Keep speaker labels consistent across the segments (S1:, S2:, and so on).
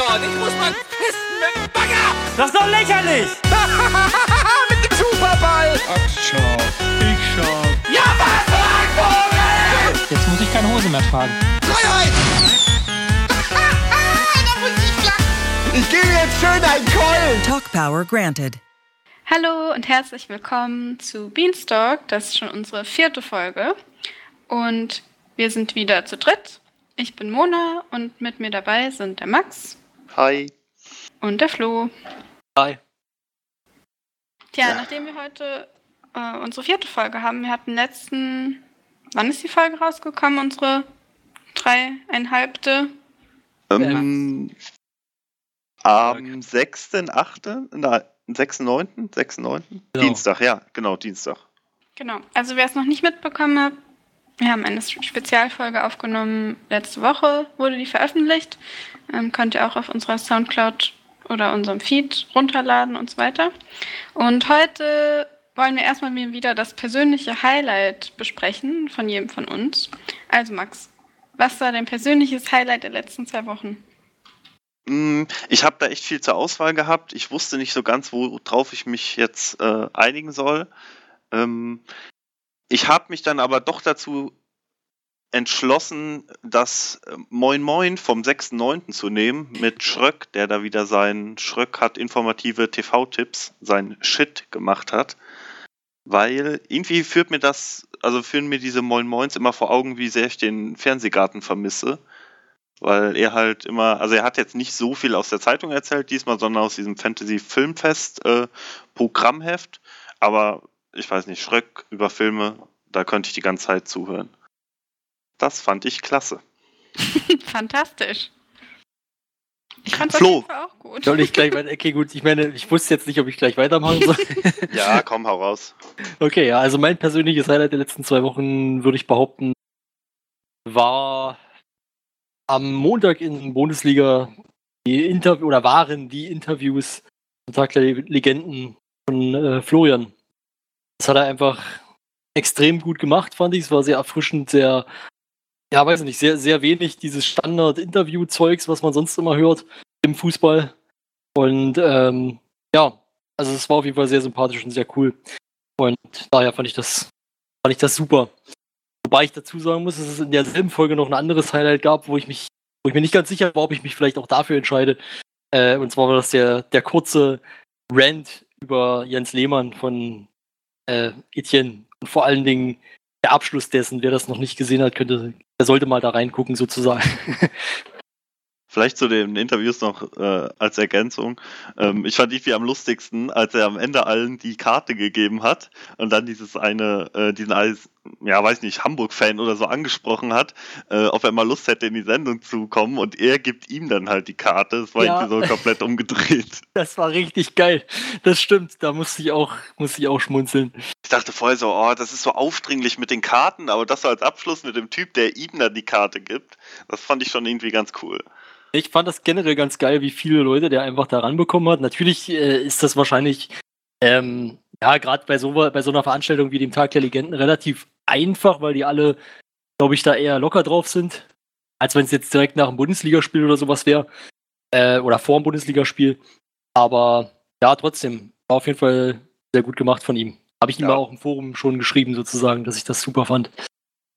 S1: dort. Ich muss mal pissen mit dem Bagger.
S2: Das ist doch lächerlich!
S1: mit dem Superball.
S3: Ach, schau. Ich schau.
S1: Ja, was, Vogel?
S2: Jetzt muss ich keine Hose mehr tragen.
S1: Freiheit. da muss ich lachen. Ich gebe jetzt schön einen Keulen.
S4: Talk Power granted.
S5: Hallo und herzlich willkommen zu Beanstalk. Das ist schon unsere vierte Folge. Und wir sind wieder zu dritt. Ich bin Mona und mit mir dabei sind der Max
S6: Hi.
S5: und der Flo.
S3: Hi.
S5: Tja, nachdem wir heute äh, unsere vierte Folge haben, wir hatten letzten. Wann ist die Folge rausgekommen? Unsere dreieinhalbte?
S6: Ähm, am 6.8., nein, 6.9., 6.9.
S3: Genau.
S6: Dienstag, ja, genau, Dienstag.
S5: Genau. Also wer es noch nicht mitbekommen hat, wir haben eine Spezialfolge aufgenommen. Letzte Woche wurde die veröffentlicht. Ähm, könnt ihr auch auf unserer Soundcloud oder unserem Feed runterladen und so weiter. Und heute wollen wir erstmal wieder das persönliche Highlight besprechen von jedem von uns. Also Max, was war dein persönliches Highlight der letzten zwei Wochen?
S6: Mm, Ich habe da echt viel zur Auswahl gehabt. Ich wusste nicht so ganz, worauf ich mich jetzt äh, einigen soll. Ähm, ich habe mich dann aber doch dazu entschlossen, das äh, Moin Moin vom 6.9. zu nehmen mit Schröck, der da wieder sein Schröck hat informative TV-Tipps, sein Shit gemacht hat. Weil irgendwie führt mir das, also führen mir diese Moin Moins immer vor Augen, wie sehr ich den Fernsehgarten vermisse. Weil er halt immer, also er hat jetzt nicht so viel aus der Zeitung erzählt diesmal, sondern aus diesem Fantasy-Filmfest äh. Aber ich weiß nicht, Schröck über Filme, da könnte ich die ganze Zeit zuhören. Das fand ich klasse.
S5: Fantastisch. Ich fand
S6: Flo.
S5: auch gut.
S2: Soll ich gleich weiter? Okay, gut. Ich meine, ich wusste jetzt nicht, ob ich gleich weitermachen soll.
S6: Ja, komm, hau raus.
S2: Okay, ja, also mein persönliches Highlight der letzten zwei Wochen, würde ich behaupten, war am Montag in Bundesliga die Interview oder waren die Interviews am Tag der Legenden von äh, Florian. Das hat er einfach extrem gut gemacht, fand ich. Es war sehr erfrischend, sehr, ja, weiß nicht, sehr, sehr wenig dieses Standard-Interview-Zeugs, was man sonst immer hört im Fußball. Und ähm, ja, also es war auf jeden Fall sehr sympathisch und sehr cool. Und daher fand ich das, fand ich das super. Wobei ich dazu sagen muss, dass es in derselben Folge noch ein anderes Highlight gab, wo ich mich, wo ich mir nicht ganz sicher war, ob ich mich vielleicht auch dafür entscheide. Äh, und zwar war das der, der kurze Rant über Jens Lehmann von äh, Etienne. Und vor allen Dingen der Abschluss dessen, wer das noch nicht gesehen hat, könnte, der sollte mal da reingucken, sozusagen.
S6: Vielleicht zu den Interviews noch äh, als Ergänzung. Ähm, ich fand irgendwie am lustigsten, als er am Ende allen die Karte gegeben hat und dann dieses eine, äh, diesen als, ja weiß nicht, Hamburg-Fan oder so angesprochen hat, äh, ob er mal Lust hätte, in die Sendung zu kommen und er gibt ihm dann halt die Karte. Das war
S2: Ja.
S6: irgendwie so komplett umgedreht.
S2: Das war richtig geil. Das stimmt. Da musste ich auch, musste ich auch schmunzeln.
S6: Ich dachte vorher so, oh, das ist so aufdringlich mit den Karten, aber das so als Abschluss mit dem Typ, der ihm dann die Karte gibt, das fand ich schon irgendwie ganz cool.
S2: Ich fand das generell ganz geil, wie viele Leute der einfach da ranbekommen hat. Natürlich äh, ist das wahrscheinlich, ähm, ja, gerade bei so, bei so einer Veranstaltung wie dem Tag der Legenden relativ einfach, weil die alle, glaube ich, da eher locker drauf sind, als wenn es jetzt direkt nach einem Bundesligaspiel oder sowas wäre. Äh, oder vor dem Bundesligaspiel. Aber ja, trotzdem, war auf jeden Fall sehr gut gemacht von ihm. Habe ich ihm
S6: Ja.
S2: auch im Forum schon geschrieben, sozusagen, dass ich das super fand.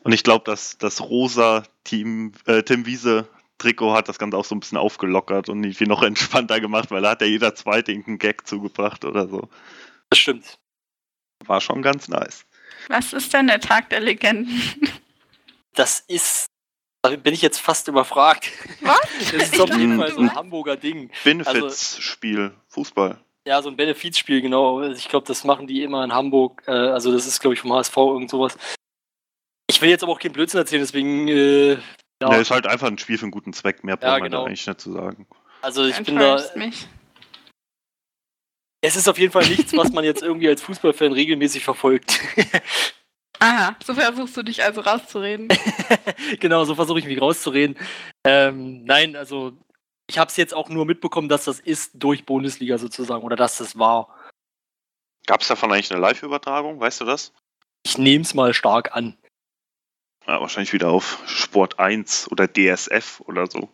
S6: Und ich glaube, dass das rosa Team, äh, Tim Wiese Trikot hat das Ganze auch so ein bisschen aufgelockert und irgendwie noch entspannter gemacht, weil da hat ja jeder zweite irgendeinen Gag zugebracht oder so.
S2: Das stimmt.
S6: War schon ganz nice.
S5: Was ist denn der Tag der Legenden?
S2: Das ist, da bin ich jetzt fast überfragt.
S5: Was?
S2: Das ist auf jeden Fall so ein Hamburger Ding.
S6: Benefits-Spiel, Fußball.
S2: Ja, so ein Benefizspiel, genau. Also Ich glaube, das machen die immer in Hamburg. Äh, also das ist, glaube ich, vom HSV irgend sowas. Ich will jetzt aber auch keinen Blödsinn erzählen, deswegen, äh, ja,
S6: Ja. ist halt einfach ein Spiel für einen guten Zweck, mehr braucht
S2: Ja,
S6: man da
S2: genau.
S6: eigentlich nicht zu sagen.
S2: also ich bin da,
S5: mich.
S2: es ist auf jeden Fall nichts, was man jetzt irgendwie als Fußballfan regelmäßig verfolgt.
S5: Aha, so versuchst du dich also rauszureden.
S2: genau, so versuche ich mich rauszureden. Ähm, nein, also ich habe es jetzt auch nur mitbekommen, dass das ist durch Bundesliga sozusagen oder dass das war.
S6: Gab es davon eigentlich eine Live-Übertragung? Weißt du das?
S2: Ich nehme es mal stark an.
S6: Ja, wahrscheinlich wieder auf Sport 1 oder DSF oder so.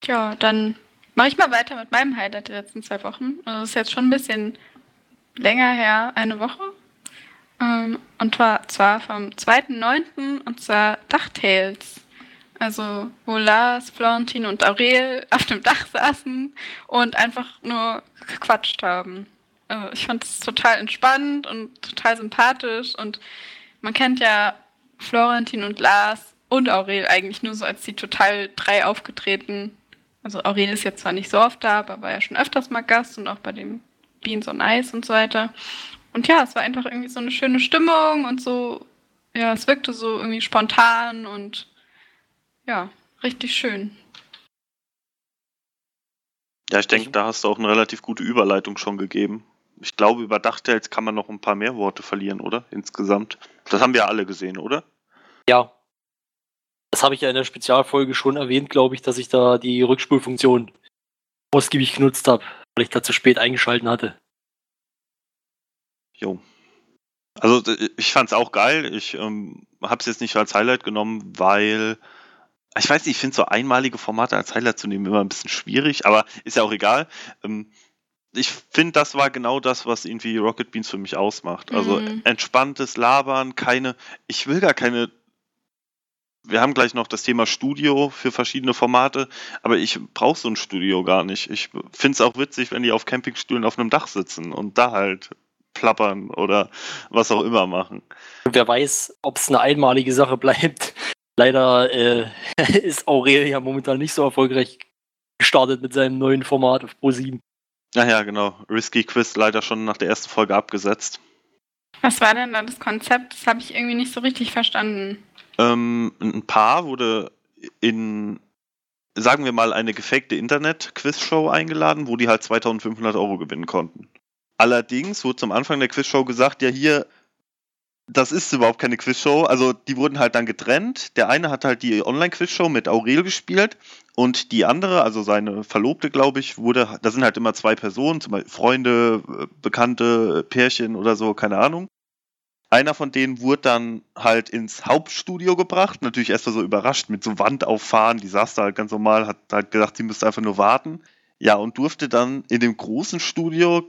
S5: Tja, dann Mache ich mal weiter mit meinem Highlight der letzten zwei Wochen. Also das ist jetzt schon ein bisschen länger her, eine Woche. Ähm, und zwar, zwar vom 2.9. und zwar DuckTales. Also, wo Lars, Florentin und Aurel auf dem Dach saßen und einfach nur gequatscht haben. Also, ich fand es total entspannt und total sympathisch und man kennt ja Florentin und Lars und Aurel eigentlich nur so als die total drei aufgetreten. Also Aurel ist jetzt zwar nicht so oft da, aber war ja schon öfters mal Gast und auch bei dem Beans on Ice und so weiter. Und ja, es war einfach irgendwie so eine schöne Stimmung und so, ja, es wirkte so irgendwie spontan und ja, richtig schön.
S6: Ja, ich denke, da hast du auch eine relativ gute Überleitung schon gegeben. Ich glaube, über DuckTales kann man noch ein paar mehr Worte verlieren, oder? Insgesamt. Das haben wir alle gesehen, oder?
S2: Ja. Das habe ich ja in der Spezialfolge schon erwähnt, glaube ich, dass ich da die Rückspulfunktion ausgiebig genutzt habe, weil ich da zu spät eingeschalten hatte.
S6: Jo. Also ich fand es auch geil. Ich ähm, habe es jetzt nicht als Highlight genommen, weil ich weiß nicht, ich finde so einmalige Formate als Highlight zu nehmen immer ein bisschen schwierig, aber ist ja auch egal. Ähm, ich finde, das war genau das, was irgendwie Rocket Beans für mich ausmacht. Also
S5: Mhm.
S6: entspanntes Labern, keine, ich will gar keine. Wir haben gleich noch das Thema Studio für verschiedene Formate, aber ich brauche so ein Studio gar nicht. Ich finde es auch witzig, wenn die auf Campingstühlen auf einem Dach sitzen und da halt plappern oder was auch immer machen.
S2: Wer weiß, ob es eine einmalige Sache bleibt. Leider äh, ist Aurel ja momentan nicht so erfolgreich gestartet mit seinem neuen Format auf Pro7.
S6: Ach ja, genau. Risky Quiz leider schon nach der ersten Folge abgesetzt.
S5: Was war denn da das Konzept? Das habe ich irgendwie nicht so richtig verstanden.
S6: Ähm, ein Paar wurde in, sagen wir mal, eine gefakte Internet-Quizshow eingeladen, wo die halt 2500 Euro gewinnen konnten. Allerdings wurde zum Anfang der Quizshow gesagt, ja hier, das ist überhaupt keine Quizshow. Also die wurden halt dann getrennt. Der eine hat halt die Online-Quizshow mit Aurel gespielt und die andere, also seine Verlobte, glaube ich, wurde, da sind halt immer zwei Personen, zum Beispiel Freunde, äh, Bekannte, Pärchen oder so, keine Ahnung. Einer von denen wurde dann halt ins Hauptstudio gebracht, natürlich erst mal so überrascht mit so Wandauffahren, die saß da halt ganz normal, hat halt gedacht, sie müsste einfach nur warten. Ja, und durfte dann in dem großen Studio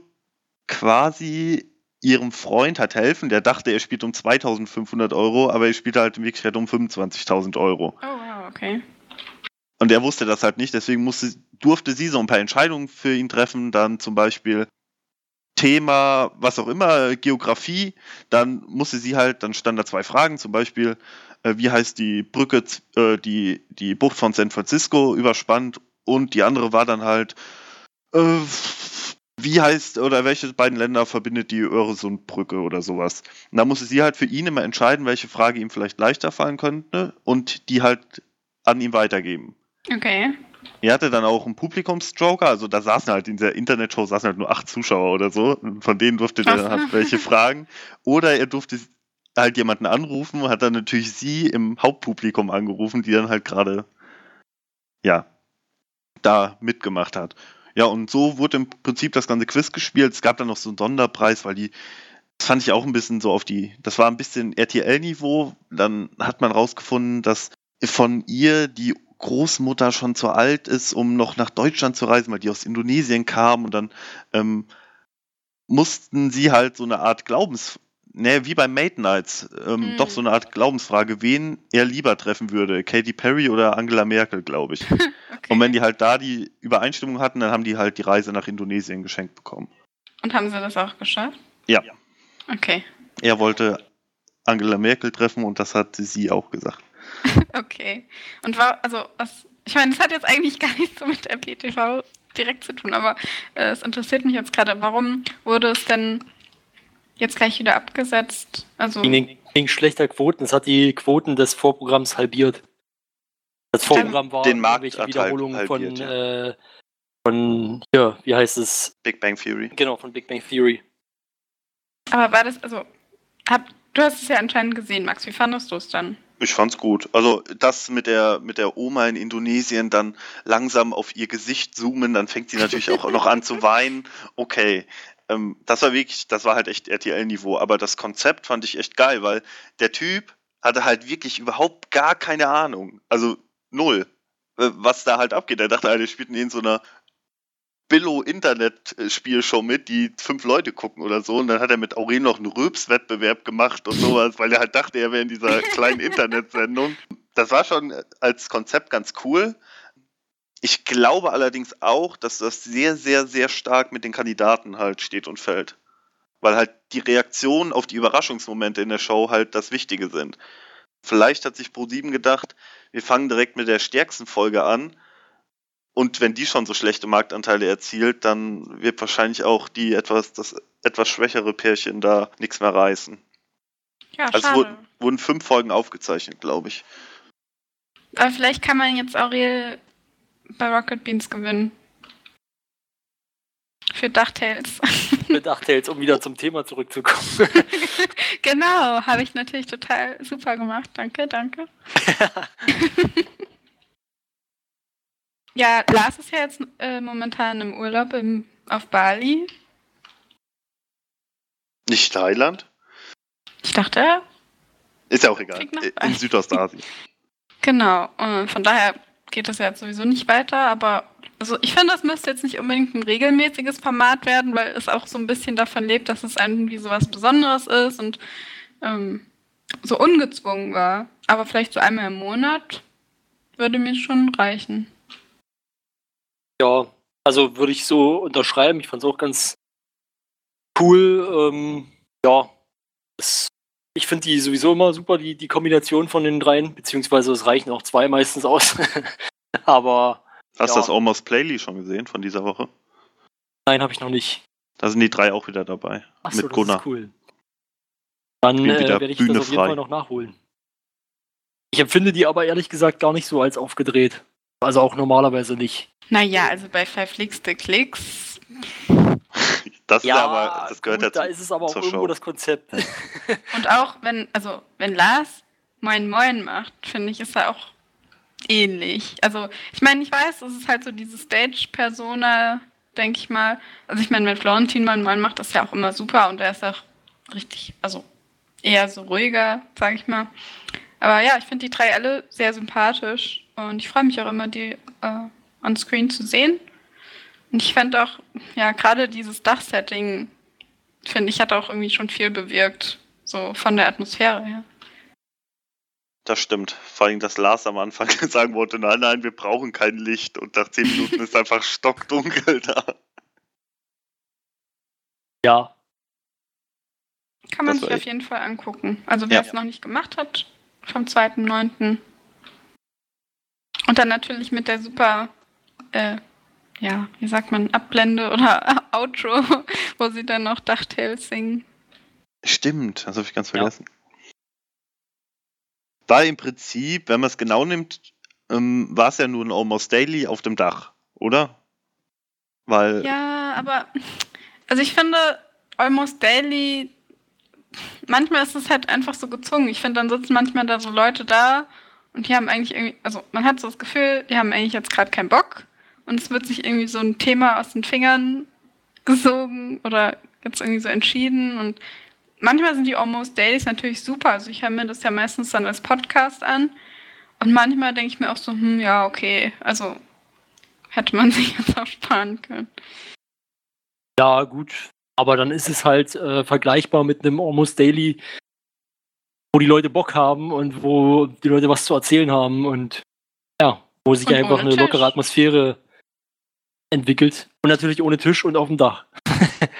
S6: quasi ihrem Freund halt helfen. Der dachte, er spielt um 2500 Euro, aber er spielt halt in Wirklichkeit um 25.000 Euro.
S5: Oh, wow, okay.
S6: Und er wusste das halt nicht, deswegen musste, durfte sie so ein paar Entscheidungen für ihn treffen, dann zum Beispiel Thema, was auch immer, Geografie, dann musste sie halt, dann standen da zwei Fragen, zum Beispiel, äh, wie heißt die Brücke, äh, die, die Bucht von San Francisco überspannt und die andere war dann halt, äh, wie heißt oder welche beiden Länder verbindet die Öresundbrücke oder sowas. Und da musste sie halt für ihn immer entscheiden, welche Frage ihm vielleicht leichter fallen könnte und die halt an ihn weitergeben.
S5: Okay.
S6: Er hatte dann auch einen Publikumsjoker, also da saßen halt in der Internetshow saßen halt nur acht Zuschauer oder so. Von denen durfte der dann halt welche fragen. Oder er durfte halt jemanden anrufen, hat dann natürlich sie im Hauptpublikum angerufen, die dann halt gerade, ja, da mitgemacht hat. Ja, und so wurde im Prinzip das ganze Quiz gespielt. Es gab dann noch so einen Sonderpreis, weil die, das fand ich auch ein bisschen so auf die, das war ein bisschen RTL-Niveau. Dann hat man rausgefunden, dass von ihr die Großmutter schon zu alt ist, um noch nach Deutschland zu reisen, weil die aus Indonesien kam und dann ähm, mussten sie halt so eine Art Glaubens, ne, wie bei Mate Nights, ähm,
S5: Mhm.
S6: doch so eine Art Glaubensfrage, wen er lieber treffen würde, Katy Perry oder Angela Merkel, glaube ich.
S5: okay.
S6: Und wenn die halt da die Übereinstimmung hatten, dann haben die halt die Reise nach Indonesien geschenkt bekommen.
S5: Und haben sie das auch geschafft?
S6: Ja.
S5: Okay.
S6: Er wollte Angela Merkel treffen und das hat sie auch gesagt.
S5: Okay. Und war, also, was, ich meine, das hat jetzt eigentlich gar nichts so mit der PTV direkt zu tun, aber äh, es interessiert mich jetzt gerade, warum wurde es denn jetzt gleich wieder abgesetzt? Also,
S2: Wegen, wegen schlechter Quoten. Es hat die Quoten des Vorprogramms halbiert. Das Vorprogramm war
S6: Den Markt
S2: irgendwelche
S6: halt
S2: Wiederholungen von,
S6: halbiert,
S2: äh, von, ja, wie heißt es?
S6: Big Bang Theory.
S2: Genau, von Big Bang Theory.
S5: aber war das, also, hab, du hast es ja anscheinend gesehen, Max. Wie fandest du es dann?
S6: Ich fand's gut. Also das mit der mit der Oma in Indonesien dann langsam auf ihr Gesicht zoomen, dann fängt sie natürlich auch noch an zu weinen. Okay, ähm, das war wirklich, das war halt echt RTL-Niveau. Aber das Konzept fand ich echt geil, weil der Typ hatte halt wirklich überhaupt gar keine Ahnung. Also null, äh, was da halt abgeht. Er dachte, er spielt in so einer Billo-Internet-Spielshow mit, die fünf Leute gucken oder so. Und dann hat er mit Aurel noch einen Röps-Wettbewerb gemacht und sowas, weil er halt dachte, er wäre in dieser kleinen Internetsendung. Das war schon als Konzept ganz cool. Ich glaube allerdings auch, dass das sehr, sehr, sehr stark mit den Kandidaten halt steht und fällt. Weil halt die Reaktionen auf die Überraschungsmomente in der Show halt das Wichtige sind. Vielleicht hat sich Pro7 gedacht, wir fangen direkt mit der stärksten Folge an. Und wenn die schon so schlechte Marktanteile erzielt, dann wird wahrscheinlich auch die etwas, das etwas schwächere Pärchen da nichts mehr reißen.
S5: Ja,
S6: Also es
S5: schade.
S6: wurden, wurden fünf Folgen aufgezeichnet, glaube ich.
S5: Aber vielleicht kann man jetzt Aurel bei Rocket Beans gewinnen. Für DuckTales.
S2: Mit DuckTales, um wieder zum Thema zurückzukommen.
S5: genau, habe ich natürlich total super gemacht. Danke, danke. Ja, Lars ist ja jetzt äh, momentan im Urlaub im, auf Bali.
S6: Nicht Thailand?
S5: Ich dachte,
S6: Ist ja auch egal.
S5: Nach
S6: In. Südostasien.
S5: genau. Und von daher geht das ja jetzt sowieso nicht weiter, aber also ich finde, das müsste jetzt nicht unbedingt ein regelmäßiges Format werden, weil es auch so ein bisschen davon lebt, dass es irgendwie so was Besonderes ist und ähm, so ungezwungen war. Aber vielleicht so einmal im Monat würde mir schon reichen.
S2: Ja, also würde ich so unterschreiben. Ich fand es auch ganz cool. Ähm, ja, es, ich finde die sowieso immer super, die, die Kombination von den dreien, beziehungsweise es reichen auch zwei meistens aus. Aber
S6: Hast du
S2: Ja.
S6: das Almost Playly schon gesehen von dieser Woche?
S2: nein, habe ich noch nicht.
S6: Da sind die drei auch wieder dabei.
S2: Achso,
S6: mit
S2: das
S6: Gunnar.
S2: ist cool. Dann äh, werde ich
S6: Bühne
S2: das auf jeden
S6: frei.
S2: Fall noch nachholen. Ich empfinde die aber ehrlich gesagt gar nicht so als aufgedreht. Also auch normalerweise nicht.
S5: Naja, also bei the Clicks.
S6: Das ist ja aber, das gehört
S2: gut,
S6: dazu.
S2: da ist es aber auch irgendwo
S6: Show.
S2: das Konzept.
S5: Und auch wenn, also wenn Lars Moin Moin macht, finde ich, ist er auch ähnlich. Also ich meine, ich weiß, es ist halt so diese Stage-Persona, denke ich mal. Also ich meine, wenn Florentin Moin Moin macht, ist ja auch immer super und er ist auch richtig, also eher so ruhiger, sage ich mal. Aber ja, ich finde die drei alle sehr sympathisch und ich freue mich auch immer, die äh, on Screen zu sehen. Und ich fände auch, ja, gerade dieses Dachsetting, finde ich, hat auch irgendwie schon viel bewirkt. So von der Atmosphäre her.
S6: Das stimmt. Vor allem, dass Lars am Anfang sagen wollte, nein, nein, wir brauchen kein Licht. Und nach zehn Minuten ist einfach stockdunkel da.
S2: Ja,
S5: Kann man
S6: Das
S5: sich auf jeden Fall angucken. Also wer
S6: Ja.
S5: es noch nicht gemacht hat, vom 2.9. Und dann natürlich mit der super, äh, ja, wie sagt man, Abblende oder Outro, wo sie dann noch DuckTales singen.
S6: Stimmt, das habe ich ganz
S2: Ja.
S6: vergessen. War im Prinzip, wenn man es genau nimmt, ähm, war es ja nur ein Almost Daily auf dem Dach, oder? Weil,
S5: Ja, aber also ich finde Almost Daily, manchmal ist es halt einfach so gezwungen. Ich finde, dann sitzen manchmal da so Leute da und die haben eigentlich irgendwie, also man hat so das Gefühl, die haben eigentlich jetzt gerade keinen Bock und es wird sich irgendwie so ein Thema aus den Fingern gesogen oder jetzt irgendwie so entschieden und manchmal sind die Almost Dailies natürlich super. Also ich höre mir das ja meistens dann als Podcast an und manchmal denke ich mir auch so, hm, ja, okay, also hätte man sich jetzt auch sparen können.
S2: ja, gut. Aber dann ist es halt äh, vergleichbar mit einem Almost Daily, wo die Leute Bock haben und wo die Leute was zu erzählen haben und ja, wo sich
S5: Und
S2: einfach eine
S5: Tisch.
S2: lockere Atmosphäre entwickelt. Und natürlich ohne Tisch und auf dem Dach.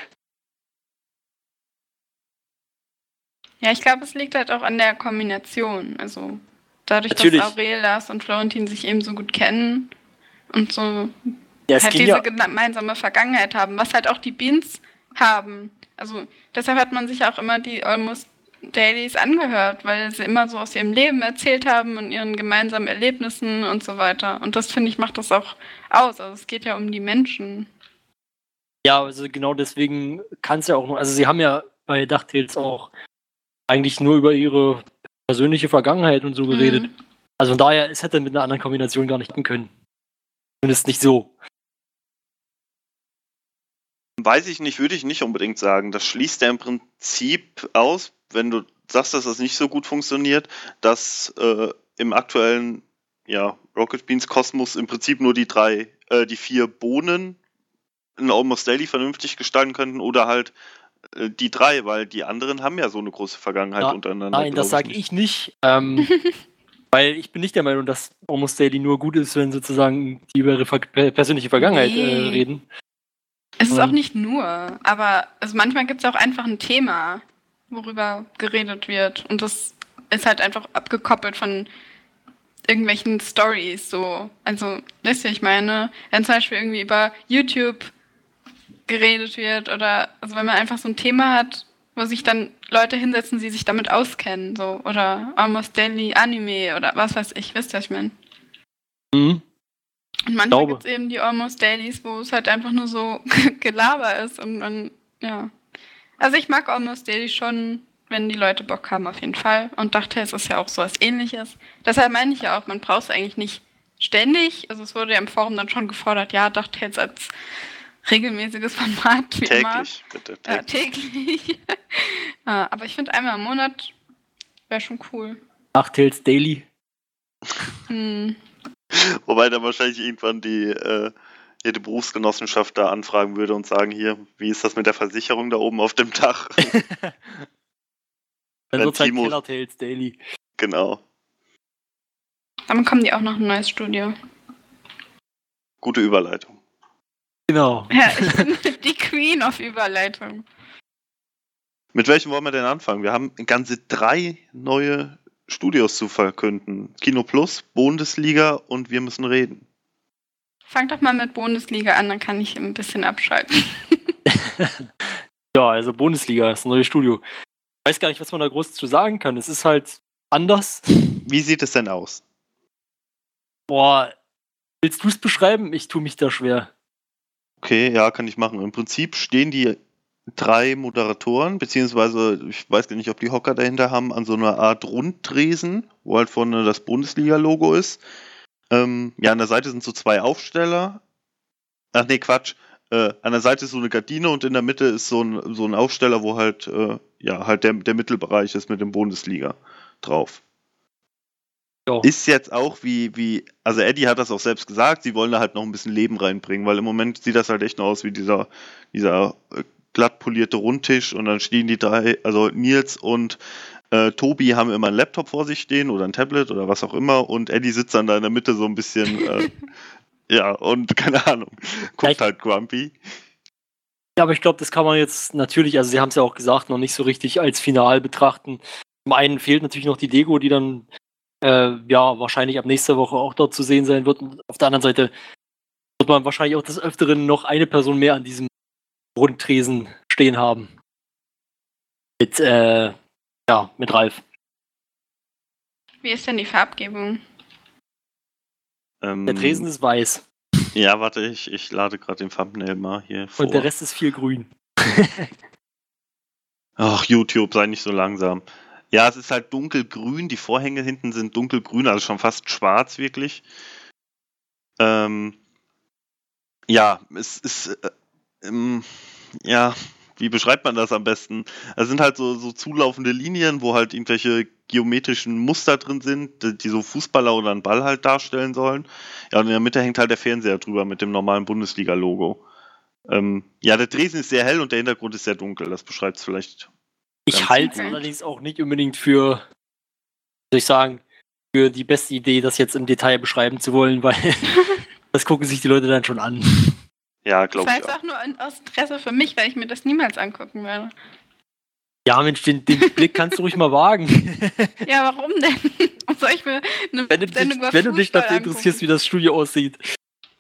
S5: Ja, ich glaube, es liegt halt auch an der Kombination. Also dadurch,
S2: Natürlich.
S5: dass Aurel, Lars und Florentin sich eben so gut kennen und so
S2: Ja,
S5: halt diese
S2: ja,
S5: gemeinsame Vergangenheit haben, was halt auch die Beans haben. Also deshalb hat man sich auch immer die Almost Dailies angehört, weil sie immer so aus ihrem Leben erzählt haben und ihren gemeinsamen Erlebnissen und so weiter. Und das finde ich macht das auch aus. Also es geht ja um die Menschen.
S2: ja, also genau deswegen kann es ja auch nur, also sie haben ja bei DuckTales auch eigentlich nur über ihre persönliche Vergangenheit und so geredet.
S5: Mhm.
S2: Also von daher, es hätte mit einer anderen Kombination gar nicht gehen können. Zumindest nicht so.
S6: weiß ich nicht, würde ich nicht unbedingt sagen. Das schließt ja im Prinzip aus, wenn du sagst, dass das nicht so gut funktioniert, dass äh, im aktuellen ja, Rocket Beans Kosmos im Prinzip nur die drei, äh, die vier Bohnen ein Almost Daily vernünftig gestalten könnten oder halt äh, die drei, weil die anderen haben ja so eine große Vergangenheit
S2: Na,
S6: untereinander.
S2: Nein, das sage ich nicht. Ähm, weil ich bin nicht der Meinung, dass Almost Daily nur gut ist, wenn sozusagen die über ihre ver per- persönliche Vergangenheit äh,
S5: Nee.
S2: reden.
S5: Es ist
S2: Ähm.
S5: auch nicht nur, aber also manchmal gibt es auch einfach ein Thema, worüber geredet wird. Und das ist halt einfach abgekoppelt von irgendwelchen Stories. So. Also, wisst ihr, ich meine, wenn zum Beispiel irgendwie über YouTube geredet wird oder also wenn man einfach so ein Thema hat, wo sich dann Leute hinsetzen, die sich damit auskennen, so oder Almost Daily Anime oder was weiß ich, wisst ihr, was ich meine?
S2: Mhm.
S5: Und manchmal gibt es eben die Almost Dailies, wo es halt einfach nur so Gelaber ist und dann, ja. Also ich mag Almost Daily schon, wenn die Leute Bock haben, auf jeden Fall. Und dachte, es ist ja auch so was ähnliches. Deshalb meine ich ja auch, man braucht es eigentlich nicht ständig. Also es wurde ja im Forum dann schon gefordert, ja, dachte jetzt als regelmäßiges Format, wie immer.
S6: Täglich, bitte.
S5: Ja,
S6: Täglich.
S5: täglich. ja, aber ich finde einmal im Monat wäre schon cool.
S2: Nachtails Daily.
S5: Hm.
S6: Wobei dann wahrscheinlich irgendwann die, äh, jede Berufsgenossenschaft da anfragen würde und sagen, hier, wie ist das mit der Versicherung da oben auf dem Dach?
S2: Dann
S6: Wenn
S2: wird halt
S6: Timo-
S2: Killer Tales Daily.
S6: genau.
S5: Dann kommen die auch noch ein neues Studio.
S6: Gute Überleitung.
S2: Genau.
S5: Ja, ich bin die Queen of Überleitung.
S6: Mit welchem wollen wir denn anfangen? Wir haben ganze drei neue Studios zu verkünden. Kino Plus, Bundesliga und wir müssen reden.
S5: Fang doch mal mit Bundesliga an, dann kann ich ein bisschen abschalten.
S2: Ja, also Bundesliga, das neue Studio. Ich weiß gar nicht, was man da groß zu sagen kann. Es ist halt anders.
S6: Wie sieht es denn aus?
S2: Boah, willst du es beschreiben? Ich tue mich da schwer.
S6: Okay, ja, kann ich machen. Im Prinzip stehen die drei Moderatoren, beziehungsweise ich weiß gar nicht, ob die Hocker dahinter haben, an so einer Art Rundtresen, wo halt vorne das Bundesliga-Logo ist. Ähm, ja, an der Seite sind so zwei Aufsteller. Ach nee, Quatsch. Äh, an der Seite ist so eine Gardine und in der Mitte ist so ein, so ein Aufsteller, wo halt, äh, ja, halt der, der Mittelbereich ist mit dem Bundesliga drauf.
S2: Ja.
S6: Ist jetzt auch wie, wie, also Eddie hat das auch selbst gesagt, sie wollen da halt noch ein bisschen Leben reinbringen, weil im Moment sieht das halt echt noch aus wie dieser, dieser äh, glatt polierte Rundtisch und dann stehen die drei, also Nils und äh, Tobi haben immer einen Laptop vor sich stehen oder ein Tablet oder was auch immer und Eddie sitzt dann da in der Mitte so ein bisschen, äh, ja, und keine Ahnung, guckt
S2: Vielleicht-
S6: halt grumpy.
S2: Ja, aber ich glaube, das kann man jetzt natürlich, also sie haben es ja auch gesagt, noch nicht so richtig als Final betrachten. Zum einen fehlt natürlich noch die Dego, die dann äh, ja wahrscheinlich ab nächster Woche auch dort zu sehen sein wird. Und auf der anderen Seite wird man wahrscheinlich auch des Öfteren noch eine Person mehr an diesem Rundtresen stehen haben. Mit, äh, ja, mit Ralf.
S5: Wie ist denn die Farbgebung?
S6: Ähm,
S2: Der Tresen ist weiß
S6: Ja, warte, ich, ich lade gerade den Thumbnail mal hier vor.
S2: und der Rest ist viel grün.
S6: Ach, YouTube, sei nicht so langsam. Ja, es ist halt dunkelgrün, die Vorhänge hinten sind dunkelgrün, also schon fast schwarz wirklich. Ähm, ja, es ist, äh, ähm, ja, wie beschreibt man das am besten? Es sind halt so, so zulaufende Linien, wo halt irgendwelche geometrischen Muster drin sind, die, die so Fußballer oder einen Ball halt darstellen sollen. Ja, und in der Mitte hängt halt der Fernseher drüber mit dem normalen Bundesliga-Logo. Ähm, ja, der Dresen ist sehr hell und der Hintergrund ist sehr dunkel. Das beschreibt es vielleicht
S2: Ich halte es allerdings auch nicht unbedingt für, wie soll ich sagen, für die beste Idee, das jetzt im Detail beschreiben zu wollen, weil das gucken sich die Leute dann schon an.
S6: Ja,
S5: Das
S6: glaube ich
S5: jetzt
S6: auch.
S5: auch nur aus Interesse für mich, weil ich mir das niemals angucken werde.
S2: Ja, Mensch, den, den Blick kannst du ruhig mal wagen.
S5: Ja, warum denn? Soll ich mir eine
S2: wenn du dich,
S5: Sendung über
S2: wenn du dich dafür interessierst, wie das Studio aussieht.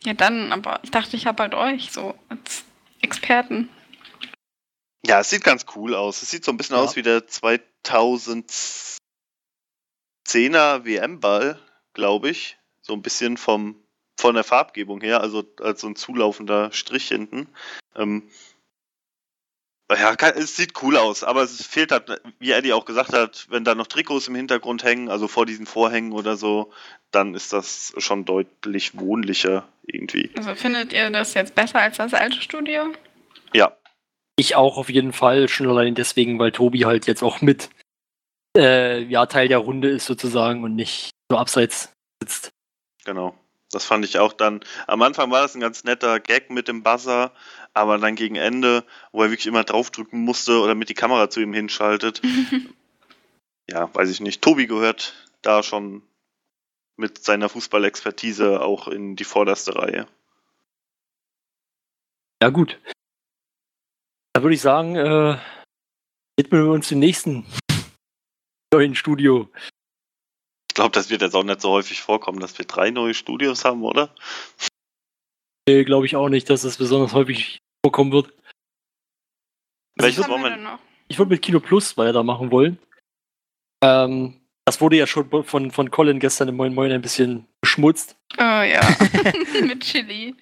S5: Ja, dann, aber ich dachte, ich habe halt euch so als Experten.
S6: Ja, es sieht ganz cool aus. Es sieht so ein bisschen
S2: Ja.
S6: aus wie der 2010er WM-Ball, glaube ich. So ein bisschen vom, von der Farbgebung her, also als so ein zulaufender Strich hinten. Ähm, ja, kann, es sieht cool aus, aber es fehlt halt, wie Eddie auch gesagt hat, wenn da noch Trikots im Hintergrund hängen, also vor diesen Vorhängen oder so, dann ist das schon deutlich wohnlicher irgendwie.
S5: Also findet ihr das jetzt besser als das alte Studio?
S6: Ja,
S2: Ich auch auf jeden Fall, schon allein deswegen, weil Tobi halt jetzt auch mit äh, ja, Teil der Runde ist sozusagen und nicht so abseits sitzt.
S6: genau. Das fand ich auch dann. Am Anfang war das ein ganz netter Gag mit dem Buzzer, aber dann gegen Ende, wo er wirklich immer draufdrücken musste oder mit die Kamera zu ihm hinschaltet. ja, weiß ich nicht. Tobi gehört da schon mit seiner Fußballexpertise auch in die vorderste Reihe.
S2: Ja, gut. Da würde ich sagen, äh, widmen wir uns dem nächsten neuen Studio.
S6: Ich glaube, das wird jetzt auch nicht so häufig vorkommen, dass wir drei neue Studios haben, oder?
S2: Nee, glaube ich auch nicht, dass das besonders häufig vorkommen wird.
S6: Welches
S5: Was haben
S6: wollen
S5: wir
S6: wir?
S5: denn noch?
S2: Ich würde mit Kino Plus weitermachen wollen. Ähm, das wurde ja schon von, von Colin gestern im Moin Moin ein bisschen beschmutzt.
S5: Oh ja, mit Chili.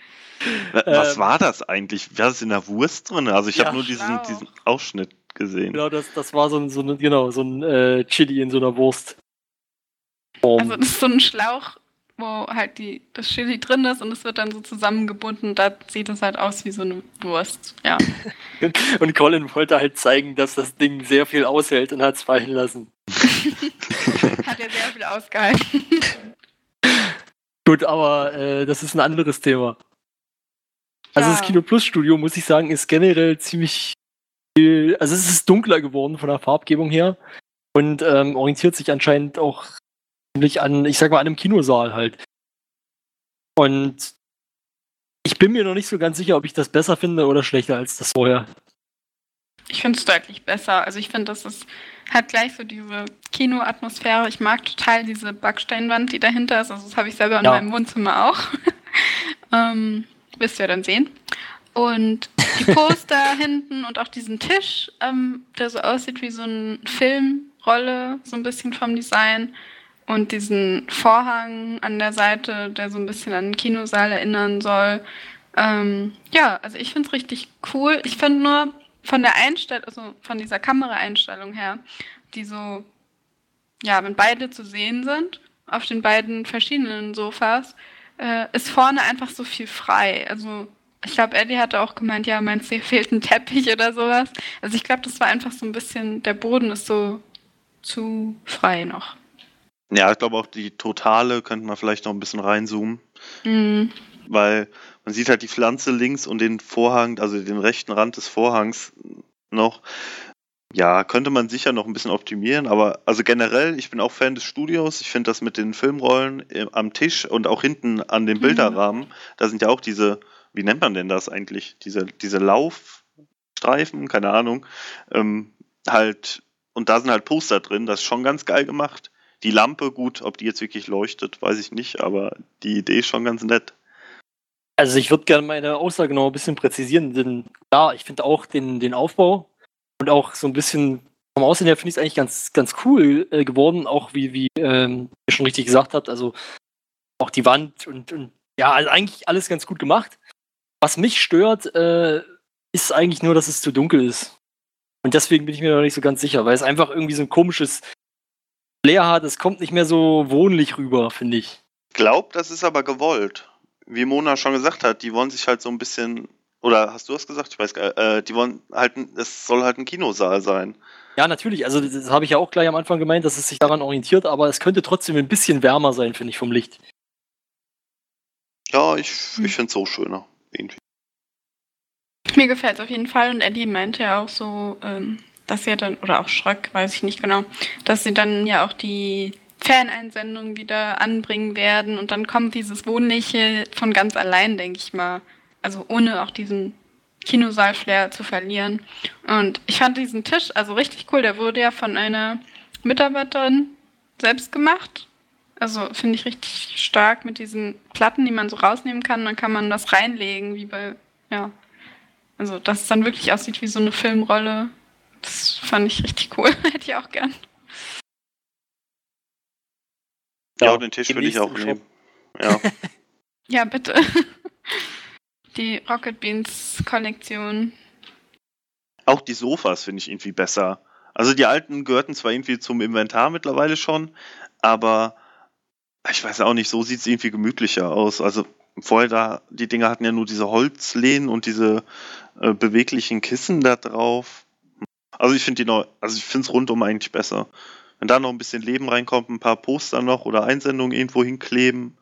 S6: Was
S2: Ähm,
S6: war das eigentlich? War das in der Wurst drin? Also ich
S2: Ja,
S6: habe nur diesen,
S5: Schlauch.
S6: diesen Ausschnitt gesehen.
S2: Genau, das, das war so ein, so ein, genau, so ein äh, Chili in so einer Wurst.
S5: Also das ist so ein Schlauch, wo halt die, das Chili drin ist und es wird dann so zusammengebunden. Da sieht es halt aus wie so eine Wurst. Ja.
S2: Und Colin wollte halt zeigen, dass das Ding sehr viel aushält und hat es fallen lassen.
S5: Hat ja sehr viel ausgehalten.
S2: Gut, aber äh, das ist ein anderes Thema. Also
S5: Ja.
S2: das Kino Plus Studio, muss ich sagen, ist generell ziemlich viel, also es ist dunkler geworden von der Farbgebung her und ähm, orientiert sich anscheinend auch ziemlich an, ich sag mal, an einem Kinosaal halt. Und ich bin mir noch nicht so ganz sicher, ob ich das besser finde oder schlechter als das vorher.
S5: Ich finde es deutlich besser. Also ich finde, das ist hat gleich so diese Kinoatmosphäre. Ich mag total diese Backsteinwand, die dahinter ist. Also das habe ich selber in
S2: Ja.
S5: meinem Wohnzimmer auch. ähm, wirst du ja dann sehen. Und die Poster hinten und auch diesen Tisch, ähm, der so aussieht wie so eine Filmrolle, so ein bisschen vom Design. Und diesen Vorhang an der Seite, der so ein bisschen an den Kinosaal erinnern soll. Ähm, ja, also ich finde es richtig cool. Ich finde nur von der Einstellung, also von dieser Kameraeinstellung her, die so, ja, wenn beide zu sehen sind, auf den beiden verschiedenen Sofas, äh, ist vorne einfach so viel frei. Also ich glaube, Eddie hatte auch gemeint, ja, meinst du, hier fehlt ein Teppich oder sowas. Also ich glaube, das war einfach so ein bisschen, der Boden ist so zu frei noch.
S6: Ja, ich glaube auch die Totale könnte man vielleicht noch ein bisschen reinzoomen,
S5: Mhm.
S6: weil man sieht halt die Pflanze links und den Vorhang, also den rechten Rand des Vorhangs noch. Ja, könnte man sicher noch ein bisschen optimieren, aber also generell, ich bin auch Fan des Studios. Ich finde das mit den Filmrollen äh, am Tisch und auch hinten an dem
S5: Mhm.
S6: Bilderrahmen, da sind ja auch diese, wie nennt man denn das eigentlich? Diese, diese Laufstreifen, keine Ahnung, ähm, halt, und da sind halt Poster drin, das ist schon ganz geil gemacht. Die Lampe, gut, ob die jetzt wirklich leuchtet, weiß ich nicht, aber die Idee ist schon ganz nett.
S2: Also ich würde gerne meine Aussage noch ein bisschen präzisieren, denn ja, ich finde auch den, den Aufbau und auch so ein bisschen vom Aussehen her finde ich es eigentlich ganz, ganz cool äh, geworden, auch wie, wie ähm, ihr schon richtig gesagt habt, also auch die Wand und, und ja, also eigentlich alles ganz gut gemacht. Was mich stört, äh, ist eigentlich nur, dass es zu dunkel ist. Und deswegen bin ich mir noch nicht so ganz sicher, weil es einfach irgendwie so ein komisches Flair hat. Es kommt nicht mehr so wohnlich rüber, finde ich.
S6: Glaub, das ist aber gewollt. Wie Mona schon gesagt hat, die wollen sich halt so ein bisschen, oder hast du das gesagt? Ich weiß gar nicht, äh, die wollen halt, es soll halt ein Kinosaal sein.
S2: Ja, natürlich. Also das, das habe ich ja auch gleich am Anfang gemeint, dass es sich daran orientiert, aber es könnte trotzdem ein bisschen wärmer sein, finde ich, vom Licht.
S6: Ja, ich, ich finde es so schöner. Irgendwie.
S5: Mir gefällt es auf jeden Fall und Eddie meinte ja auch so, ähm, dass sie dann, oder auch Schröck, weiß ich nicht genau, dass sie dann ja auch die Faneinsendungen wieder anbringen werden und dann kommt dieses Wohnliche von ganz allein, denke ich mal. Also ohne auch diesen Kinosaal-Flair zu verlieren. Und ich fand diesen Tisch also richtig cool. Der wurde ja von einer Mitarbeiterin selbst gemacht. Also finde ich richtig stark mit diesen Platten, die man so rausnehmen kann. Dann kann man das reinlegen, wie bei, ja. Also, dass es dann wirklich aussieht wie so eine Filmrolle. Das fand ich richtig cool. Hätte ich auch gern.
S6: Ja, den Tisch würde ich auch nehmen. Ja.
S5: Ja, bitte. Die Rocket Beans Kollektion.
S6: Auch die Sofas finde ich irgendwie besser. Also die alten gehörten zwar irgendwie zum Inventar mittlerweile schon, aber ich weiß auch nicht, so sieht es irgendwie gemütlicher aus. Also vorher da, die Dinger hatten ja nur diese Holzlehnen und diese äh, beweglichen Kissen da drauf. Also ich finde die neu, also ich finde es rundum eigentlich besser. Wenn da noch ein bisschen Leben reinkommt, ein paar Poster noch oder Einsendungen irgendwo hinkleben.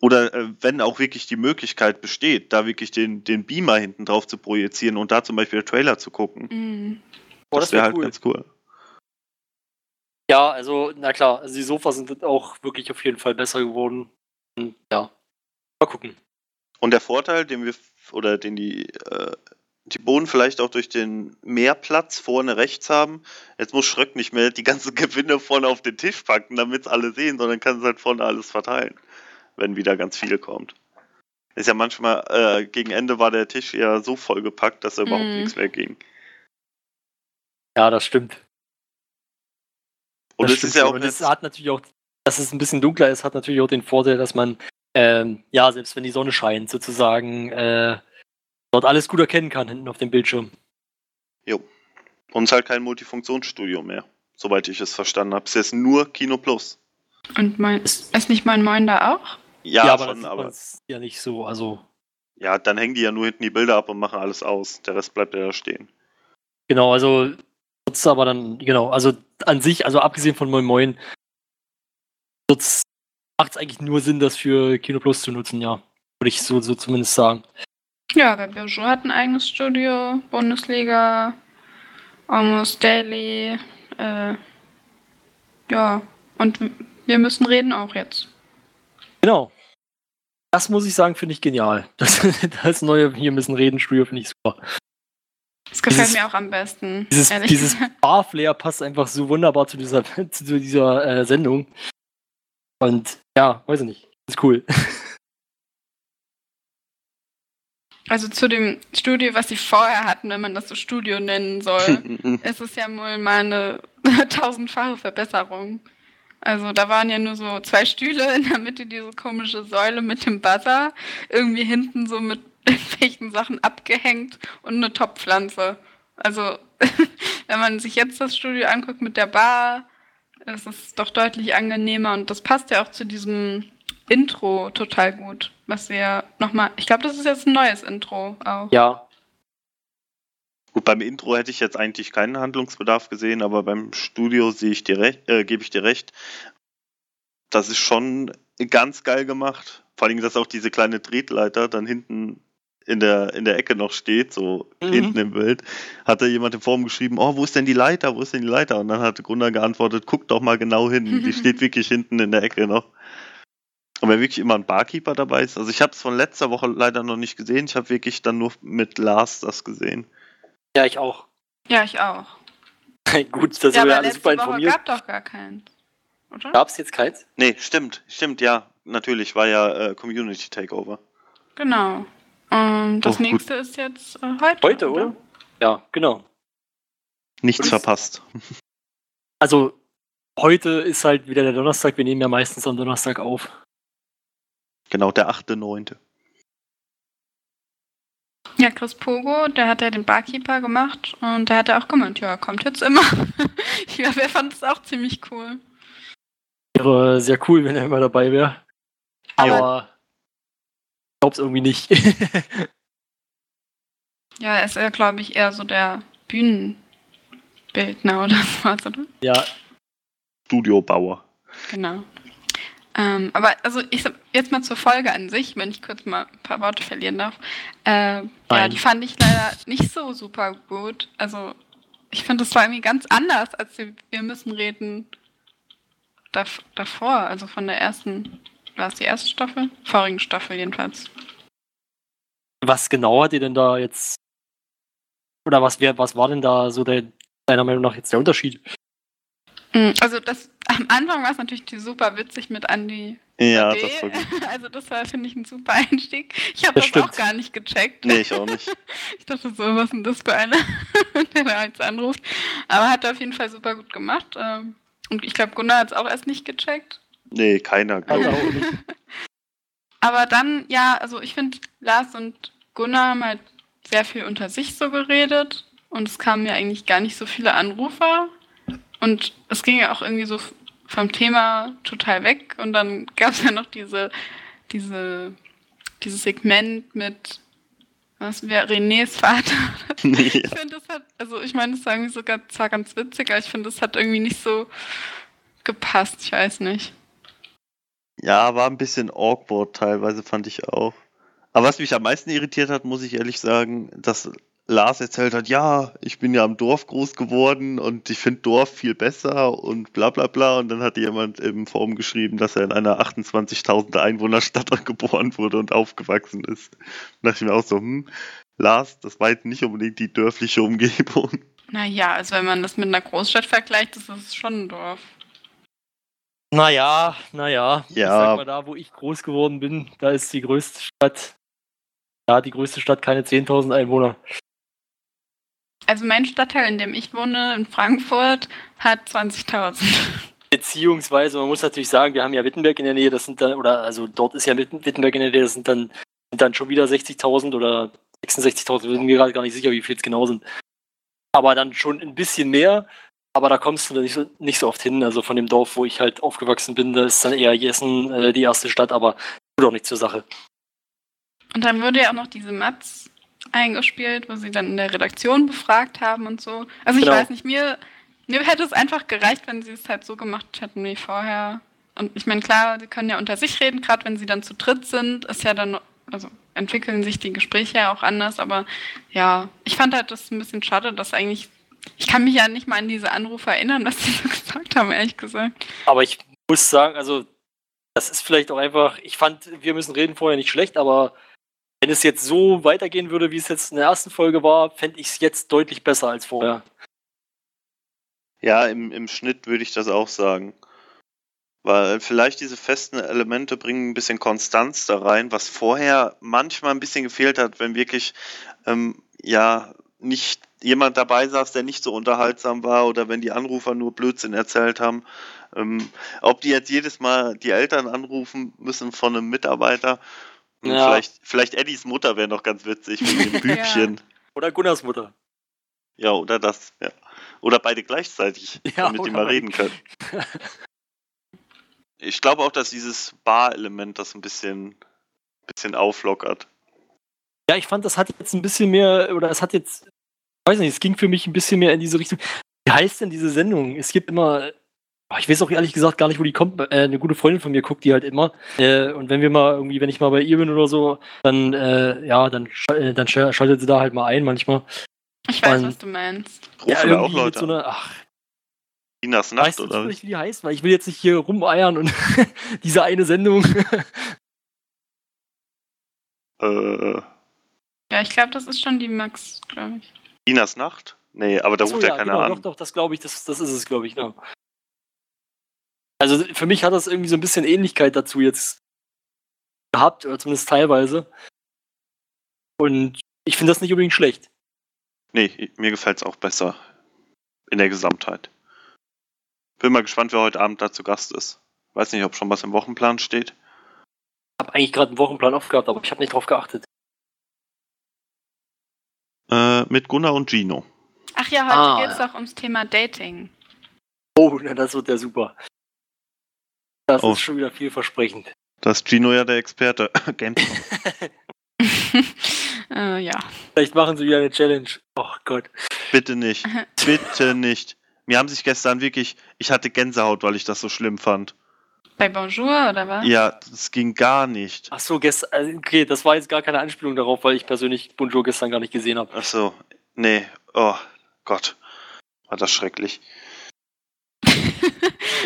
S6: oder äh, wenn auch wirklich die Möglichkeit besteht, da wirklich den, den Beamer hinten drauf zu projizieren und da zum Beispiel Trailer zu gucken.
S5: Mhm.
S2: Boah,
S6: das
S2: wär
S6: wäre halt ganz cool.
S2: Ja, also, na klar, also die Sofas sind auch wirklich auf jeden Fall besser geworden. Und, ja. Mal gucken.
S6: Und der Vorteil, den wir oder den die, äh, die Bohnen vielleicht auch durch den Mehrplatz vorne rechts haben, jetzt muss Schröck nicht mehr die ganzen Gewinne vorne auf den Tisch packen, damit es alle sehen, sondern kann es halt vorne alles verteilen, wenn wieder ganz viel kommt. Ist ja manchmal, äh, gegen Ende war der Tisch ja so vollgepackt, dass da überhaupt
S5: Mhm.
S6: nichts mehr ging.
S2: Ja, das stimmt.
S6: Und
S2: das
S6: es
S2: stimmt
S6: ist ja auch
S2: es hat natürlich auch, dass es ein bisschen dunkler ist, hat natürlich auch den Vorteil, dass man, ähm, ja, selbst wenn die Sonne scheint, sozusagen, äh, dort alles gut erkennen kann hinten auf dem Bildschirm.
S6: und es ist halt kein Multifunktionsstudio mehr, soweit ich es verstanden habe. Es ist jetzt nur Kino Plus.
S5: Und mein, ist, ist nicht mein Moin da auch?
S6: Ja,
S2: aber das
S6: schon,
S2: sieht
S6: aber
S2: ja nicht so, also,
S6: ja, dann hängen die ja nur hinten die Bilder ab und machen alles aus. Der Rest bleibt ja da stehen.
S2: genau, also, wird's aber dann, genau, also an sich, also abgesehen von Moin Moin, wird's, macht's eigentlich nur Sinn, das für Kino Plus zu nutzen, ja. Würde ich so, so zumindest sagen.
S5: Ja, der Bijou hat ein eigenes Studio, Bundesliga, Almost Daily, äh, ja, und wir müssen reden auch jetzt.
S2: Genau. Das muss ich sagen, finde ich genial. Das, das neue hier müssen reden Studio finde ich super.
S5: Das gefällt
S2: Dieses-
S5: mir auch am besten.
S2: Dieses, dieses. Barflair passt einfach so wunderbar zu dieser, zu dieser äh, Sendung. Und ja, weiß ich nicht. Ist cool.
S5: Also zu dem Studio, was sie vorher hatten, wenn man das so Studio nennen soll, ist es ja wohl mal eine tausendfache Verbesserung. Also da waren ja nur so zwei Stühle, in der Mitte diese komische Säule mit dem Buzzer, irgendwie hinten so mit irgendwelchen Sachen abgehängt und eine Topfpflanze. Also wenn man sich jetzt das Studio anguckt mit der Bar, ist es doch deutlich angenehmer und das passt ja auch zu diesem Intro total gut, was wir nochmal, ich glaube, das ist jetzt ein neues Intro auch.
S2: Ja.
S6: Gut, beim Intro hätte ich jetzt eigentlich keinen Handlungsbedarf gesehen, aber beim Studio sehe ich dir recht, äh, gebe ich dir recht. Das ist schon ganz geil gemacht. Vor allem, dass auch diese kleine Tretleiter dann hinten in der, in der Ecke noch steht, so
S2: Mhm.
S6: hinten im Bild. Hat da jemand im Forum geschrieben, oh, wo ist denn die Leiter, wo ist denn die Leiter? Und dann hat Gunnar geantwortet, guck doch mal genau hin, die steht wirklich hinten in der Ecke noch. Und wenn wirklich immer ein Barkeeper dabei ist, also ich habe es von letzter Woche leider noch nicht gesehen, ich habe wirklich dann nur mit Lars das gesehen.
S2: Ja, ich auch.
S5: Ja, ich auch.
S2: Gut, da sind
S5: ja,
S2: wir
S5: aber
S2: alle super
S5: Woche
S2: informiert.
S5: gab doch gar keins. Oder?
S2: Gab es jetzt keins?
S6: Nee, stimmt, stimmt, ja. Natürlich, war ja äh, Community Takeover.
S5: Genau. Und das
S6: Oh, gut.
S5: nächste ist jetzt äh, heute.
S2: Heute, oder? Ja, genau.
S6: Nichts
S5: Und-
S6: verpasst.
S2: Also, heute ist halt wieder der Donnerstag. Wir nehmen ja meistens am Donnerstag auf.
S6: Genau, der 8.9.
S5: Ja, Chris Pogo, der hat ja den Barkeeper gemacht und der hat ja auch gemeint, ja, kommt jetzt immer. ich glaube, er fand es auch ziemlich cool.
S2: Wäre sehr cool, wenn er immer dabei wäre. Aber ich glaube es irgendwie nicht.
S5: Ja, er ist ja, glaube ich, eher so der Bühnenbildner oder was, oder?
S2: ja,
S6: Studiobauer.
S5: Genau. Ähm, aber also ich sag- jetzt mal zur Folge an sich, wenn ich kurz mal ein paar Worte verlieren darf. Äh, ja, die fand ich leider nicht so super gut. Also ich finde, das war irgendwie ganz anders, als die wir müssen reden dav davor, also von der ersten, war es die erste Staffel? Vorigen Staffel jedenfalls.
S2: was genau hat ihr denn da jetzt. Oder was, wär, was war denn da so der, deiner Meinung nach jetzt der Unterschied?
S5: Mm, Also das am Anfang war es natürlich super witzig mit Andy.
S6: Ja,
S5: D.
S6: das war gut.
S5: Also das war, finde ich, ein super Einstieg. Ich habe
S2: Das
S5: das, auch gar nicht gecheckt.
S6: Nee, ich auch nicht.
S5: Ich dachte so, was ist denn das für einer, der da jetzt anruft. Aber hat er auf jeden Fall super gut gemacht. ähm, Und ich glaube, Gunnar hat es auch erst nicht gecheckt.
S6: Nee, keiner. glaub
S2: Also
S6: ich.
S2: nicht.
S5: Aber dann, ja, also ich finde, Lars und Gunnar haben halt sehr viel unter sich so geredet. Und es kamen ja eigentlich gar nicht so viele Anrufer. Und es ging ja auch irgendwie so vom Thema total weg. Und dann gab es ja noch diese, diese, dieses Segment mit, was wäre Renés Vater?
S6: Nee,
S5: Ich
S6: ja.
S5: finde, das hat, also ich meine, das ist irgendwie sogar zwar ganz witzig, aber ich finde, das hat irgendwie nicht so gepasst. Ich weiß nicht.
S6: Ja, war ein bisschen awkward teilweise, fand ich auch. Aber was mich am meisten irritiert hat, muss ich ehrlich sagen, dass Lars erzählt hat, ja, ich bin ja am Dorf groß geworden und ich finde Dorf viel besser und bla bla bla. Und dann hat jemand im Forum geschrieben, dass er in einer 28.000 Einwohnerstadt geboren wurde und aufgewachsen ist. Da dachte ich mir auch so, hm, Lars, das war jetzt nicht unbedingt die dörfliche Umgebung.
S5: Naja, also wenn man das mit einer Großstadt vergleicht, ist es schon ein Dorf.
S2: Naja, naja. Ich
S6: Ja.
S2: sag mal, da, wo ich groß geworden bin, da ist die größte Stadt, da hat die größte Stadt keine 10.000 Einwohner.
S5: Also mein Stadtteil, in dem ich wohne, in Frankfurt, hat 20.000.
S2: Beziehungsweise, man muss natürlich sagen, wir haben ja Wittenberg in der Nähe, das sind dann, oder also dort ist ja Witten- Wittenberg in der Nähe, das sind dann, sind dann schon wieder 60.000 oder 66.000, wir sind mir gerade gar nicht sicher, wie viel es genau sind. Aber dann schon ein bisschen mehr, aber da kommst du dann nicht so, nicht so oft hin. Also von dem Dorf, wo ich halt aufgewachsen bin, da ist dann eher Jessen äh, die erste Stadt, aber tut auch nicht zur Sache.
S5: Und dann wurde ja auch noch diese Mats eingespielt, wo sie dann in der Redaktion befragt haben und so. Also ich
S2: Genau.
S5: weiß nicht, mir, mir hätte es einfach gereicht, wenn sie es halt so gemacht hätten wie vorher. Und ich meine, klar, sie können ja unter sich reden, gerade wenn sie dann zu dritt sind, ist ja dann, also entwickeln sich die Gespräche ja auch anders, aber ja, ich fand halt das ein bisschen schade, dass eigentlich, ich kann mich ja nicht mal an diese Anrufe erinnern, was sie so gesagt haben, ehrlich gesagt.
S2: Aber ich muss sagen, also das ist vielleicht auch einfach, ich fand, wir müssen reden vorher nicht schlecht, aber wenn es jetzt so weitergehen würde, wie es jetzt in der ersten Folge war, fände ich es jetzt deutlich besser als vorher.
S6: Ja, im, im Schnitt würde ich das auch sagen. Weil vielleicht diese festen Elemente bringen ein bisschen Konstanz da rein, was vorher manchmal ein bisschen gefehlt hat, wenn wirklich ähm, ja nicht jemand dabei saß, der nicht so unterhaltsam war oder wenn die Anrufer nur Blödsinn erzählt haben. Ähm, ob die jetzt jedes Mal die Eltern anrufen müssen von einem Mitarbeiter.
S2: Ja.
S6: Vielleicht, vielleicht Eddies Mutter wäre noch ganz witzig wegen dem Bübchen.
S2: Oder Gunnars Mutter.
S6: Ja, oder das, ja. Oder beide gleichzeitig,
S2: Ja,
S6: damit die mal reden können. Ich glaube auch, dass dieses Bar-Element das ein bisschen, bisschen auflockert.
S2: Ja, ich fand, das hat jetzt ein bisschen mehr, oder es hat jetzt, ich weiß nicht, es ging für mich ein bisschen mehr in diese Richtung. Wie heißt denn diese Sendung? Es gibt immer, ich weiß auch ehrlich gesagt gar nicht, wo die kommt. Äh, eine gute Freundin von mir guckt die halt immer. Äh, und wenn wir mal irgendwie, wenn ich mal bei ihr bin oder so, dann, äh, ja, dann, sch- äh, dann sch- schaltet sie da halt mal ein manchmal.
S5: Ich weiß,
S2: Und-
S5: was du meinst.
S2: Ja,
S6: da auch Leute
S2: so
S6: an.
S2: einer, ach,
S6: Inas Nacht,
S2: weißt du
S6: oder?
S2: zufällig, wie die heißt? Weil ich will jetzt nicht hier rumeiern und diese eine Sendung.
S6: Äh,
S5: Ja, ich glaube, das ist schon die Max, glaube ich.
S6: Inas Nacht? Nee, aber da
S2: so,
S6: ruft ja, keiner
S2: genau,
S6: an.
S2: Doch, doch, das glaube ich, das, das ist es, glaube ich, genau. Also für mich hat das irgendwie so ein bisschen Ähnlichkeit dazu jetzt gehabt, oder zumindest teilweise. Und ich finde das nicht unbedingt schlecht.
S6: Nee, mir gefällt es auch besser. In der Gesamtheit. Bin mal gespannt, wer heute Abend da zu Gast ist. Weiß nicht, ob schon was im Wochenplan steht.
S2: Ich habe eigentlich gerade einen Wochenplan aufgehabt, aber ich habe nicht drauf geachtet.
S6: Äh, mit Gunnar und Gino.
S5: Ach ja, heute
S2: Ah,
S5: geht es
S2: ja.
S5: auch ums Thema Dating.
S2: Oh, na, das wird ja super. Das
S6: Oh.
S2: ist schon wieder vielversprechend.
S6: Da ist Gino ja der Experte. Gamescom.
S5: äh, ja.
S2: Vielleicht machen sie wieder eine Challenge. Oh Gott.
S6: Bitte nicht. Bitte nicht. Mir haben sich gestern wirklich, ich hatte Gänsehaut, weil ich das so schlimm fand.
S5: Bei Bonjour oder was?
S6: Ja, das ging gar nicht.
S2: Ach so, gestern, okay, das war jetzt gar keine Anspielung darauf, weil ich persönlich Bonjour gestern gar nicht gesehen habe.
S6: Ach so, nee. Oh Gott, war das schrecklich.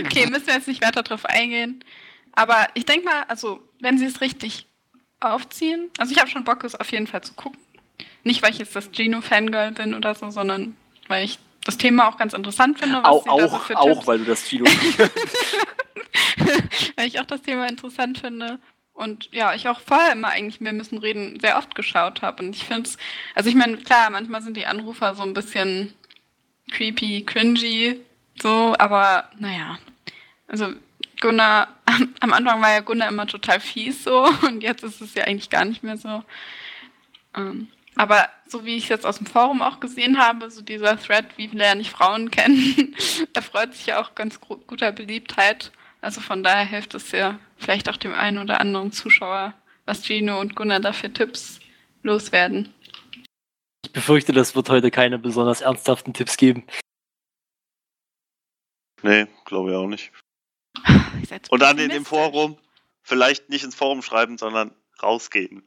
S5: Okay, müssen wir jetzt nicht weiter drauf eingehen. Aber ich denke mal, also, wenn sie es richtig aufziehen, also ich habe schon Bock, es auf jeden Fall zu gucken. Nicht, weil ich jetzt das Gino-Fangirl bin oder so, sondern weil ich das Thema auch ganz interessant finde. Was
S2: Auch,
S5: da so
S2: auch, auch weil du das Gino.
S5: weil ich auch das Thema interessant finde. Und ja, ich auch vorher immer eigentlich Wir müssen reden sehr oft geschaut habe. Und ich finde es, also ich meine, klar, manchmal sind die Anrufer so ein bisschen creepy, cringy, so, aber naja. Also Gunnar, am, Anfang war ja Gunnar immer total fies so und jetzt ist es ja eigentlich gar nicht mehr so. Ähm, aber so wie ich es jetzt aus dem Forum auch gesehen habe, so dieser Thread, wie lerne ich Frauen kennen, erfreut sich ja auch ganz guter Beliebtheit. Also von daher hilft es ja vielleicht auch dem einen oder anderen Zuschauer, was Gino und Gunnar da für Tipps loswerden.
S2: Ich befürchte, das wird heute keine besonders ernsthaften Tipps geben.
S6: Nee, glaube ich auch nicht.
S5: Ihr seid so
S6: Und dann in dem. Forum, vielleicht nicht ins Forum schreiben, sondern rausgehen.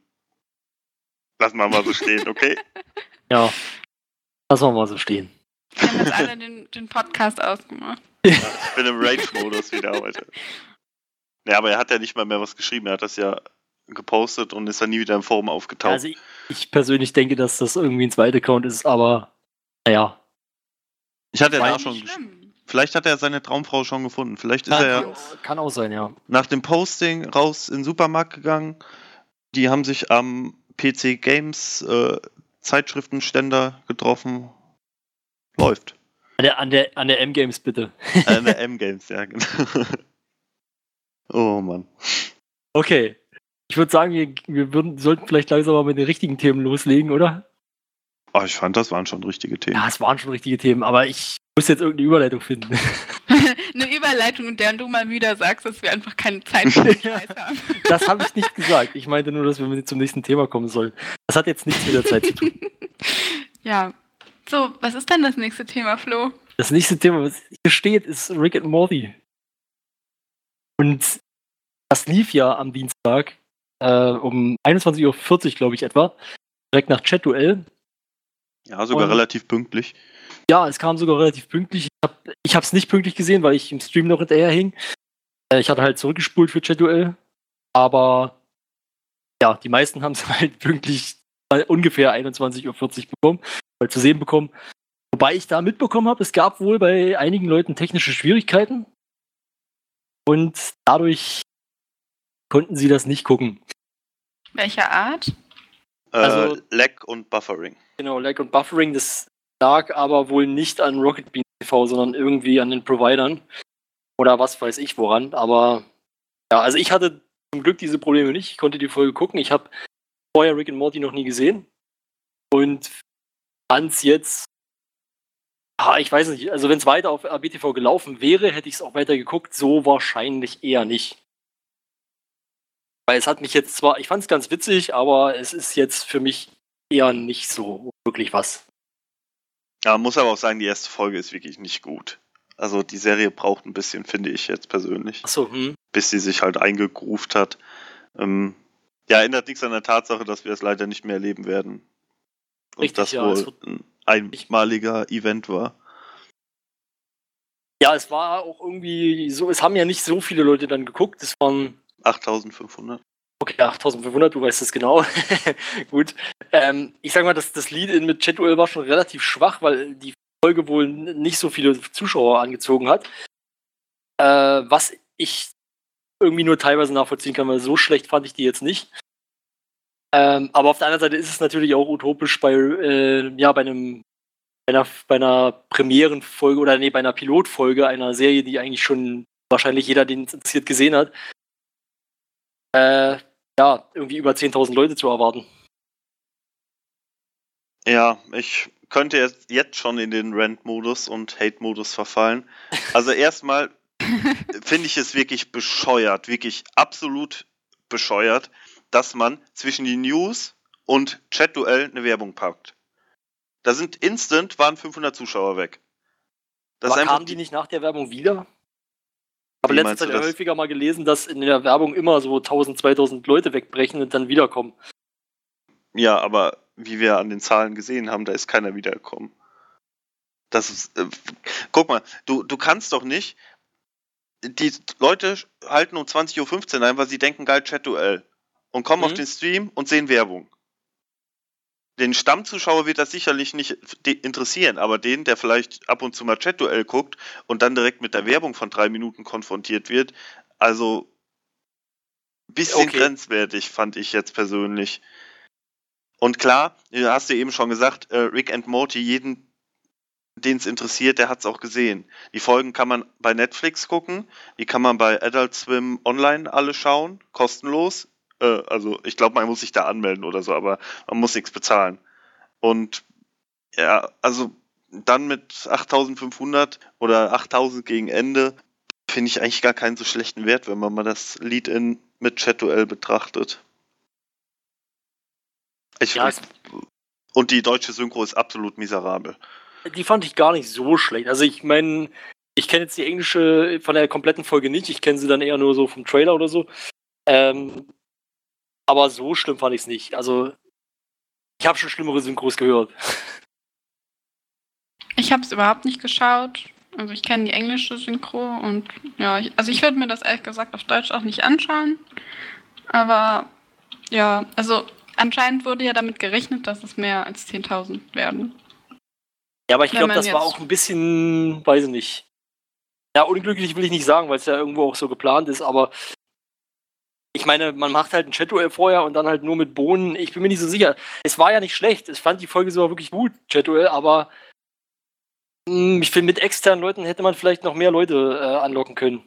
S6: Lass mal mal so stehen, okay?
S2: Ja. Lassen wir mal so stehen.
S5: Wir haben jetzt alle den, den Podcast ausgemacht.
S6: Ich bin im Rage-Modus wieder heute. Ja, aber er hat ja nicht mal mehr was geschrieben. Er hat das ja gepostet und ist dann nie wieder im Forum aufgetaucht.
S2: Also ich, ich persönlich denke, dass das irgendwie ein zweiter Account ist, aber naja.
S6: ich hatte ja da schon.
S5: Nicht
S6: gesch-
S5: schlimm.
S6: Vielleicht hat er seine Traumfrau schon gefunden. Vielleicht ist
S2: Kann,
S6: er ja
S2: kann auch sein, ja.
S6: nach dem Posting raus in den Supermarkt gegangen. Die haben sich am PC Games äh, Zeitschriftenständer getroffen. Läuft.
S2: An der, an der, an der M-Games bitte.
S6: Äh, in der M-Games, ja, genau. oh Mann.
S2: Okay. Ich würde sagen, wir, wir würden, sollten vielleicht langsam mal mit den richtigen Themen loslegen, oder?
S6: Oh, ich fand, das waren schon richtige Themen.
S2: Ja, es waren schon richtige Themen, aber ich muss jetzt irgendeine Überleitung finden.
S5: Eine Überleitung, in der du mal wieder sagst, dass wir einfach keine Zeit für den Scheiß haben.
S2: Das habe ich nicht gesagt. Ich meinte nur, dass wir mit zum nächsten Thema kommen sollen. Das hat jetzt nichts mit der Zeit zu tun.
S5: Ja. So, was ist denn das nächste Thema, Flo?
S2: Das nächste Thema, was hier steht, ist Rick and Morty. Und das lief ja am Dienstag äh, um 21.40 Uhr, glaube ich, etwa. Direkt nach Chat-Duell.
S6: Ja, sogar
S2: Und-
S6: relativ pünktlich.
S2: Ja, es kam sogar relativ pünktlich. Ich habe es nicht pünktlich gesehen, weil ich im Stream noch hinterher hing. Äh, ich hatte halt zurückgespult für Chat-Duell. Aber ja, die meisten haben es halt pünktlich bei ungefähr 21.40 Uhr bekommen, weil zu sehen bekommen. Wobei ich da mitbekommen habe, es gab wohl bei einigen Leuten technische Schwierigkeiten. Und dadurch konnten sie das nicht gucken.
S5: Welcher Art?
S6: Äh,
S2: Also-
S6: Lag und Buffering.
S2: Genau, Lag und Buffering, das lag aber wohl nicht an Rocket Bean TV, sondern irgendwie an den Providern. Oder was weiß ich woran. Aber ja, also ich hatte zum Glück diese Probleme nicht. Ich konnte die Folge gucken. Ich habe vorher Rick and Morty noch nie gesehen. Und fand's jetzt. Ah, ich weiß nicht, also wenn es weiter auf RBTV gelaufen wäre, hätte ich es auch weiter geguckt. So wahrscheinlich eher nicht. Weil es hat mich jetzt zwar, ich fand es ganz witzig, aber es ist jetzt für mich eher nicht so wirklich was.
S6: Ja, muss aber auch sagen, die erste Folge ist wirklich nicht gut. Also die Serie braucht ein bisschen, finde ich jetzt persönlich,
S2: Achso, hm.
S6: bis sie sich halt eingegroovt hat. Ähm, ja, ändert nichts an der Tatsache, dass wir es leider nicht mehr erleben werden. Und
S2: Richtig,
S6: das
S2: ja,
S6: wohl ein einmaliger Event war.
S2: Ja, es war auch irgendwie so, es haben ja nicht so viele Leute dann geguckt. Es waren,
S6: 8500.
S2: okay, 8500, du weißt es genau. Gut. Ähm, ich sag mal, das, das Lead-In mit Chat-Duell war schon relativ schwach, weil die Folge wohl nicht so viele Zuschauer angezogen hat. Äh, was ich irgendwie nur teilweise nachvollziehen kann, weil so schlecht fand ich die jetzt nicht. Ähm, aber auf der anderen Seite ist es natürlich auch utopisch bei, äh, ja, bei einem bei einer, bei einer Premierenfolge oder nee, bei einer Pilotfolge einer Serie, die eigentlich schon wahrscheinlich jeder, den es interessiert, gesehen hat, äh, ja, irgendwie über 10.000 Leute zu erwarten.
S6: Ja, ich könnte jetzt, schon in den Rant-Modus und Hate-Modus verfallen. Also erstmal finde ich es wirklich bescheuert, wirklich absolut bescheuert, dass man zwischen die News und Chat-Duell eine Werbung packt. Da sind instant, waren 500 Zuschauer weg. Das
S2: Aber kamen die nicht nach der Werbung wieder? Ich habe
S6: Wie
S2: letzte
S6: meinst du
S2: Zeit häufiger mal gelesen, dass in der Werbung immer so 1000, 2000 Leute wegbrechen und dann wiederkommen.
S6: Ja, aber wie wir an den Zahlen gesehen haben, da ist keiner wiedergekommen. Das ist, äh, guck mal, du, du kannst doch nicht. Die Leute halten um 20.15 Uhr ein, weil sie denken, geil, Chat-Duell. Und kommen
S2: Mhm.
S6: auf den Stream und sehen Werbung. Den Stammzuschauer wird das sicherlich nicht interessieren, aber den, der vielleicht ab und zu mal Chat-Duell guckt und dann direkt mit der Werbung von drei Minuten konfrontiert wird, also bisschen
S2: Okay.
S6: grenzwertig, fand ich jetzt persönlich. Und klar, du hast du eben schon gesagt, äh, Rick and Morty, jeden, den es interessiert, der hat es auch gesehen. Die Folgen kann man bei Netflix gucken, die kann man bei Adult Swim online alle schauen, kostenlos. Äh, also ich glaube, man muss sich da anmelden oder so, aber man muss nichts bezahlen. Und ja, also dann mit 8500 oder 8000 gegen Ende finde ich eigentlich gar keinen so schlechten Wert, wenn man mal das Lead-In mit Chat-Duell betrachtet. Ich
S2: Ja, es,
S6: und die deutsche Synchro ist absolut miserabel.
S2: die fand ich gar nicht so schlecht. Also ich meine, ich kenne jetzt die englische von der kompletten Folge nicht. Ich kenne sie dann eher nur so vom Trailer oder so. Ähm, aber so schlimm fand ich es nicht. Also, ich habe schon schlimmere Synchros gehört.
S5: Ich habe es überhaupt nicht geschaut. Also ich kenne die englische Synchro und ja, ich, also ich würde mir das ehrlich gesagt auf Deutsch auch nicht anschauen. Aber ja, also anscheinend wurde ja damit gerechnet, dass es mehr als 10.000 werden.
S2: Ja, aber ich glaube, das war auch ein bisschen, weiß ich nicht. Ja, unglücklich will ich nicht sagen, weil es ja irgendwo auch so geplant ist, aber ich meine, man macht halt ein Chat-Duell vorher und dann halt nur mit Bohnen. Ich bin mir nicht so sicher. Es war ja nicht schlecht. Ich fand die Folge sogar wirklich gut, Chat-Duell, aber mh, ich finde, mit externen Leuten hätte man vielleicht noch mehr Leute äh, anlocken können.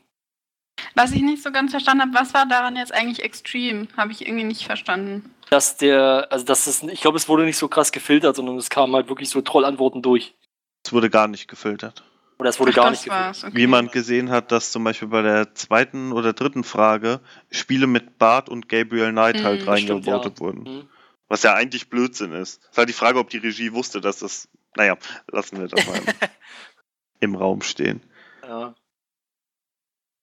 S5: Was ich nicht so ganz verstanden habe, was war daran jetzt eigentlich extrem? Habe ich irgendwie nicht verstanden.
S2: Dass der, also dass es, ich glaube, es wurde nicht so krass gefiltert, sondern es kamen halt wirklich so Trollantworten durch.
S6: Es wurde gar nicht gefiltert.
S2: Oder es wurde
S5: Ach,
S2: gar nicht
S5: okay.
S6: Wie man gesehen hat, dass zum Beispiel bei der zweiten oder dritten Frage Spiele mit Bart und Gabriel Knight
S5: Mhm,
S6: halt
S2: stimmt,
S6: reingevotet
S2: ja.
S6: wurden.
S2: Mhm.
S6: Was ja eigentlich Blödsinn ist. Es ist halt die Frage, ob die Regie wusste, dass das. Naja, lassen wir das mal im, im Raum stehen.
S2: Ja.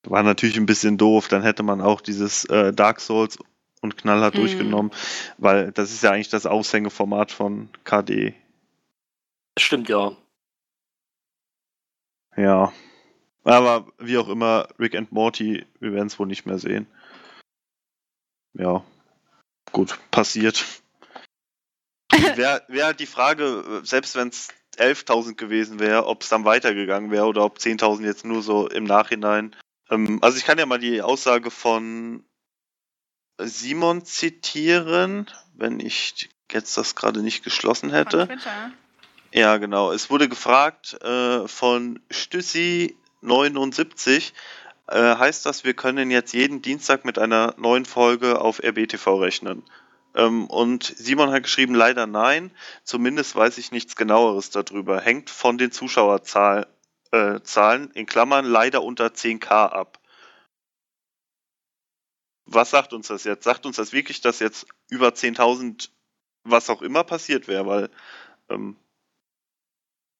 S6: War natürlich ein bisschen doof. Dann hätte man auch dieses äh, Dark Souls und knallhart
S5: Mhm.
S6: durchgenommen, weil das ist ja eigentlich das Aushängeformat von KD.
S2: Das stimmt, ja.
S6: Ja. Aber wie auch immer, Rick and Morty, wir werden es wohl nicht mehr sehen. Ja. Gut, passiert. Wäre wär halt die Frage, selbst wenn es 11.000 gewesen wäre, ob es dann weitergegangen wäre oder ob 10.000 jetzt nur so im Nachhinein. Ähm, also ich kann ja mal die Aussage von Simon zitieren, wenn ich jetzt das gerade nicht geschlossen hätte.
S5: Von Twitter.
S6: Ja, genau. Es wurde gefragt äh, von Stüssi79, äh, heißt das, wir können jetzt jeden Dienstag mit einer neuen Folge auf RBTV rechnen? Ähm, und Simon hat geschrieben, leider nein. Zumindest weiß ich nichts genaueres darüber. Hängt von den Zuschauerzahlen äh, in Klammern leider unter 10k ab. Was sagt uns das jetzt? Sagt uns das wirklich, dass jetzt über 10.000 was auch immer passiert wäre? Weil ähm,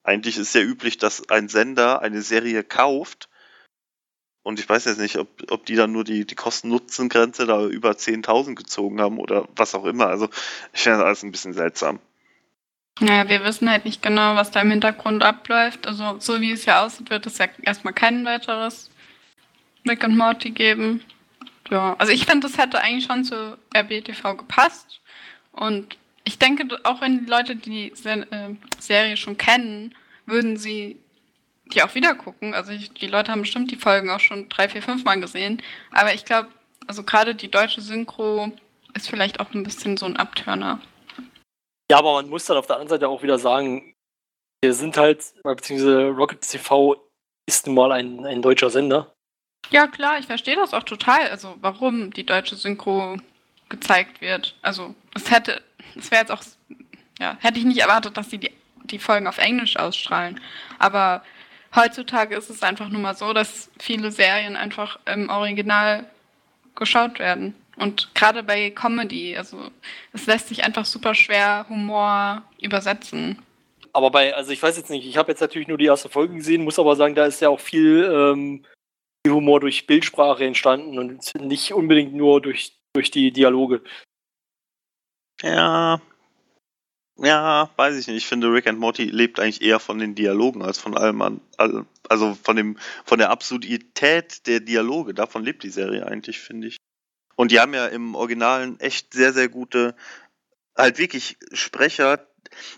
S6: eigentlich ist ja üblich, dass ein Sender eine Serie kauft. Und ich weiß jetzt nicht, ob, ob die dann nur die, die Kosten-Nutzen-Grenze da über 10.000 gezogen haben oder was auch immer. Also ich finde das alles ein bisschen seltsam.
S5: Naja, wir wissen halt nicht genau, was da im Hintergrund abläuft. Also, so wie es ja aussieht, wird es ja erstmal kein weiteres Rick und Morty geben. Ja, also ich finde, das hätte eigentlich schon zu RBTV gepasst. Und ich denke, auch wenn die Leute die äh, Serie schon kennen, würden sie die auch wieder gucken. Also ich, die Leute haben bestimmt die Folgen auch schon drei, vier, fünf Mal gesehen. Aber ich glaube, also gerade die deutsche Synchro ist vielleicht auch ein bisschen so ein Abturner.
S2: Ja, aber man muss dann auf der anderen Seite auch wieder sagen, wir sind halt, beziehungsweise Rocket TV ist nun mal ein, ein deutscher Sender.
S5: Ja, klar, ich verstehe das auch total. Also, warum die deutsche Synchro gezeigt wird. Also, es hätte, es wäre jetzt auch, ja, hätte ich nicht erwartet, dass sie die, die Folgen auf Englisch ausstrahlen. Aber heutzutage ist es einfach nur mal so, dass viele Serien einfach im Original geschaut werden. Und gerade bei Comedy, also, es lässt sich einfach super schwer Humor übersetzen.
S2: Aber bei, also ich weiß jetzt nicht, ich habe jetzt natürlich nur die erste Folge gesehen, muss aber sagen, da ist ja auch viel, ähm, viel Humor durch Bildsprache entstanden und nicht unbedingt nur durch, durch die Dialoge.
S6: Ja. Ja, weiß ich nicht. Ich finde, Rick and Morty lebt eigentlich eher von den Dialogen als von allem an. Also von dem, von der Absurdität der Dialoge. Davon lebt die Serie eigentlich, finde ich. Und die haben ja im Originalen echt sehr, sehr gute, halt wirklich Sprecher.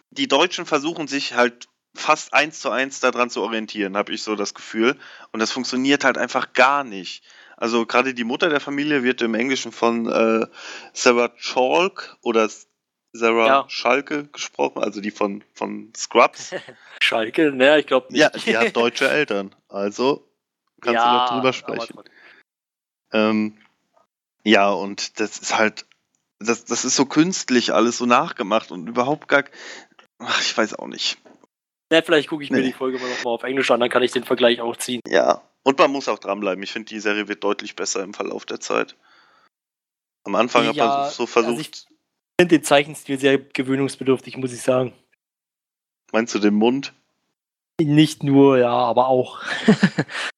S6: Die Deutschen versuchen sich halt fast eins zu eins daran zu orientieren, habe ich so das Gefühl. Und das funktioniert halt einfach gar nicht. Also gerade die Mutter der Familie wird im Englischen von äh, Sarah Chalk oder Sarah
S2: Ja.
S6: Schalke gesprochen, also die von, von Scrubs.
S2: Schalke, naja, ich glaube nicht.
S6: ja, die hat deutsche Eltern. Also kannst du noch drüber
S2: aber
S6: sprechen. Ähm, ja, und das ist halt, das, das ist so künstlich alles so nachgemacht und überhaupt gar, ach, ich weiß auch nicht.
S2: Ja, vielleicht gucke ich mir
S6: Nee.
S2: die Folge mal nochmal auf Englisch an, dann kann ich den Vergleich auch ziehen.
S6: Ja, und man muss auch dranbleiben. Ich finde, die Serie wird deutlich besser im Verlauf der Zeit. Am Anfang hat
S2: Ja,
S6: man so versucht,
S2: also ich- Ich finde den Zeichenstil sehr gewöhnungsbedürftig, muss ich sagen.
S6: meinst du den Mund?
S2: Nicht nur, ja, aber auch.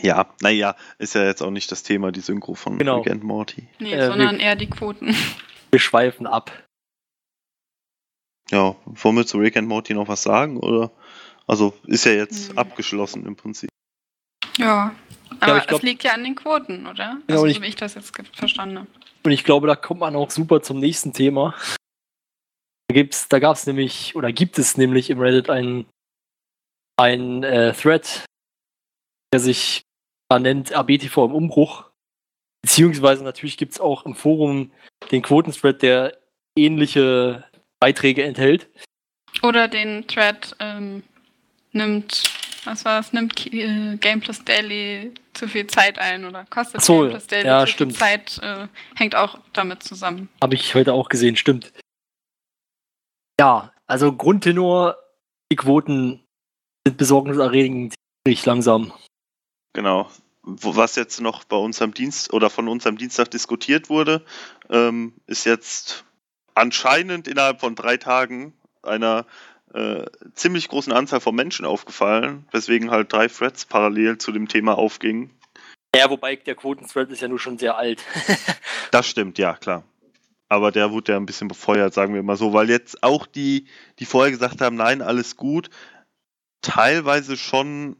S6: Ja, naja, ist ja jetzt auch nicht das Thema, die Synchro von
S2: Genau.
S6: Rick and Morty.
S5: Nee,
S2: Äh,
S5: sondern eher die Quoten.
S2: Wir schweifen ab.
S6: Ja, wollen wir zu Rick and Morty noch was sagen? Oder? Also ist ja jetzt
S5: Nö.
S6: abgeschlossen im Prinzip.
S5: Ja. Aber
S2: ich glaub-
S5: es liegt ja an den Quoten, oder?
S2: Genau,
S5: also,
S2: ich-
S5: so wie ich das jetzt verstanden habe.
S2: Und ich glaube, da kommt man auch super zum nächsten Thema. Da, gibt's, da gab es nämlich, oder gibt es nämlich im Reddit einen, einen äh, Thread, der sich da nennt ABTV im Umbruch. Beziehungsweise natürlich gibt es auch im Forum den Quoten-Thread, der ähnliche Beiträge enthält.
S5: Oder den Thread ähm, nimmt, was war das, nimmt äh, Game Plus Daily zu viel Zeit ein oder kostet
S2: so,
S5: Game Plus Daily
S2: ja,
S5: zu
S2: stimmt.
S5: viel Zeit, äh, hängt auch damit zusammen.
S2: Habe ich heute auch gesehen, stimmt. Ja, also Grundtenor, die Quoten sind besorgniserregend ziemlich langsam.
S6: Genau. Was jetzt noch bei uns am Dienst oder von uns am Dienstag diskutiert wurde, ähm, ist jetzt anscheinend innerhalb von drei Tagen einer äh, ziemlich großen Anzahl von Menschen aufgefallen, weswegen halt drei Threads parallel zu dem Thema aufgingen.
S2: Ja, wobei der Quoten-Thread ist ja nur schon sehr alt.
S6: Das stimmt, ja, klar. Aber der wurde ja ein bisschen befeuert, sagen wir mal so, weil jetzt auch die, die vorher gesagt haben, nein, alles gut, teilweise schon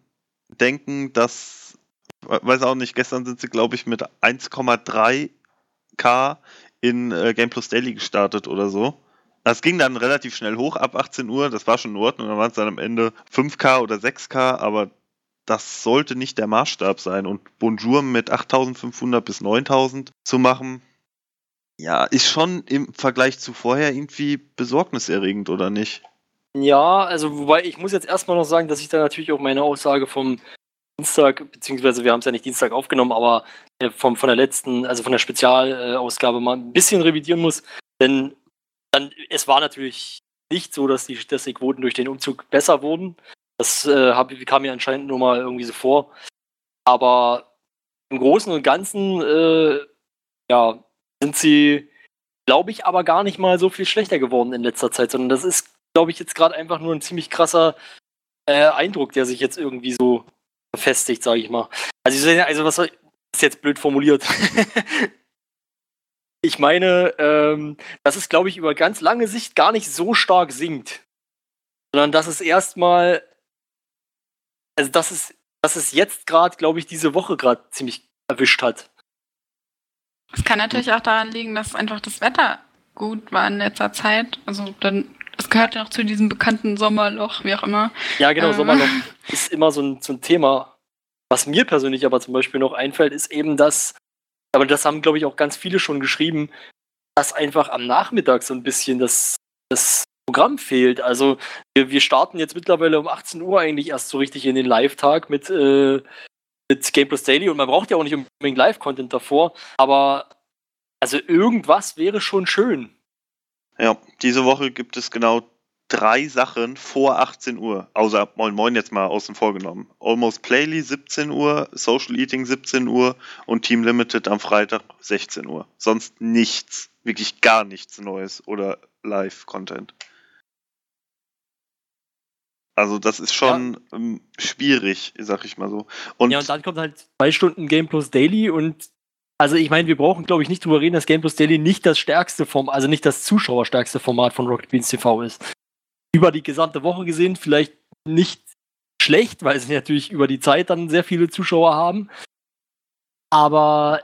S6: denken, dass, we- weiß auch nicht, gestern sind sie, glaube ich, mit 1,3k in äh, Game Plus Daily gestartet oder so. Das ging dann relativ schnell hoch ab 18 Uhr, das war schon in Ordnung, dann waren es dann am Ende 5k oder 6k, aber das sollte nicht der Maßstab sein. Und Bonjour mit 8500 bis 9000 zu machen, ja, ist schon im Vergleich zu vorher irgendwie besorgniserregend, oder nicht?
S2: Ja, also wobei ich muss jetzt erstmal noch sagen, dass ich da natürlich auch meine Aussage vom Dienstag, beziehungsweise wir haben es ja nicht Dienstag aufgenommen, aber äh, vom, von der letzten, also von der Spezialausgabe mal ein bisschen revidieren muss. Denn dann, es war natürlich nicht so, dass die, dass die Quoten durch den Umzug besser wurden. Das äh, kam mir anscheinend nur mal irgendwie so vor. Aber im Großen und Ganzen, äh, ja, sind sie, glaube ich, aber gar nicht mal so viel schlechter geworden in letzter Zeit, sondern das ist, glaube ich, jetzt gerade einfach nur ein ziemlich krasser äh, Eindruck, der sich jetzt irgendwie so verfestigt, sage ich mal. Also, also was ist jetzt blöd formuliert. ich meine, ähm, dass es, glaube ich, über ganz lange Sicht gar nicht so stark sinkt, sondern dass es erstmal, also dass es, dass es jetzt gerade, glaube ich, diese Woche gerade ziemlich erwischt hat.
S5: Es kann natürlich auch daran liegen, dass einfach das Wetter gut war in letzter Zeit. Also dann, es gehört ja noch zu diesem bekannten Sommerloch, wie auch immer.
S2: Ja, genau,
S5: Ähm.
S2: Sommerloch ist immer so ein, so ein Thema. Was mir persönlich aber zum Beispiel noch einfällt, ist eben das, aber das haben, glaube ich, auch ganz viele schon geschrieben, dass einfach am Nachmittag so ein bisschen das, das Programm fehlt. Also wir, wir starten jetzt mittlerweile um 18 Uhr eigentlich erst so richtig in den Live-Tag mit, äh, mit Game Plus Daily und man braucht ja auch nicht unbedingt Live-Content davor, aber also irgendwas wäre schon schön.
S6: Ja, diese Woche gibt es genau drei Sachen vor 18 Uhr. Außer Moin Moin jetzt mal außen vor genommen. Almost Playly 17 Uhr, Social Eating 17 Uhr und Team Limited am Freitag 16 Uhr. Sonst nichts. Wirklich gar nichts Neues oder Live-Content. Also das ist schon ähm, schwierig, sag ich mal so. Und,
S2: ja, und dann kommt halt zwei Stunden Game Plus Daily und also ich meine, wir brauchen, glaube ich, nicht drüber reden, dass Game Plus Daily nicht das stärkste Format, also nicht das zuschauerstärkste Format von Rocket Beans TV ist. Über die gesamte Woche gesehen vielleicht nicht schlecht, weil sie natürlich über die Zeit dann sehr viele Zuschauer haben. Aber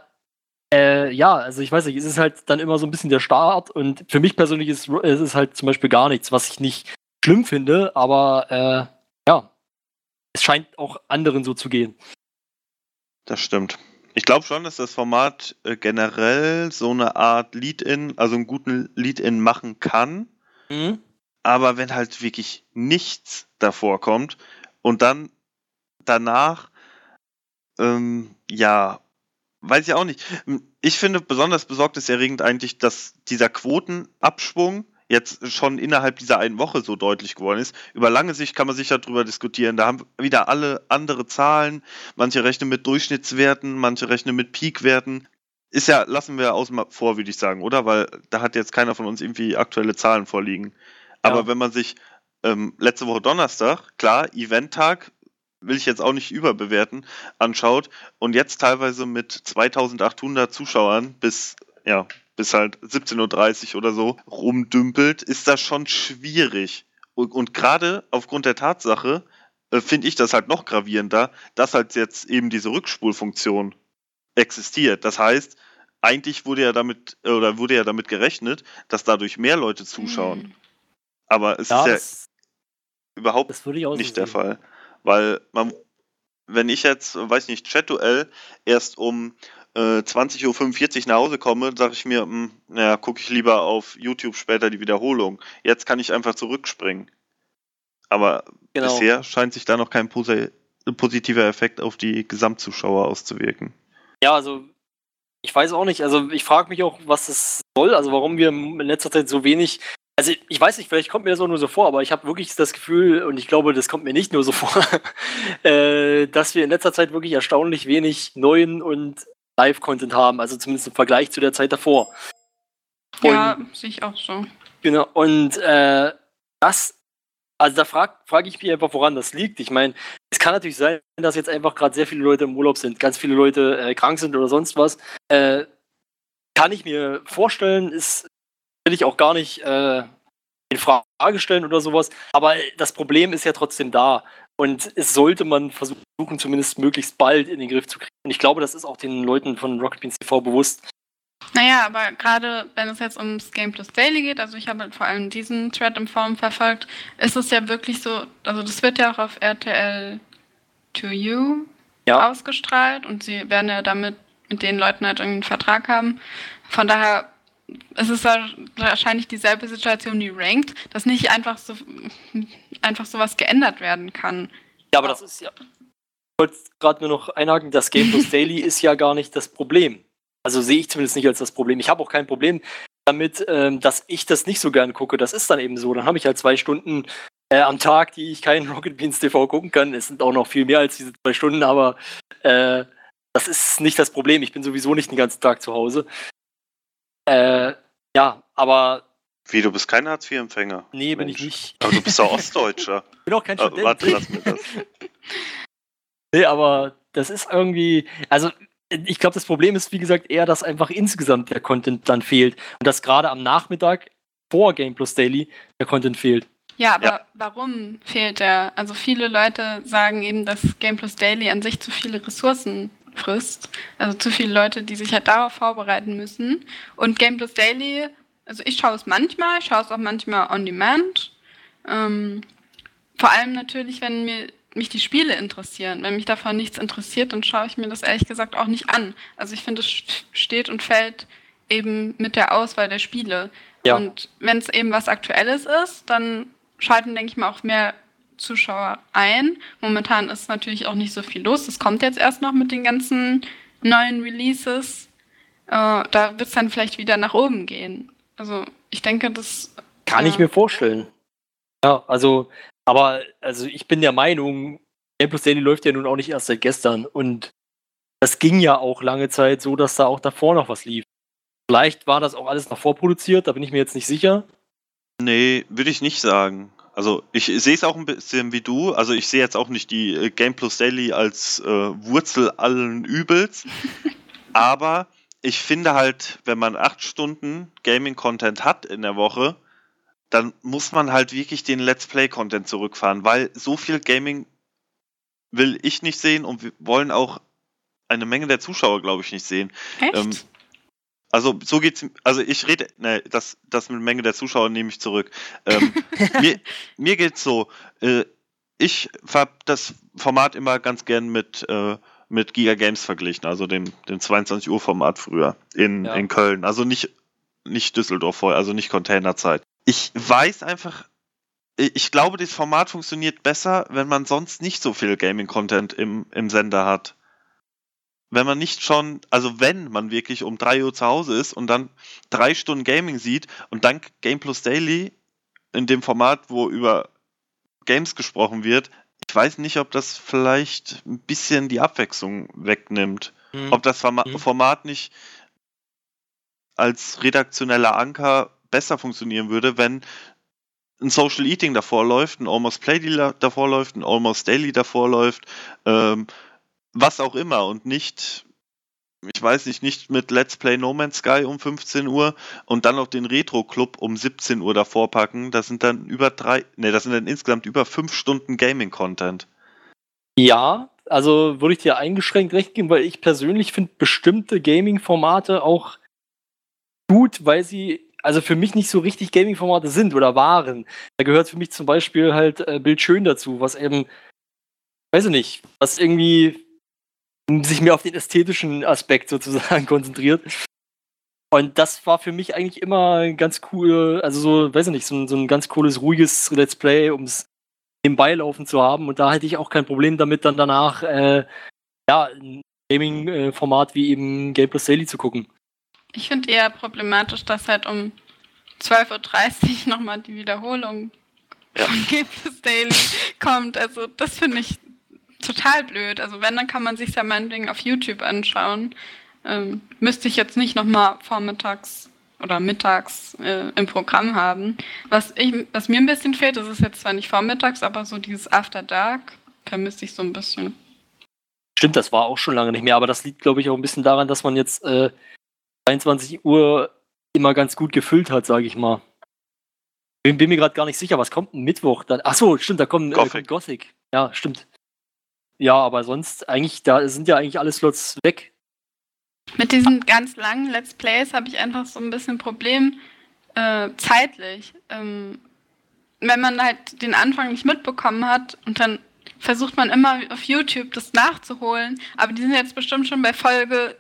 S2: äh, ja, also ich weiß nicht, es ist halt dann immer so ein bisschen der Start und für mich persönlich ist es ist halt zum Beispiel gar nichts, was ich nicht schlimm finde, aber äh, ja, es scheint auch anderen so zu gehen.
S6: Das stimmt. Ich glaube schon, dass das Format äh, generell so eine Art Lead-In, also einen guten Lead-In machen kann.
S2: Mhm.
S6: Aber wenn halt wirklich nichts davor kommt und dann danach, ähm, ja, weiß ich auch nicht. Ich finde besonders besorgniserregend eigentlich, dass dieser Quotenabschwung jetzt schon innerhalb dieser einen Woche so deutlich geworden ist. Über lange Sicht kann man sicher darüber diskutieren. Da haben wieder alle andere Zahlen. Manche rechnen mit Durchschnittswerten, manche rechnen mit Peakwerten. Ist ja, lassen wir außen vor, würde ich sagen, oder? Weil da hat jetzt keiner von uns irgendwie aktuelle Zahlen vorliegen. Aber
S2: Ja.
S6: wenn man sich ähm, letzte Woche Donnerstag, klar, Eventtag, will ich jetzt auch nicht überbewerten, anschaut und jetzt teilweise mit 2800 Zuschauern bis, ja, bis halt 17.30 Uhr oder so rumdümpelt, ist das schon schwierig. Und, und gerade aufgrund der Tatsache äh, finde ich das halt noch gravierender, dass halt jetzt eben diese Rückspulfunktion existiert. Das heißt, eigentlich wurde ja damit oder wurde ja damit gerechnet, dass dadurch mehr Leute zuschauen.
S5: Hm.
S6: Aber es
S2: Ja,
S6: ist ja
S2: das,
S6: überhaupt
S2: das auch so
S6: nicht der
S2: sehen.
S6: Fall. Weil man, wenn ich jetzt, weiß nicht, Chat-Duell erst um äh, 20.45 Uhr nach Hause komme, sage ich mir, hm, naja, gucke ich lieber auf YouTube später die Wiederholung. Jetzt kann ich einfach zurückspringen. Aber
S2: Genau.
S6: bisher scheint sich da noch kein posi positiver Effekt auf die Gesamtzuschauer auszuwirken.
S2: Ja, also ich weiß auch nicht. Also ich frage mich auch, was das soll. Also warum wir in letzter Zeit so wenig. Also ich weiß nicht, vielleicht kommt mir das auch nur so vor, aber ich habe wirklich das Gefühl, und ich glaube, das kommt mir nicht nur so vor, äh, dass wir in letzter Zeit wirklich erstaunlich wenig neuen und Live-Content haben. Also zumindest im Vergleich zu der Zeit davor.
S5: Ja, sehe ich auch so.
S2: Genau, und äh, das, also da frage frag ich mich einfach, woran das liegt. Ich meine, es kann natürlich sein, dass jetzt einfach gerade sehr viele Leute im Urlaub sind, ganz viele Leute äh, krank sind oder sonst was. Äh, kann ich mir vorstellen, ist, will ich auch gar nicht äh, in Frage stellen oder sowas. Aber das Problem ist ja trotzdem da. Und es sollte man versuchen, zumindest möglichst bald in den Griff zu kriegen. Und ich glaube, das ist auch den Leuten von Rocket Beans TV bewusst.
S5: Naja, aber gerade wenn es jetzt ums Game Plus Daily geht, also ich habe halt vor allem diesen Thread im Forum verfolgt, ist es ja wirklich so, also das wird ja auch auf RTL 2U
S2: Ja.
S5: ausgestrahlt und sie werden ja damit mit den Leuten halt irgendwie einen Vertrag haben. Von daher es ja wahrscheinlich dieselbe Situation wie Ranked, dass nicht einfach so einfach sowas geändert werden kann.
S2: Ja, aber das ist ja. Ich wollte gerade nur noch einhaken, das Game Plus Daily ist ja gar nicht das Problem. Also sehe ich zumindest nicht als das Problem. Ich habe auch kein Problem damit, ähm, dass ich das nicht so gern gucke. Das ist dann eben so. Dann habe ich halt zwei Stunden äh, am Tag, die ich keinen Rocket Beans TV gucken kann. Es sind auch noch viel mehr als diese zwei Stunden, aber äh, das ist nicht das Problem. Ich bin sowieso nicht den ganzen Tag zu Hause. Äh, ja, aber
S6: Wie, du bist kein Hartz-IV-Empfänger?
S2: nee, bin
S6: Mensch.
S2: ich nicht.
S6: Aber du bist doch Ostdeutscher.
S2: Ich bin auch kein
S6: Ah,
S2: Student.
S6: warte, lass mir das.
S2: Nee, aber das ist irgendwie, also ich glaube, das Problem ist, wie gesagt, eher, dass einfach insgesamt der Content dann fehlt. Und dass gerade am Nachmittag vor Game Plus Daily der Content fehlt.
S5: Ja, aber
S6: Ja.
S5: warum fehlt der? Also viele Leute sagen eben, dass Game Plus Daily an sich zu viele Ressourcen frisst. Also zu viele Leute, die sich halt darauf vorbereiten müssen. Und Game Plus Daily, also ich schaue es manchmal, ich schaue es auch manchmal on demand. Ähm, vor allem natürlich, wenn mir mich die Spiele interessieren. Wenn mich davon nichts interessiert, dann schaue ich mir das ehrlich gesagt auch nicht an. Also ich finde, es steht und fällt eben mit der Auswahl der Spiele.
S2: Ja.
S5: Und wenn es eben was Aktuelles ist, dann schalten, denke ich mal, auch mehr Zuschauer ein. Momentan ist natürlich auch nicht so viel los. Das kommt jetzt erst noch mit den ganzen neuen Releases. Äh, da wird es dann vielleicht wieder nach oben gehen. Also ich denke, das
S2: Kann
S5: Ja.
S2: ich mir vorstellen. Ja, also, aber also ich bin der Meinung, Game Plus Daily läuft ja nun auch nicht erst seit gestern. Und das ging ja auch lange Zeit so, dass da auch davor noch was lief. Vielleicht war das auch alles noch vorproduziert, da bin ich mir jetzt nicht sicher.
S6: Nee, würde ich nicht sagen. Also ich sehe es auch ein bisschen wie du. Also ich sehe jetzt auch nicht die äh, Game Plus Daily als äh, Wurzel allen Übels. aber ich finde halt, wenn man acht Stunden Gaming-Content hat in der Woche, dann muss man halt wirklich den Let's Play-Content zurückfahren, weil so viel Gaming will ich nicht sehen und wir wollen auch eine Menge der Zuschauer, glaube ich, nicht sehen.
S5: echt.
S6: Ähm, Also so geht's. Also ich rede, ne, das, das mit Menge der Zuschauer nehme ich zurück. Ähm, mir, mir geht's so. Äh, ich habe das Format immer ganz gern mit äh, mit Giga Games verglichen, also dem, dem 22 Uhr Format früher in,
S2: Ja.
S6: in Köln. Also nicht nicht Düsseldorf vorher, also nicht Containerzeit. Ich weiß einfach. Ich glaube, das Format funktioniert besser, wenn man sonst nicht so viel Gaming-Content im, im Sender hat wenn man nicht schon, also wenn man wirklich um 3 Uhr zu Hause ist und dann drei Stunden Gaming sieht und dann Game Plus Daily in dem Format, wo über Games gesprochen wird, ich weiß nicht, ob das vielleicht ein bisschen die Abwechslung wegnimmt. Ob das Forma
S2: Mhm.
S6: Format nicht als redaktioneller Anker besser funktionieren würde, wenn ein Social Eating davor läuft, ein Almost Play davor läuft, ein Almost Daily davor läuft, ähm, was auch immer und nicht, ich weiß nicht, nicht mit Let's Play No Man's Sky um 15 Uhr und dann noch den Retro Club um 17 Uhr davor packen. Das sind dann über drei, ne, das sind dann insgesamt über fünf Stunden Gaming Content.
S2: Ja, also würde ich dir eingeschränkt recht geben, weil ich persönlich finde bestimmte Gaming-Formate auch gut, weil sie also für mich nicht so richtig Gaming-Formate sind oder waren. Da gehört für mich zum Beispiel halt äh, Bild dazu, was eben, weiß ich nicht, was irgendwie sich mehr auf den ästhetischen Aspekt sozusagen konzentriert. Und das war für mich eigentlich immer ganz cool, also so, weiß ich nicht, so, so ein ganz cooles, ruhiges Let's Play, um es nebenbei laufen zu haben. Und da hätte ich auch kein Problem damit, dann danach äh, ja, ein Gaming-Format wie eben Game Plus Daily zu gucken.
S5: Ich finde eher problematisch, dass halt um 12.30 Uhr nochmal die Wiederholung ja. von Game Plus Daily kommt. Also das finde ich total blöd. Also wenn, dann kann man sich ja meinetwegen auf YouTube anschauen. Ähm, müsste ich jetzt nicht nochmal vormittags oder mittags äh, im Programm haben. Was, ich, was mir ein bisschen fehlt, das ist jetzt zwar nicht vormittags, aber so dieses After Dark vermisse ich so ein bisschen.
S2: Stimmt, das war auch schon lange nicht mehr, aber das liegt, glaube ich, auch ein bisschen daran, dass man jetzt äh, 23 Uhr immer ganz gut gefüllt hat, sage ich mal. Bin, bin mir gerade gar nicht sicher, was kommt Mittwoch dann? Achso, stimmt, da kommt Gothic. Äh, Gothic. Ja, stimmt. Ja, aber sonst eigentlich, da sind ja eigentlich alle Slots weg.
S5: Mit diesen ganz langen Let's Plays habe ich einfach so ein bisschen Problem äh, zeitlich. Ähm, wenn man halt den Anfang nicht mitbekommen hat und dann versucht man immer auf YouTube das nachzuholen, aber die sind jetzt bestimmt schon bei Folge,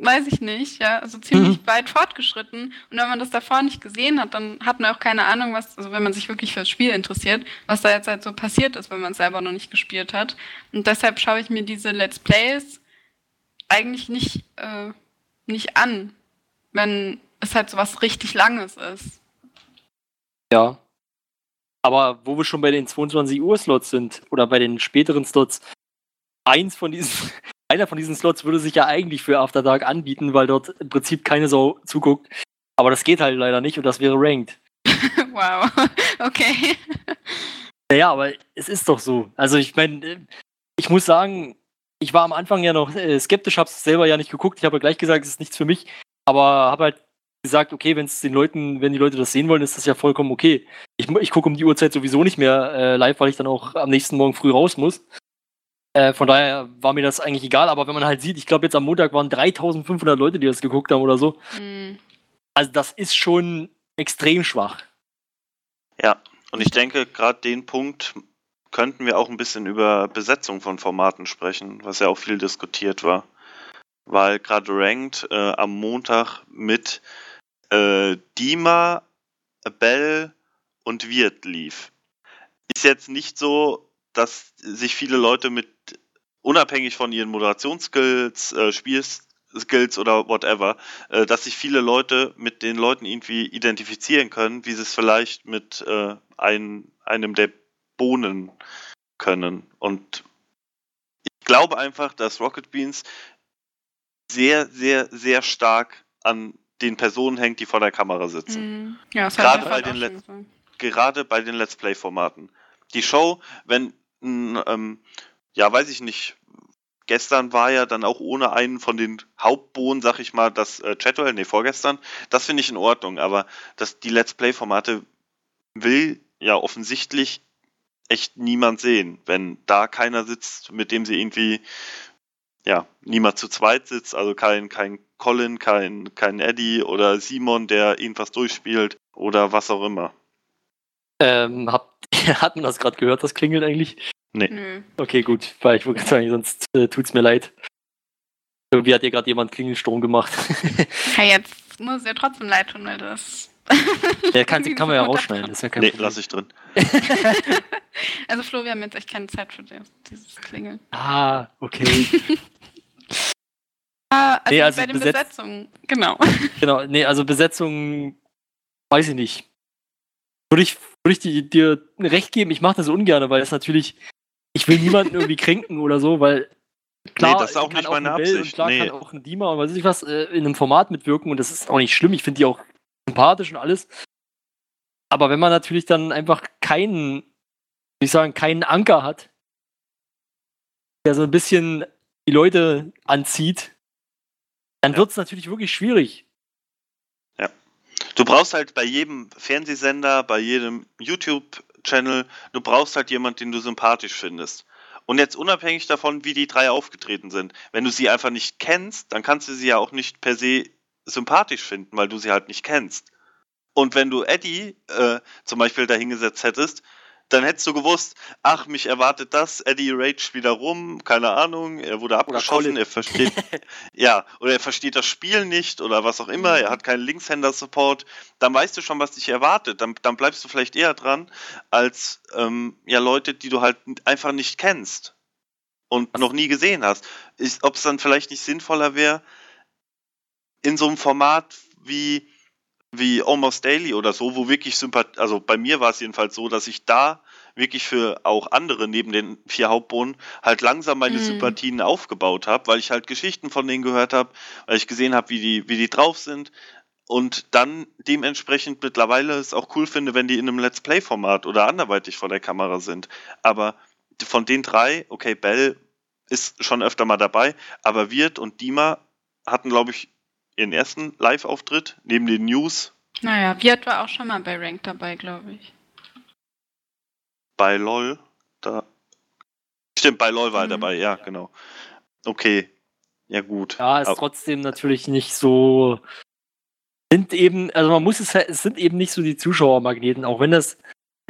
S5: weiß ich nicht, ja, also ziemlich mhm. weit fortgeschritten. Und wenn man das davor nicht gesehen hat, dann hat man auch keine Ahnung, was, also wenn man sich wirklich fürs Spiel interessiert, was da jetzt halt so passiert ist, wenn man es selber noch nicht gespielt hat. Und deshalb schaue ich mir diese Let's Plays eigentlich nicht, äh, nicht an, wenn es halt so was richtig Langes ist.
S2: Ja. Aber wo wir schon bei den 22 Uhr Slots sind oder bei den späteren Slots, eins von diesen, einer von diesen Slots würde sich ja eigentlich für After Dark anbieten, weil dort im Prinzip keine Sau zuguckt. Aber das geht halt leider nicht und das wäre Ranked.
S5: wow, okay.
S2: Naja, aber es ist doch so. Also ich meine, ich muss sagen, ich war am Anfang ja noch äh, skeptisch, habe es selber ja nicht geguckt. Ich habe ja gleich gesagt, es ist nichts für mich. Aber habe halt gesagt, okay, wenn es den Leuten, wenn die Leute das sehen wollen, ist das ja vollkommen okay. Ich, ich gucke um die Uhrzeit sowieso nicht mehr äh, live, weil ich dann auch am nächsten Morgen früh raus muss. Äh, von daher war mir das eigentlich egal. Aber wenn man halt sieht, ich glaube jetzt am Montag waren 3500 Leute, die das geguckt haben oder so. Mhm. Also das ist schon extrem schwach.
S6: Ja, und ich denke, gerade den Punkt könnten wir auch ein bisschen über Besetzung von Formaten sprechen, was ja auch viel diskutiert war. Weil gerade Ranked äh, am Montag mit äh, Dima, Bell und Wirt lief. Ist jetzt nicht so, dass sich viele Leute mit, unabhängig von ihren Moderationsskills, äh, Spielskills oder whatever, äh, dass sich viele Leute mit den Leuten irgendwie identifizieren können, wie sie es vielleicht mit äh, ein, einem der Bohnen können. Und ich glaube einfach, dass Rocket Beans sehr, sehr, sehr stark an den Personen hängt, die vor der Kamera sitzen. Mhm. Ja, gerade, bei den Let gerade bei den Let's Play-Formaten. Die Show, wenn, ähm, ja, weiß ich nicht, gestern war ja dann auch ohne einen von den Hauptbohnen, sag ich mal, das äh, Chatwell, nee, vorgestern, das finde ich in Ordnung, aber das, die Let's Play-Formate will ja offensichtlich echt niemand sehen. Wenn da keiner sitzt, mit dem sie irgendwie, ja, niemand zu zweit sitzt, also kein, kein Colin, kein, kein Eddie oder Simon, der irgendwas durchspielt oder was auch immer.
S2: Ähm, hab, hat man das gerade gehört, das klingelt eigentlich?
S6: Nee. Nö.
S2: Okay, gut, weil ich wollte sagen, sonst äh, tut's mir leid. Irgendwie hat hier gerade jemand Klingelsturm gemacht.
S5: ja, jetzt muss es ja trotzdem leid tun, weil das
S2: ja, kann, kann man ja rausschneiden, das ist ja kein
S6: Nee, Problem. lass ich drin.
S5: also Flo, wir haben jetzt echt keine Zeit für dieses Klingeln.
S2: Ah, okay.
S5: ah, also, nee, also bei den Besetz Besetzungen, genau.
S2: Genau, nee, also Besetzung, weiß ich nicht. Würde ich, würde ich dir, dir recht geben, ich mache das ungern, weil es natürlich, ich will niemanden irgendwie kränken oder so, weil Klar, nee,
S6: das ist auch nicht meine Absicht. Und
S2: klar nee. kann auch ein Dima und weiß ich was äh, in einem Format mitwirken und das ist auch nicht schlimm. Ich finde die auch sympathisch und alles. Aber wenn man natürlich dann einfach keinen, wie ich sagen, keinen Anker hat, der so ein bisschen die Leute anzieht, dann
S6: Ja.
S2: wird es natürlich wirklich schwierig.
S6: Du brauchst halt bei jedem Fernsehsender, bei jedem YouTube-Channel, du brauchst halt jemanden, den du sympathisch findest. Und jetzt unabhängig davon, wie die drei aufgetreten sind, wenn du sie einfach nicht kennst, dann kannst du sie ja auch nicht per se sympathisch finden, weil du sie halt nicht kennst. Und wenn du Eddie äh, zum Beispiel dahingesetzt hättest, dann hättest du gewusst, ach, mich erwartet das, Eddie rage wieder rum, keine Ahnung, er wurde abgeschossen, er versteht, ja, oder er versteht das Spiel nicht oder was auch immer, er hat keinen Linkshänder-Support, dann weißt du schon, was dich erwartet, dann, dann bleibst du vielleicht eher dran, als ähm, ja Leute, die du halt einfach nicht kennst und noch nie gesehen hast. Ob es dann vielleicht nicht sinnvoller wäre, in so einem Format wie wie Almost Daily oder so, wo wirklich Sympathie, also bei mir war es jedenfalls so, dass ich da wirklich für auch andere neben den vier Hauptbohnen halt langsam meine
S5: Mhm.
S6: Sympathien aufgebaut habe, weil ich halt Geschichten von denen gehört habe, weil ich gesehen habe, wie die, wie die drauf sind und dann dementsprechend mittlerweile es auch cool finde, wenn die in einem Let's Play-Format oder anderweitig vor der Kamera sind. Aber von den drei, okay, Bell ist schon öfter mal dabei, aber Wirt und Dima hatten, glaube ich, ihren ersten Live-Auftritt neben den News
S5: Naja, Wirt war auch schon mal bei Rank dabei, glaube ich.
S6: bei LOL. Da. Stimmt, bei LOL war er
S5: Mhm.
S6: dabei, ja, genau. Okay. Ja, gut.
S2: Ja, ist
S6: Aber-
S2: trotzdem natürlich nicht so. Sind eben, also man muss es halt, es sind eben nicht so die Zuschauermagneten, auch wenn das,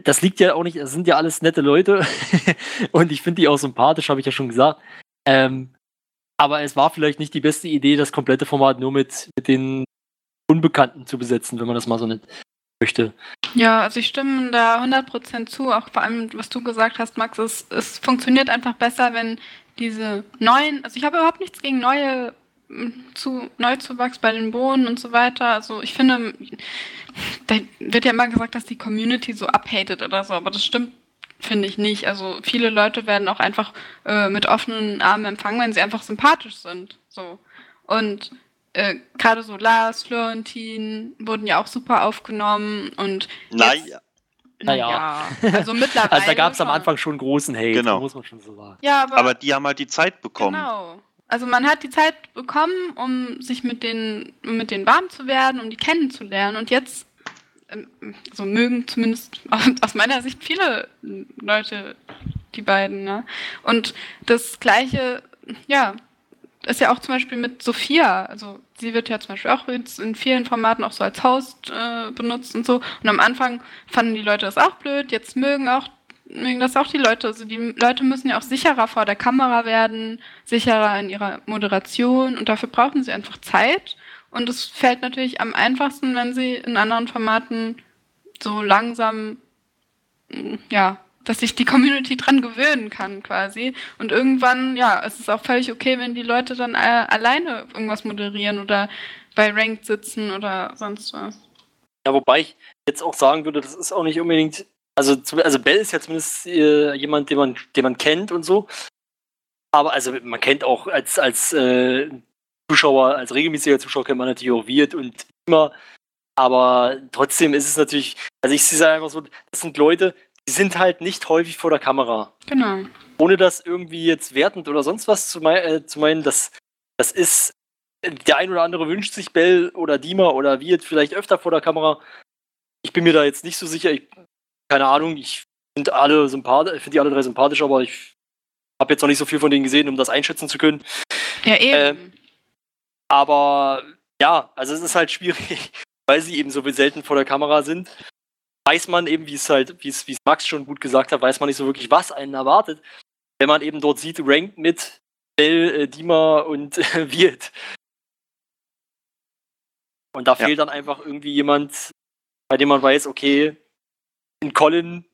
S2: das liegt ja auch nicht, es sind ja alles nette Leute und ich finde die auch sympathisch, habe ich ja schon gesagt. Ähm, aber es war vielleicht nicht die beste Idee, das komplette Format nur mit, mit den Unbekannten zu besetzen, wenn man das mal so nicht möchte.
S5: Ja, also ich stimme da 100% zu, auch vor allem, was du gesagt hast, Max, es, es funktioniert einfach besser, wenn diese neuen, also ich habe überhaupt nichts gegen neue zu Neuzuwachs bei den Bohnen und so weiter. Also ich finde, da wird ja immer gesagt, dass die Community so abhatet oder so, aber das stimmt, finde ich nicht. Also viele Leute werden auch einfach äh, mit offenen Armen empfangen, wenn sie einfach sympathisch sind. So. Und äh, gerade so Lars, Florentin wurden ja auch super aufgenommen und
S6: Naja,
S2: Naja.
S5: naja, also mittlerweile.
S2: Also da gab es am. Anfang schon großen Hate,
S6: Genau.
S2: muss man schon so sagen.
S5: Ja, aber,
S6: aber die haben halt die Zeit bekommen.
S5: genau. Also man hat die Zeit bekommen, um sich mit den, um mit denen warm zu werden, um die kennenzulernen. Und jetzt, so mögen zumindest aus meiner Sicht viele Leute die beiden. Ne? Und das Gleiche, ja, ist ja auch zum Beispiel mit Sophia. Also sie wird ja zum Beispiel auch in vielen Formaten auch so als Host äh, benutzt und so. Und am Anfang fanden die Leute das auch blöd, jetzt mögen auch mögen das auch die Leute. Also die Leute müssen ja auch sicherer vor der Kamera werden, sicherer in ihrer Moderation und dafür brauchen sie einfach Zeit. Und es fällt natürlich am einfachsten, wenn sie in anderen Formaten so langsam, ja, dass sich die Community dran gewöhnen kann quasi. Und irgendwann, ja, es ist auch völlig okay, wenn die Leute dann alleine irgendwas moderieren oder bei Ranked sitzen oder sonst was.
S2: Ja, wobei ich jetzt auch sagen würde, das ist auch nicht unbedingt. Also, also Bell ist ja zumindest äh, jemand, den man, den man kennt und so. Aber also man kennt auch als, als äh, Zuschauer, als regelmäßiger Zuschauer kennt man natürlich auch Wirt und immer. Aber trotzdem ist es natürlich, also ich sehe einfach so, das sind Leute, die sind halt nicht häufig vor der Kamera.
S5: Genau.
S2: Ohne das irgendwie jetzt wertend oder sonst was zu, mei äh, zu meinen, das, das ist, der ein oder andere wünscht sich Bell oder Dima oder Wirt vielleicht öfter vor der Kamera. Ich bin mir da jetzt nicht so sicher. Ich, keine Ahnung, ich finde alle sympathisch, finde die alle drei sympathisch, aber ich habe jetzt noch nicht so viel von denen gesehen, um das einschätzen zu können.
S5: Ja, eben.
S2: Aber ja, also es ist halt schwierig, weil sie eben so selten vor der Kamera sind. Weiß man eben, wie es halt, wie es, wie es Max schon gut gesagt hat, weiß man nicht so wirklich, was einen erwartet. Wenn man eben dort sieht, Ranked mit Bell, äh, Dima und äh, Wirt. Und da
S6: Ja.
S2: fehlt dann einfach irgendwie jemand, bei dem man weiß, okay, in Colin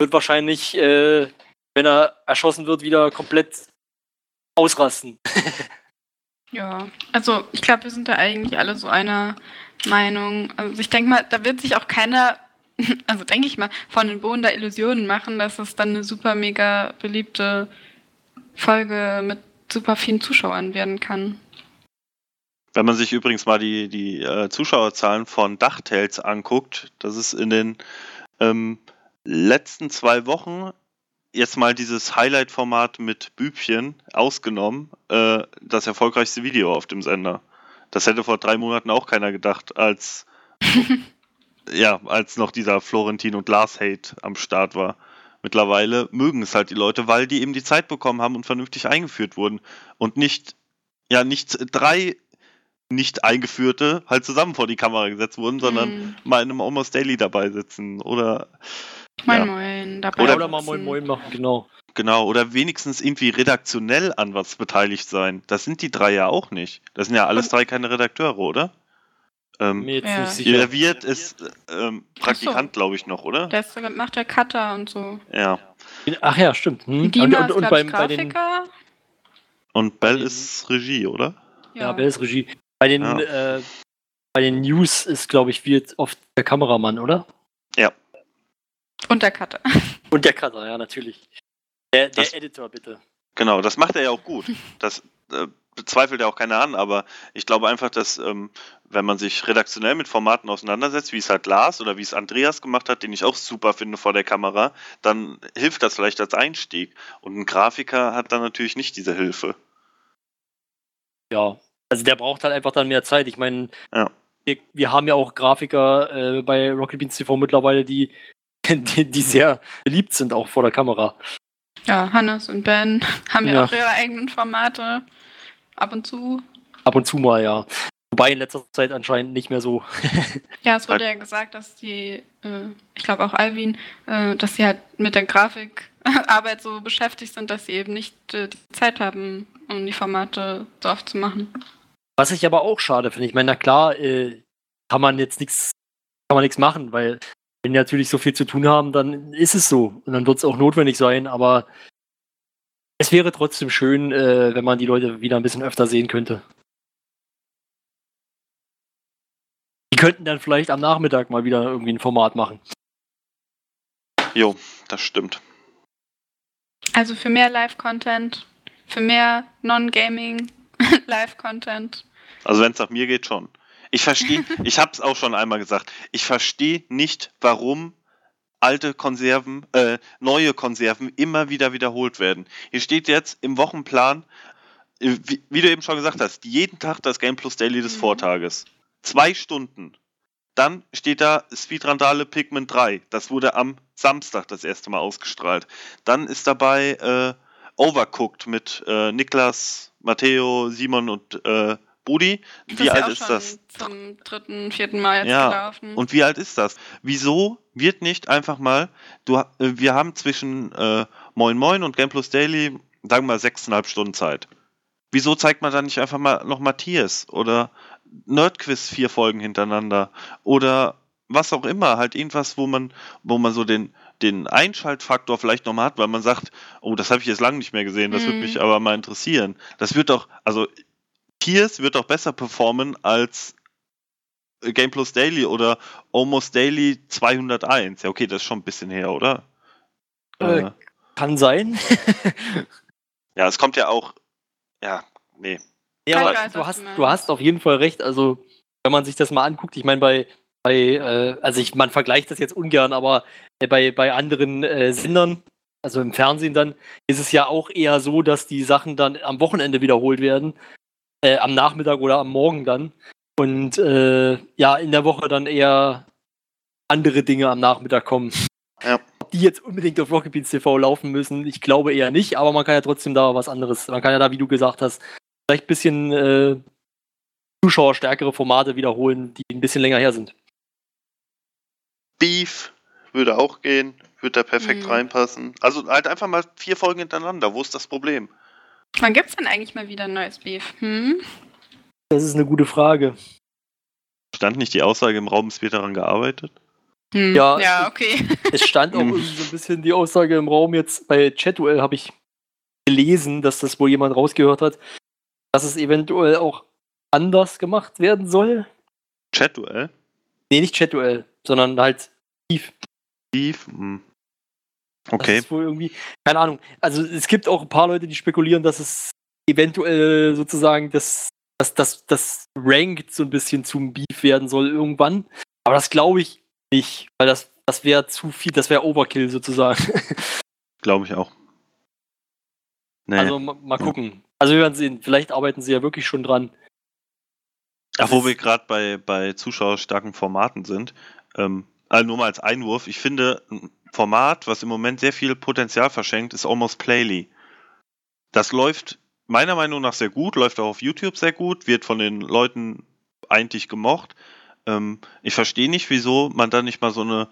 S2: wird wahrscheinlich, äh, wenn er erschossen wird, wieder komplett ausrasten.
S5: Ja, also ich glaube, wir sind da eigentlich alle so einer Meinung. Also ich denke mal, da wird sich auch keiner, also denke ich mal, von den Bohnen da Illusionen machen, dass es dann eine super mega beliebte Folge mit super vielen Zuschauern werden kann.
S6: Wenn man sich übrigens mal die, die äh, Zuschauerzahlen von Dachtales anguckt, das ist in den ähm, letzten zwei Wochen jetzt mal dieses Highlight-Format mit Bübchen ausgenommen, äh, das erfolgreichste Video auf dem Sender. Das hätte vor drei Monaten auch keiner gedacht, als ja, als noch dieser Florentin und Lars Hate am Start war. Mittlerweile mögen es halt die Leute, weil die eben die Zeit bekommen haben und vernünftig eingeführt wurden und nicht ja nicht drei nicht eingeführte halt zusammen vor die Kamera gesetzt wurden, sondern
S5: Hm.
S6: mal in einem Almost Daily dabei sitzen oder
S5: Moin,
S6: Ja.
S5: moin. Dabei
S6: Oder-
S2: Oder, mal Moin Moin machen, genau.
S6: genau oder wenigstens irgendwie redaktionell an was beteiligt sein. Das sind die drei ja auch nicht. Das sind ja alles drei keine Redakteure, oder? Ähm,
S2: Mir jetzt
S5: Ja.
S2: nicht sicher.
S6: der Wirt ist ähm, Praktikant, glaube ich, noch, oder?
S5: Der ist macht der Cutter und so.
S6: Ja.
S2: Ach ja, stimmt. Hm.
S5: Dima
S2: und,
S5: ist,
S2: und, und
S5: glaub
S2: beim,
S5: ich,
S2: bei den
S5: Grafiker.
S6: Und Bell ist Regie, oder?
S2: ja, Bell ist Regie. Bei den,
S6: Ja.
S2: äh, bei den News ist, glaube ich, wird oft der Kameramann, oder?
S5: Und der Cutter.
S2: Und der Cutter, ja, natürlich. Der, der
S6: Das-
S2: Editor, bitte.
S6: Genau, das macht er ja auch gut. Das äh, bezweifelt ja auch keiner an, aber ich glaube einfach, dass ähm, wenn man sich redaktionell mit Formaten auseinandersetzt, wie es halt Lars oder wie es Andreas gemacht hat, den ich auch super finde vor der Kamera, dann hilft das vielleicht als Einstieg. Und ein Grafiker hat dann natürlich nicht diese Hilfe.
S2: Ja. Also der braucht halt einfach dann mehr Zeit. Ich meine,
S6: Ja.
S2: wir, wir haben ja auch Grafiker äh, bei Rocket Beans TV mittlerweile, die, die, die sehr beliebt sind, auch vor der Kamera.
S5: Ja, Hannes und Ben haben ja,
S2: Ja.
S5: auch ihre eigenen Formate. Ab und zu.
S2: Ab und zu mal, ja. Wobei in letzter Zeit anscheinend nicht mehr so.
S5: Ja, es wurde ja gesagt, dass die, äh, ich glaube auch Alvin, äh, dass sie halt mit der Grafikarbeit so beschäftigt sind, dass sie eben nicht äh, die Zeit haben, um die Formate so oft zu machen.
S2: Was ich aber auch schade finde. Ich meine, na klar, äh, kann man jetzt nichts, kann man nichts machen, weil wenn die natürlich so viel zu tun haben, dann ist es so. Und dann wird es auch notwendig sein, aber es wäre trotzdem schön, äh, wenn man die Leute wieder ein bisschen öfter sehen könnte. Die könnten dann vielleicht am Nachmittag mal wieder irgendwie ein Format machen.
S6: Jo, das stimmt.
S5: Also für mehr Live-Content, für mehr Non-Gaming Live-Content.
S6: Also wenn es nach mir geht, schon. Ich verstehe, ich habe es auch schon einmal gesagt, ich verstehe nicht, warum alte Konserven, äh, neue Konserven immer wieder wiederholt werden. Hier steht jetzt im Wochenplan, äh, wie, wie du eben schon gesagt hast, jeden Tag das Game Plus Daily des
S5: Mhm.
S6: Vortages. Zwei Stunden. Dann steht da Speedrandale Pigment 3. Das wurde am Samstag das erste Mal ausgestrahlt. Dann ist dabei äh, Overcooked mit äh, Niklas, Matteo, Simon und äh, Budi. Wie alt ist das?
S5: Zum dritten, vierten Mal jetzt
S6: Ja,
S5: gelaufen.
S6: Und wie alt ist das? Wieso wird nicht einfach mal, du, äh, wir haben zwischen äh, Moin Moin und Game Plus Daily, sagen wir mal, sechseinhalb Stunden Zeit. Wieso zeigt man dann nicht einfach mal noch Matthias oder Nerdquiz vier Folgen hintereinander oder was auch immer, halt irgendwas, wo man, wo man so den, den Einschaltfaktor vielleicht nochmal hat, weil man sagt, oh, das habe ich jetzt lange nicht mehr gesehen, das würde
S5: Mhm.
S6: mich aber mal interessieren. Das wird doch, also Tiers wird doch besser performen als Game Plus Daily oder Almost Daily 201. Ja, okay, das ist schon ein bisschen her, oder?
S2: Äh,
S6: Äh,
S2: Kann sein.
S6: ja, es kommt ja auch. Ja, nee.
S2: Ja, aber du hast,
S5: du
S2: hast auf jeden Fall recht. Also, wenn man sich das mal anguckt, ich meine, bei, bei äh, also ich, man vergleicht das jetzt ungern, aber äh, bei, bei anderen äh, Sendern, also im Fernsehen dann, ist es ja auch eher so, dass die Sachen dann am Wochenende wiederholt werden, äh, am Nachmittag oder am Morgen dann. Und äh, ja, in der Woche dann eher andere Dinge am Nachmittag kommen.
S6: Ja.
S2: Ob die jetzt unbedingt auf Rocket Beans TV laufen müssen, ich glaube eher nicht, aber man kann ja trotzdem da was anderes, man kann ja da, wie du gesagt hast, vielleicht ein bisschen äh, zuschauerstärkere Formate wiederholen, die ein bisschen länger her sind.
S6: Beef würde auch gehen, würde da perfekt
S5: Mhm.
S6: reinpassen. Also halt einfach mal vier Folgen hintereinander. Wo ist das Problem?
S5: Wann gibt es denn eigentlich mal wieder ein neues Beef? Hm?
S2: Das ist eine gute Frage.
S6: Stand nicht die Aussage im Raum, es wird daran gearbeitet?
S5: Hm.
S2: Ja,
S5: ja, okay.
S2: Es stand auch irgendwie so ein bisschen die Aussage im Raum jetzt bei Chatduel habe ich gelesen, dass das wohl jemand rausgehört hat, dass es eventuell auch anders gemacht werden soll.
S6: Chat-Duell?
S2: Nee, nicht Chatduel, sondern halt Beef.
S6: Beef? Hm.
S2: Das
S6: Okay.
S2: ist wohl irgendwie, keine Ahnung. Also es gibt auch ein paar Leute, die spekulieren, dass es eventuell sozusagen das dass das, das Ranked so ein bisschen zum Beef werden soll irgendwann. Aber das glaube ich nicht, weil das, das wäre zu viel, das wäre Overkill sozusagen.
S6: Glaube ich auch. Nee.
S2: Also ma- mal gucken. Also wir werden sehen, vielleicht arbeiten sie ja wirklich schon dran.
S6: Ach, wo wir gerade bei, bei zuschauerstarken Formaten sind. Ähm, also nur mal als Einwurf. Ich finde, Format, was im Moment sehr viel Potenzial verschenkt, ist Almost Playly. Das läuft meiner Meinung nach sehr gut, läuft auch auf YouTube sehr gut, wird von den Leuten eigentlich gemocht. Ähm, ich verstehe nicht, wieso man da nicht mal so eine,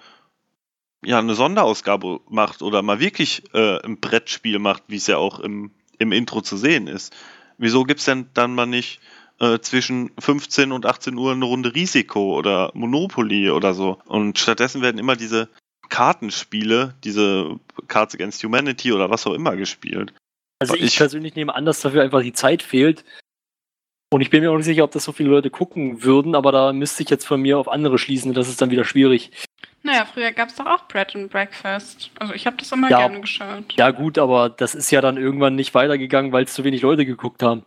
S6: ja, eine Sonderausgabe macht oder mal wirklich äh, ein Brettspiel macht, wie es ja auch im, im Intro zu sehen ist. Wieso gibt es denn dann mal nicht äh, zwischen 15 und 18 Uhr eine Runde Risiko oder Monopoly oder so? Und stattdessen werden immer diese Kartenspiele, diese Cards Against Humanity oder was auch immer gespielt.
S2: Also ich,
S6: Ich-
S2: persönlich nehme an, dass dafür einfach die Zeit fehlt. Und ich bin mir auch nicht sicher, ob das so viele Leute gucken würden, aber da müsste ich jetzt von mir auf andere schließen. Das ist dann wieder schwierig.
S5: Naja, früher gab es doch auch Bread and Breakfast. Also ich habe das immer
S2: Ja.
S5: gerne geschaut.
S2: Ja, gut, aber das ist ja dann irgendwann nicht weitergegangen, weil es zu wenig Leute geguckt haben.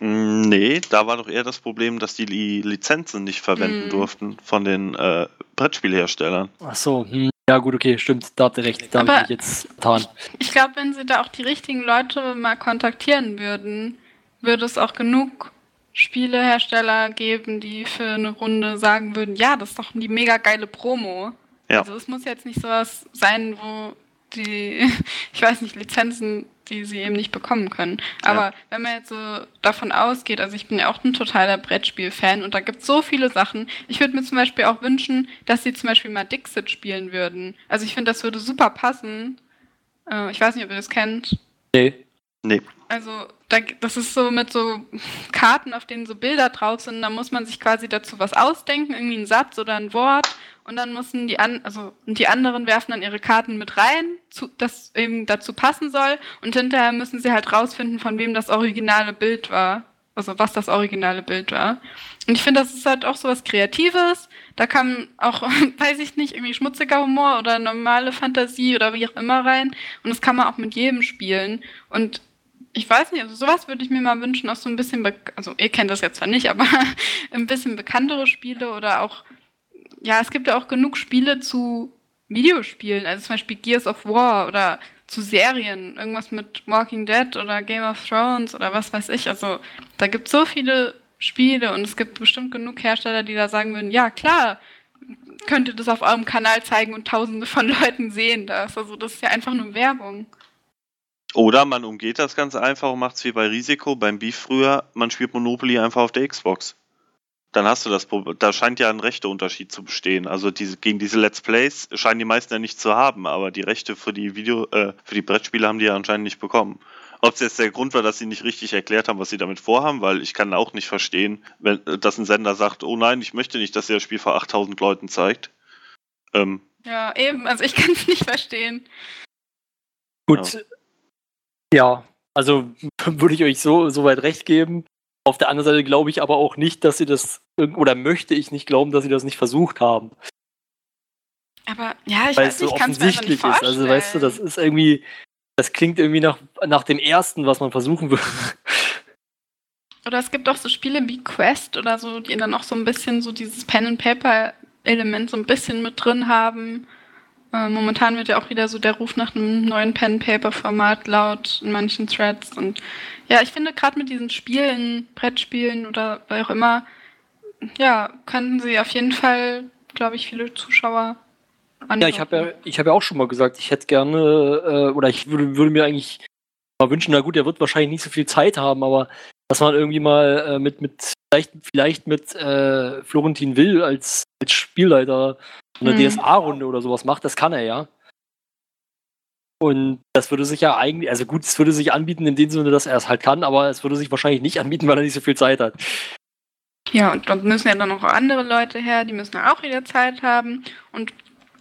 S6: Mm, Nee, da war doch eher das Problem, dass die Li Lizenzen nicht verwenden
S5: Mm.
S6: durften von den äh, Brettspielherstellern.
S2: Ach so, hm. Ja gut, okay, stimmt, da habt ihr recht. Da habe ich jetzt getan.
S5: Ich glaube, wenn sie da auch die richtigen Leute mal kontaktieren würden, würde es auch genug Spielehersteller geben, die für eine Runde sagen würden, ja, das ist doch die mega geile Promo.
S6: Ja.
S5: Also es muss jetzt nicht sowas sein, wo die, ich weiß nicht, Lizenzen, die sie eben nicht bekommen können. Aber wenn man jetzt so davon ausgeht, also ich bin ja auch ein totaler Brettspiel-Fan und da gibt es so viele Sachen. Ich würde mir zum Beispiel auch wünschen, dass sie zum Beispiel mal Dixit spielen würden. Also ich finde, das würde super passen. Äh, ich weiß nicht, ob ihr das kennt.
S2: Nee.
S6: Nee.
S5: Also, da, das ist so mit so Karten, auf denen so Bilder drauf sind. Da muss man sich quasi dazu was ausdenken, irgendwie einen Satz oder ein Wort. Und dann müssen die an, also und die anderen werfen dann ihre Karten mit rein, zu, das eben dazu passen soll. Und hinterher müssen sie halt rausfinden, von wem das originale Bild war. Also was das originale Bild war. Und ich finde, das ist halt auch so was Kreatives. Da kann auch, weiß ich nicht, irgendwie schmutziger Humor oder normale Fantasie oder wie auch immer rein. Und das kann man auch mit jedem spielen. Und ich weiß nicht, also sowas würde ich mir mal wünschen, auch so ein bisschen, also ihr kennt das jetzt zwar nicht, aber ein bisschen bekanntere Spiele oder auch, ja, es gibt ja auch genug Spiele zu Videospielen, also zum Beispiel Gears of War oder zu Serien, irgendwas mit Walking Dead oder Game of Thrones oder was weiß ich. Also da gibt es so viele Spiele und es gibt bestimmt genug Hersteller, die da sagen würden, ja klar, könnt ihr das auf eurem Kanal zeigen und tausende von Leuten sehen das. Also das ist ja einfach nur Werbung.
S6: Oder man umgeht das ganz einfach und macht es wie bei Risiko, beim Beef früher, man spielt Monopoly einfach auf der Xbox. Dann hast du das Problem. Da scheint ja ein Rechteunterschied zu bestehen. Also diese, gegen diese Let's Plays scheinen die meisten ja nicht zu haben, aber die Rechte für die Video, äh, für die Brettspiele haben die ja anscheinend nicht bekommen. Ob es jetzt der Grund war, dass sie nicht richtig erklärt haben, was sie damit vorhaben, weil ich kann auch nicht verstehen, wenn dass ein Sender sagt, oh nein, ich möchte nicht, dass ihr das Spiel vor 8000 Leuten zeigt. Ähm,
S5: Ja, eben, also ich kann es nicht verstehen.
S2: Gut. Ja, also würde ich euch so, so weit recht geben. Auf der anderen Seite glaube ich aber auch nicht, dass sie das, oder möchte ich nicht glauben, dass sie das nicht versucht haben.
S5: Aber ja, ich
S2: weil
S5: weiß
S2: so
S5: nicht, ich kann es mir einfach
S2: offensichtlich
S5: nicht
S2: ist.
S5: vorstellen.
S2: Also weißt du, das ist irgendwie, das klingt irgendwie nach, nach dem ersten, was man versuchen würde.
S5: Oder es gibt auch so Spiele wie Quest oder so, die dann auch so ein bisschen so dieses Pen-and-Paper-Element so ein bisschen mit drin haben. Äh, momentan wird ja auch wieder so der Ruf nach einem neuen Pen-and-Paper-Format laut in manchen Threads. Und ja, ich finde gerade mit diesen Spielen, Brettspielen oder wie auch immer, ja, könnten sie auf jeden Fall, glaube ich, viele Zuschauer anlocken.
S2: Ja, ich habe ja, ich habe ja auch schon mal gesagt, ich hätte gerne, äh, oder ich würde, würde mir eigentlich mal wünschen, na gut, er wird wahrscheinlich nicht so viel Zeit haben, aber dass man irgendwie mal äh, mit, mit, vielleicht, vielleicht mit äh, Florentin Will als, als Spielleiter eine
S5: Mhm.
S2: DSA-Runde oder sowas macht, das kann er ja. Und das würde sich ja eigentlich, also gut, es würde sich anbieten in dem Sinne, dass er es halt kann, aber es würde sich wahrscheinlich nicht anbieten, weil er nicht so viel Zeit hat.
S5: Ja, und dort müssen ja dann noch andere Leute her, die müssen ja auch wieder Zeit haben. Und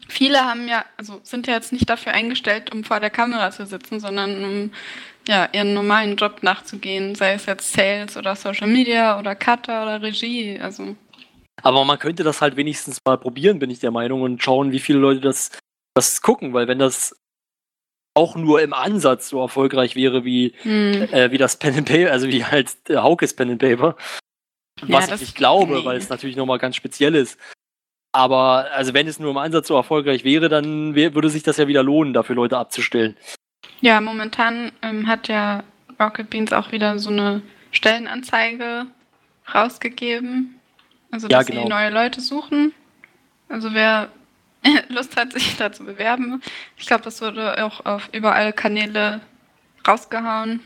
S5: viele haben ja, also sind ja jetzt nicht dafür eingestellt, um vor der Kamera zu sitzen, sondern um ja, ihren normalen Job nachzugehen, sei es jetzt Sales oder Social Media oder Cutter oder Regie. Also
S2: Aber man könnte das halt wenigstens mal probieren, bin ich der Meinung, und schauen, wie viele Leute das, das gucken, weil wenn das auch nur im Ansatz so erfolgreich wäre wie,
S5: Hm.
S2: äh, wie das Pen and Paper, also wie halt äh, Haukes Pen and Paper.
S5: Ja,
S2: Was ich
S5: das-
S2: nicht glaube,
S5: nee.
S2: weil es natürlich nochmal ganz speziell ist. Aber also wenn es nur im Ansatz so erfolgreich wäre, dann würde sich das ja wieder lohnen, dafür Leute abzustellen.
S5: Ja, momentan ähm, hat ja Rocket Beans auch wieder so eine Stellenanzeige rausgegeben. Also,
S2: Ja,
S5: dass
S2: genau.
S5: sie neue Leute suchen. Also, wer Lust hat, sich da zu bewerben. Ich glaube, das wurde auch auf überall Kanäle rausgehauen.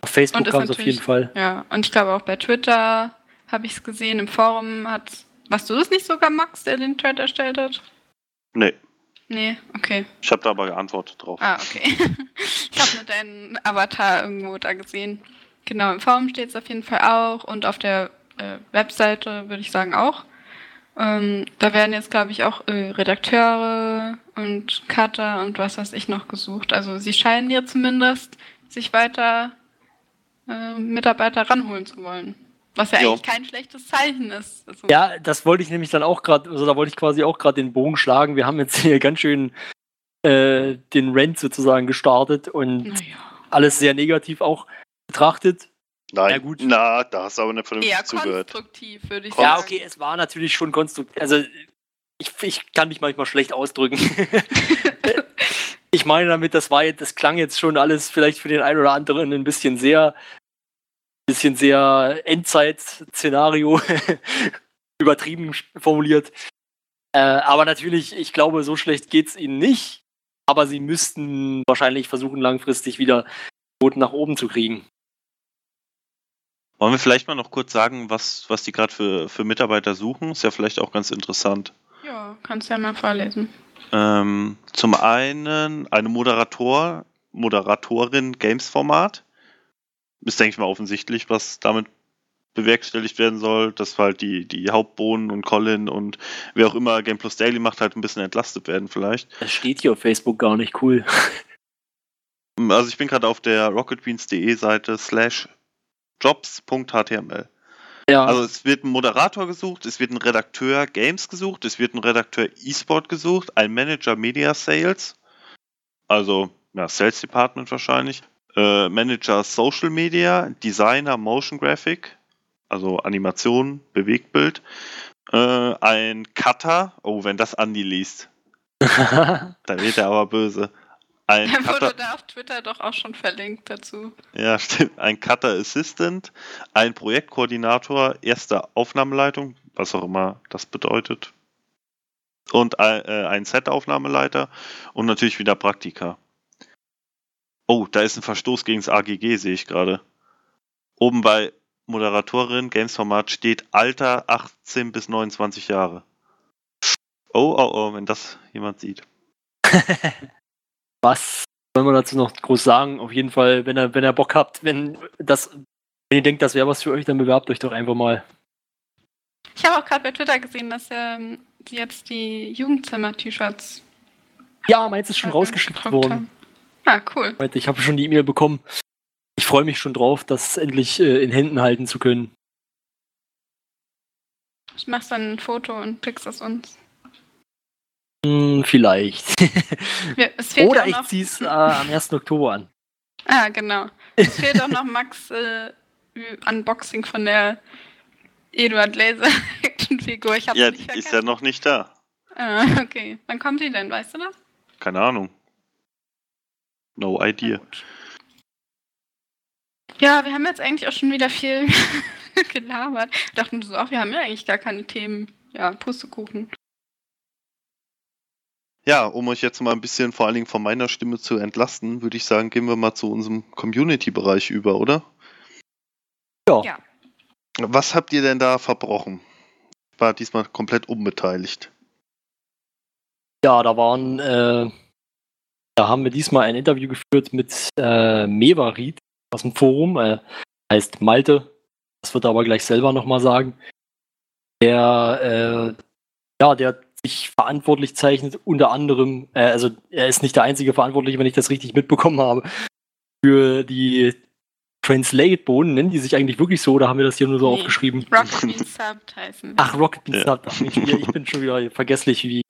S2: Auf Facebook kam es auf jeden Fall.
S5: Ja, und ich glaube auch bei Twitter habe ich es gesehen. Im Forum hat. Warst du das nicht sogar, Max, der den Thread erstellt hat?
S6: Nee,
S5: Nee, okay.
S6: ich habe da aber geantwortet drauf.
S5: Ah, okay. ich habe nur deinen Avatar irgendwo da gesehen. Genau, im Forum steht es auf jeden Fall auch und auf der äh, Webseite würde ich sagen auch. Ähm, da werden jetzt, glaube ich, auch äh, Redakteure und Cutter und was weiß ich noch gesucht. Also sie scheinen hier zumindest sich weiter äh, Mitarbeiter ranholen zu wollen. Was ja
S6: Jo.
S5: eigentlich kein schlechtes Zeichen ist. Also,
S2: Ja, das wollte ich nämlich dann auch gerade, also da wollte ich quasi auch gerade den Bogen schlagen. Wir haben jetzt hier ganz schön äh, den Rent sozusagen gestartet und
S5: Naja.
S2: alles sehr negativ auch betrachtet.
S6: Nein,
S2: Ja, gut.
S6: na, da hast du aber nicht vernünftig
S5: Eher
S6: zugehört.
S5: konstruktiv, würde ich
S2: Ja,
S5: sagen.
S2: okay, es war natürlich schon konstruktiv. Also ich, ich kann mich manchmal schlecht ausdrücken. ich meine damit, das war jetzt, das klang jetzt schon alles vielleicht für den einen oder anderen ein bisschen sehr, bisschen sehr Endzeit-Szenario übertrieben formuliert. Äh, aber natürlich, ich glaube, so schlecht geht's ihnen nicht. Aber sie müssten wahrscheinlich versuchen, langfristig wieder Quoten nach oben zu kriegen.
S6: Wollen wir vielleicht mal noch kurz sagen, was, was die gerade für, für Mitarbeiter suchen? Ist ja vielleicht auch ganz interessant.
S5: Ja, kannst ja mal vorlesen.
S6: Ähm, zum einen eine Moderator, Moderatorin Games-Format. Ist, denke ich mal, offensichtlich, was damit bewerkstelligt werden soll, dass halt die, die Hauptbohnen und Colin und wer auch immer Game Plus Daily macht, halt ein bisschen entlastet werden vielleicht.
S2: Das steht hier auf Facebook gar nicht cool.
S6: Also ich bin gerade auf der rocketbeans.de Seite slash jobs.html.
S2: Ja,
S6: Also es wird ein Moderator gesucht, es wird ein Redakteur Games gesucht, es wird ein Redakteur E-Sport gesucht, ein Manager Media Sales, also ja, Sales Department wahrscheinlich, äh, Manager Social Media, Designer Motion Graphic, also Animation, Bewegtbild, äh, ein Cutter, oh, wenn das Andi liest, dann wird er aber böse. Ein
S5: Er
S6: Cutter,
S5: wurde da auf Twitter doch auch schon verlinkt dazu.
S6: ja, stimmt. Ein Cutter Assistant, ein Projektkoordinator, erste Aufnahmeleitung, was auch immer das bedeutet. Und ein, äh, ein Set-Aufnahmeleiter und natürlich wieder Praktika. Oh, da ist ein Verstoß gegen das AGG, sehe ich gerade. Oben bei Moderatorin, Games-Format steht Alter 18 bis 29 Jahre. Oh, oh, oh, wenn das jemand sieht.
S2: Was soll man dazu noch groß sagen? Auf jeden Fall, wenn ihr, wenn ihr Bock habt, wenn das, wenn ihr denkt, das wäre was für euch, dann bewerbt euch doch einfach mal.
S5: Ich habe auch gerade bei Twitter gesehen, dass ähm, die jetzt die Jugendzimmer-T-Shirts
S2: Ja, meins ist schon rausgeschickt worden.
S5: Ah, cool.
S2: Meinte, Ich habe schon die E-Mail bekommen. Ich freue mich schon drauf, das endlich äh, in Händen halten zu können.
S5: Ich machst dann ein Foto und schickst es uns.
S2: Hm, vielleicht.
S5: Fehlt
S2: Oder
S5: ja
S2: ich
S5: auch
S2: ziehe es äh, am 1. Oktober an.
S5: Ah, genau. Es fehlt auch noch Max äh, Unboxing von der Eduard Laser Actionfigur. Ich hab's
S6: Ja,
S5: nicht
S6: die ist ja noch nicht da.
S5: Ah, okay. Wann kommt die denn? Weißt du das?
S6: Keine Ahnung. No idea.
S5: Ja, wir haben jetzt eigentlich auch schon wieder viel gelabert. Dachten so, ach, wir haben ja eigentlich gar keine Themen. Ja, Pustekuchen.
S6: Ja, um euch jetzt mal ein bisschen vor allen Dingen von meiner Stimme zu entlasten, würde ich sagen, gehen wir mal zu unserem Community-Bereich über, oder?
S2: Ja.
S5: Ja.
S6: Was habt ihr denn da verbrochen? Ich war diesmal komplett unbeteiligt.
S2: Ja, da waren, äh, da haben wir diesmal ein Interview geführt mit äh, Mevarit aus dem Forum, äh, heißt Malte. Das wird er aber gleich selber nochmal sagen. Der, äh, ja, der sich verantwortlich zeichnet, unter anderem, äh, also er ist nicht der einzige Verantwortliche, wenn ich das richtig mitbekommen habe, für die Translate-Bohnen. Nennen die sich eigentlich wirklich so oder haben wir das hier nur so
S5: Nee.
S2: aufgeschrieben?
S5: Rocket Beans Subbed heißen.
S2: Ach, Rocket Beans
S6: Ja.
S2: Ach, ich, ich bin schon wieder vergesslich wie,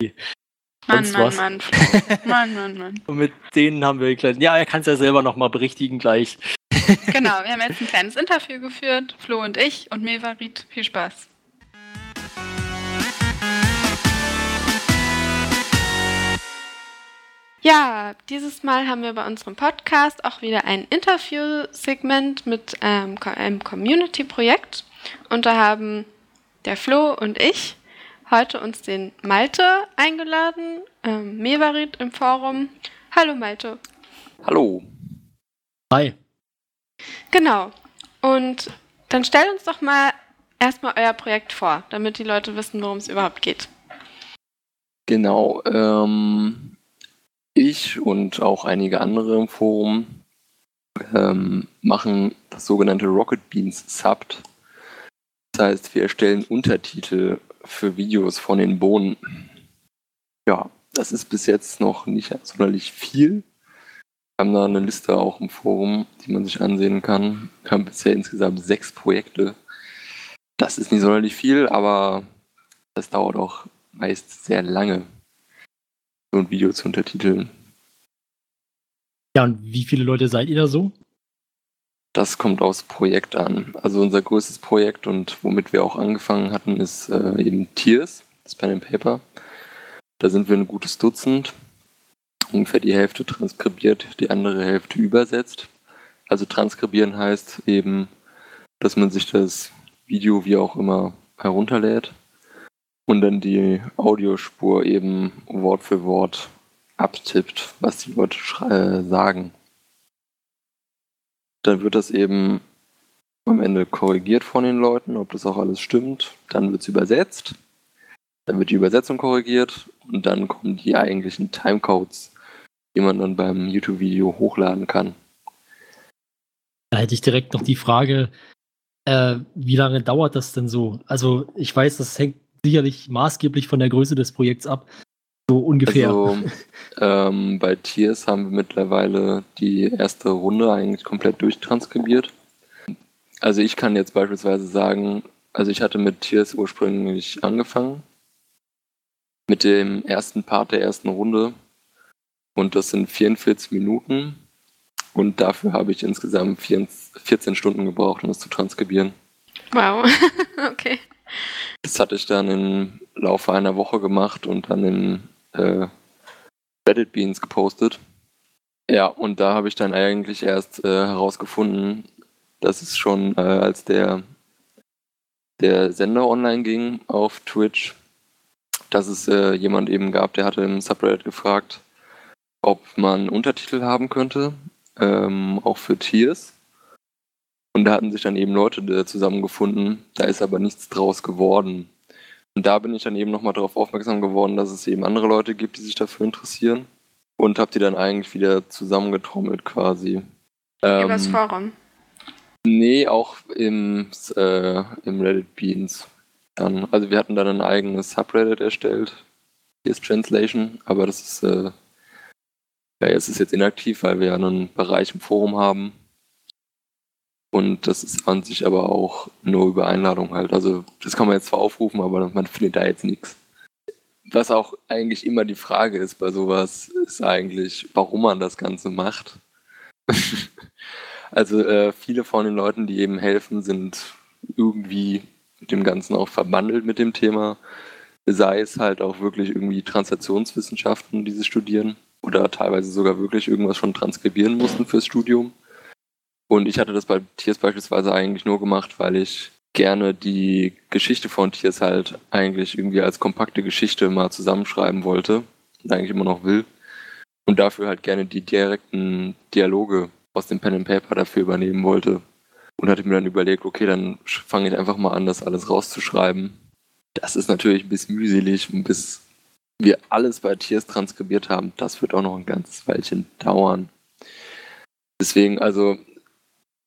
S5: Mann, Mann,
S2: was.
S5: Mann, Flo. Mann, Mann, Mann.
S2: Und mit denen haben wir geklärt. Ja, er kann es ja selber nochmal berichtigen gleich.
S5: Genau, wir haben jetzt ein kleines Interview geführt, Flo und ich und Mevarit. Viel Spaß. Ja, dieses Mal haben wir bei unserem Podcast auch wieder ein Interview-Segment mit ähm, einem Community-Projekt. Und da haben der Flo und ich heute uns den Malte eingeladen, ähm, Mevarit im Forum. Hallo Malte.
S4: Hallo.
S2: Hi.
S5: Genau. Und dann stellt uns doch mal erstmal euer Projekt vor, damit die Leute wissen, worum es überhaupt geht.
S4: Genau. Ähm, ich und auch einige andere im Forum ähm, machen das sogenannte Rocket Beans Subbed. Das heißt, wir erstellen Untertitel für Videos von den Bohnen. Ja, das ist bis jetzt noch nicht sonderlich viel. Wir haben da eine Liste auch im Forum, die man sich ansehen kann. Wir haben bisher insgesamt sechs Projekte. Das ist nicht sonderlich viel, aber das dauert auch meist sehr lange, ein Video zu untertiteln.
S2: Ja, und wie viele Leute seid ihr da so?
S4: Das kommt aufs Projekt an. Also unser größtes Projekt und womit wir auch angefangen hatten, ist äh, eben Tiers, das Pen and Paper. Da sind wir ein gutes Dutzend. Ungefähr die Hälfte transkribiert, die andere Hälfte übersetzt. Also transkribieren heißt eben, dass man sich das Video wie auch immer herunterlädt und dann die Audiospur eben Wort für Wort abtippt, was die Leute äh, sagen. Dann wird das eben am Ende korrigiert von den Leuten, ob das auch alles stimmt. Dann wird es übersetzt. Dann wird die Übersetzung korrigiert und dann kommen die eigentlichen Timecodes, die man dann beim YouTube-Video hochladen kann.
S2: Da hätte ich direkt noch die Frage, äh, wie lange dauert das denn so? Also ich weiß, das hängt sicherlich maßgeblich von der Größe des Projekts ab. So ungefähr.
S4: Also ähm, bei Tiers haben wir mittlerweile die erste Runde eigentlich komplett durchtranskribiert. Also ich kann jetzt beispielsweise sagen, also ich hatte mit Tiers ursprünglich angefangen. Mit dem ersten Part der ersten Runde. Und das sind 44 Minuten. Und dafür habe ich insgesamt 14 14 Stunden gebraucht, um das zu transkribieren.
S5: Wow. okay.
S4: Das hatte ich dann im Laufe einer Woche gemacht und dann in äh, Reddit Beans gepostet. Ja, und da habe ich dann eigentlich erst äh, herausgefunden, dass es schon, äh, als der, der Sender online ging auf Twitch, dass es äh, jemand eben gab, der hatte im Subreddit gefragt, ob man Untertitel haben könnte, ähm, auch für Tiers. Und da hatten sich dann eben Leute zusammengefunden, da ist aber nichts draus geworden. Und da bin ich dann eben nochmal darauf aufmerksam geworden, dass es eben andere Leute gibt, die sich dafür interessieren. Und habe die dann eigentlich wieder zusammengetrommelt quasi.
S5: Übers
S4: Ähm,
S5: Forum.
S4: Nee, auch im, äh, im Reddit Beans. Dann, also wir hatten dann ein eigenes Subreddit erstellt. Hier ist Translation, aber das ist, äh, ja, jetzt ist jetzt inaktiv, weil wir ja einen Bereich im Forum haben. Und das ist an sich aber auch nur über Einladung halt. Also das kann man jetzt zwar aufrufen, aber man findet da jetzt nichts. Was auch eigentlich immer die Frage ist bei sowas, ist eigentlich, warum man das Ganze macht. also äh, viele von den Leuten, die eben helfen, sind irgendwie mit dem Ganzen auch verbandelt mit dem Thema. Sei es halt auch wirklich irgendwie Translationswissenschaften, die sie studieren oder teilweise sogar wirklich irgendwas schon transkribieren mussten fürs Studium. Und ich hatte das bei Tiers beispielsweise eigentlich nur gemacht, weil ich gerne die Geschichte von Tiers halt eigentlich irgendwie als kompakte Geschichte mal zusammenschreiben wollte und eigentlich immer noch will. Und dafür halt gerne die direkten Dialoge aus dem Pen and Paper dafür übernehmen wollte. Und hatte mir dann überlegt, okay, dann fange ich einfach mal an, das alles rauszuschreiben. Das ist natürlich ein bisschen mühselig bis wir alles bei Tiers transkribiert haben, das wird auch noch ein ganzes Weilchen dauern. Deswegen, also